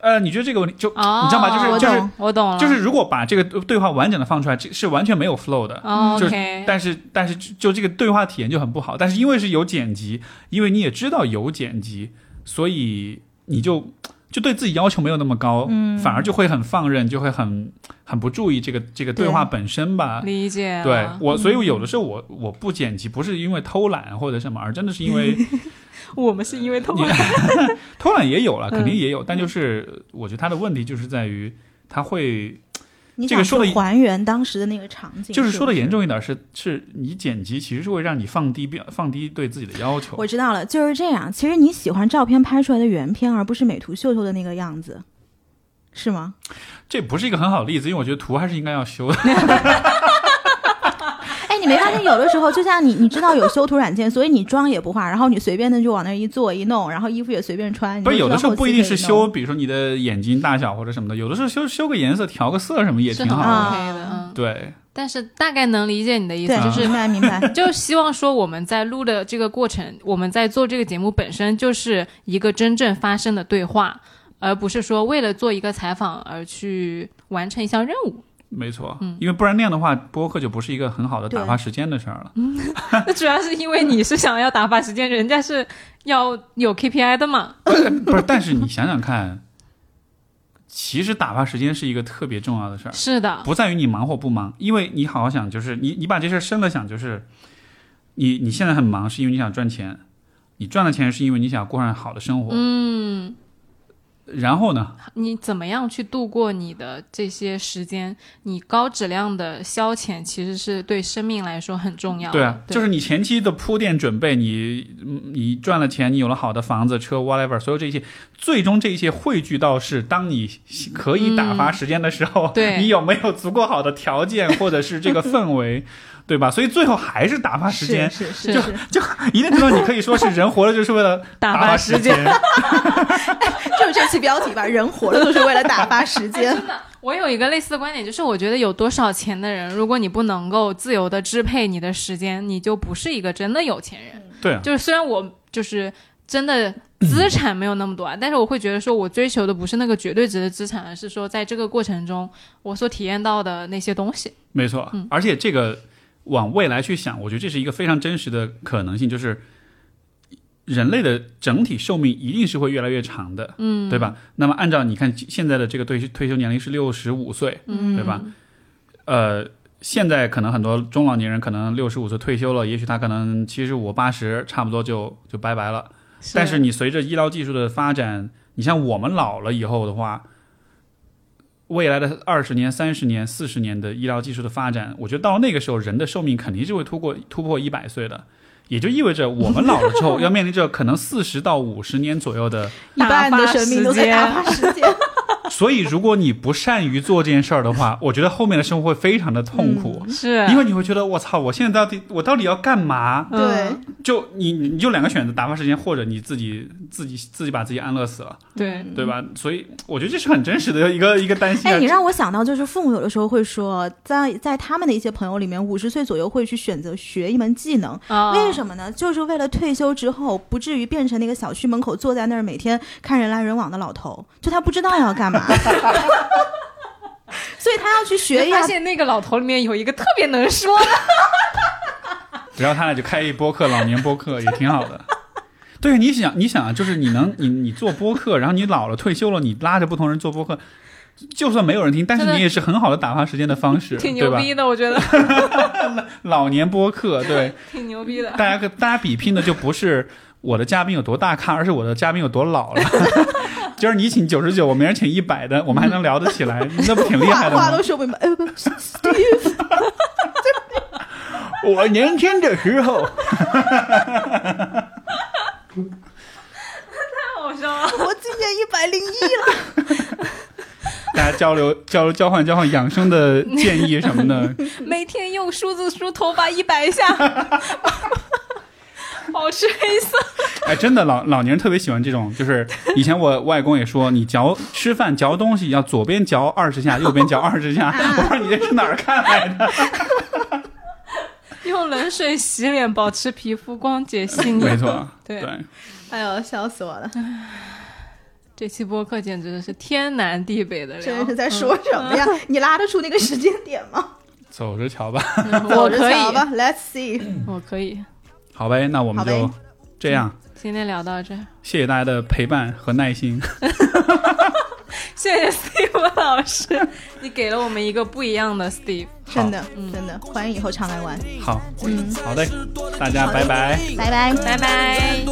呃，你觉得这个问题就、哦，你知道吗？就是就是我懂了，就是，如果把这个对话完整的放出来，这是完全没有 flow 的。哦就是 OK，但是但是就就这个对话体验就很不好。但是因为是有剪辑，因为你也知道有剪辑，所以你就就对自己要求没有那么高，嗯反而就会很放任，就会很很不注意这个这个对话本身吧。理解，对我，所以我有的时候我我不剪辑，不是因为偷懒或者什么，而真的是因为 我们是因为偷懒，偷懒也有了，肯定嗯也有，但就是我觉得他的问题就是在于他会这个说的还原当时的那个场景，就是说的严重。重一点是，是你剪辑其实是会让你放低标放低对自己的要求。我知道了，就是这样。其实你喜欢照片拍出来的原片，而不是美图秀秀的那个样子，是吗？这不是一个很好的例子，因为我觉得图还是应该要修的。没发现有的时候，就像你，你知道有修图软件，所以你妆也不化，然后你随便的就往那儿一坐一弄，然后衣服也随便穿。不是有的时候不一定是修，比如说你的眼睛大小或者什么的，有的时候修修个颜色、调个色什么也挺好的。啊 OK 的，嗯，对，但是大概能理解你的意思，就是明白明白。就希望说我们在录的这个过程，我们在做这个节目本身就是一个真正发生的对话，而不是说为了做一个采访而去完成一项任务。没错，嗯。因为不然那样的话，播客就不是一个很好的打发时间的事儿了。那主要是因为你是想要打发时间，人家是要有 KPI 的嘛。不是，但是你想想看，其实打发时间是一个特别重要的事儿。是的，不在于你忙或不忙，因为你好好想，就是你你把这事儿深了想，就是你你现在很忙，是因为你想赚钱，你赚了钱是因为你想过上好的生活，嗯，然后呢，你怎么样去度过你的这些时间？你高质量的消遣其实是对生命来说很重要的。对啊，就是你前期的铺垫准备，你嗯你赚了钱，你有了好的房子、车，whatever，所有这一切，最终这一切汇聚到是当你可以打发时间的时候，嗯对你有没有足够好的条件或者是这个氛围，对吧？所以最后还是打发时间。是是是是，就一定程度，你可以说是人活着就是为了 打发发时间 就是这期标题吧，人活着就是为了打发时间。真的，我有一个类似的观点，就是我觉得有多少钱的人，如果你不能够自由的支配你的时间，你就不是一个真的有钱人。对啊，就是虽然我就是真的资产没有那么多啊，但是我会觉得说，我追求的不是那个绝对值的资产，而是说在这个过程中我所体验到的那些东西。没错，嗯而且这个往未来去想，我觉得这是一个非常真实的可能性，就是人类的整体寿命一定是会越来越长的，嗯，对吧？那么按照你看现在的这个退退休年龄是六十五岁，嗯，对吧？呃，现在可能很多中老年人可能六十五岁退休了，也许他可能七十五、八十，差不多就就拜拜了。但是你随着医疗技术的发展，你像我们老了以后的话，未来的二十年、三十年、四十年的医疗技术的发展，我觉得到那个时候，人的寿命肯定是会突破突破一百岁的。也就意味着我们老了之后，要面临着可能四十到五十年左右的。一半的生命都在打发时间。所以，如果你不善于做这件事儿的话，我觉得后面的生活会非常的痛苦，是因为你会觉得我操，我现在到底我到底要干嘛？嗯对，就你你就两个选择，打发时间，或者你自己自己自己把自己安乐死了。对对吧？所以我觉得这是很真实的一个一个担心、啊。哎，你让我想到，就是父母有的时候会说，在在他们的一些朋友里面，五十岁左右会去选择学一门技能，啊，为什么呢？就是为了退休之后不至于变成那个小区门口坐在那儿每天看人来人往的老头，就他不知道要干嘛，所以他要去学一下。发现那个老头里面有一个特别能说的，然后他俩就开一播客，老年播客也挺好的。对，你想，你想啊，就是你能，你你做播客，然后你老了退休了，你拉着不同人做播客，就算没有人听，但是你也是很好的打发时间的方式，挺？牛逼的，我觉得 老年播客，对，挺牛逼的。大家跟大家比拼的就不是我的嘉宾有多大咖，而是我的嘉宾有多老了。今儿你请九十九，我明儿请一百的，我们还能聊得起来，那不挺厉害的吗话话都？说不明白，哎不，Steve，我年轻的时候，太好笑了，我今年一百零一了。大家交流交流交换交换养生的建议什么的。每天用梳子梳头发一百下。保持黑色。哎，真的老老年人特别喜欢这种，就是以前我外公也说，你嚼吃饭嚼东西要左边嚼二十下，右边嚼二十下。我说你这是哪儿看来的？用冷水洗脸，保持皮肤光洁细腻。没错，对对，哎呦，笑死我了！这期播客简直是天南地北的聊。这是在说什么呀？你拉得出那个时间点吗？走着瞧吧。我可以，好吧，Let's see。我可以。好呗，那我们就这样。今天聊到这，谢谢大家的陪伴和耐心。谢谢 Steve 老师，你给了我们一个不一样的 Steve。真的，嗯真的，欢迎以后常来玩。好，嗯，好的，大家拜拜。拜拜。拜拜。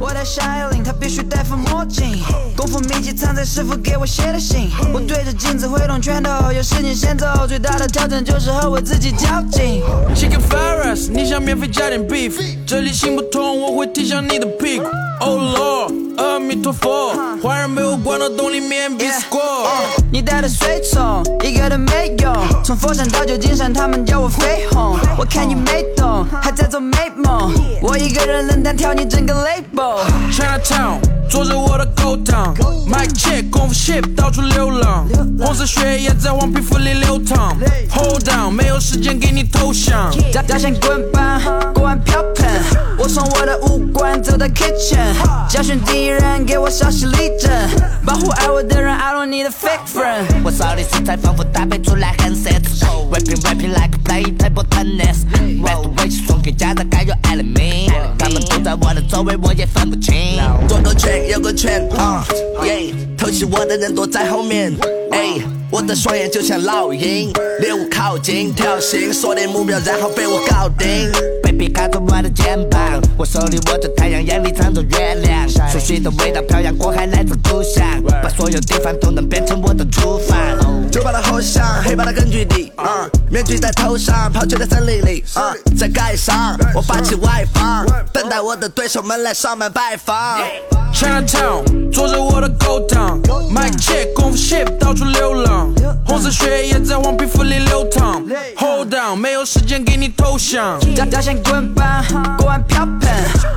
我们都搞得定。我的夏夜令，他必须戴副墨镜。功夫秘籍藏在师傅给我写的信。我对着镜子挥动拳头，有事情先走。最大的挑战就是和我自己较劲。Chicken fried rice，你想免费加点 beef？这里行不通，我会踢向你的屁股。Oh Lord，阿弥陀佛，坏人被我关到洞里面必死过。你带的随从一个都没用，从佛山到旧金山，他们叫我飞鸿。我看你没懂，还在做美梦。我一个人能单挑你整个 label。Chinatown，做着我的勾当，Mic check，功夫 ship 到处流浪，红色血液在黄皮肤里流淌。Hold down，没有时间给你投降。大大象滚吧，锅碗瓢盆，我从我的武馆走到 kitchen，教训敌人，给我稍息立正，保护爱我的人，I don't need a fake friend。我少的食材仿佛搭配出来很 set，rapping rapping like play table tennis，rap 的微信送给家长该有爱的命，他们都在我的周围，我也分不清。左个圈右个圈，啊，耶，偷袭我的人躲在后面，哎，我的双眼就像老鹰，猎物靠近，挑衅，锁定目标，然后被我搞定。Baby 靠着我的肩膀，我手里握着太阳，眼里藏着月亮，熟悉的味道飘洋过海来自故乡，把所有地方都能变成我的厨房。酒吧的后巷，黑帮的根据地，啊，面具在头上，抛弃在森林里，啊，在街上，我霸气外放，等待我的对手们来上门拜访。Chinatown，做着我的勾当，Mic check，功夫 ship 到处流浪，红色血液在往皮肤里流淌。Hold down，没有时间给你投降。大家先滚吧，锅碗瓢盆，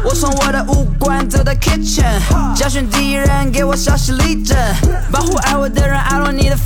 我从我的武馆走到 kitchen，教训敌人，给我稍息立正，保护爱我的人，I don't need a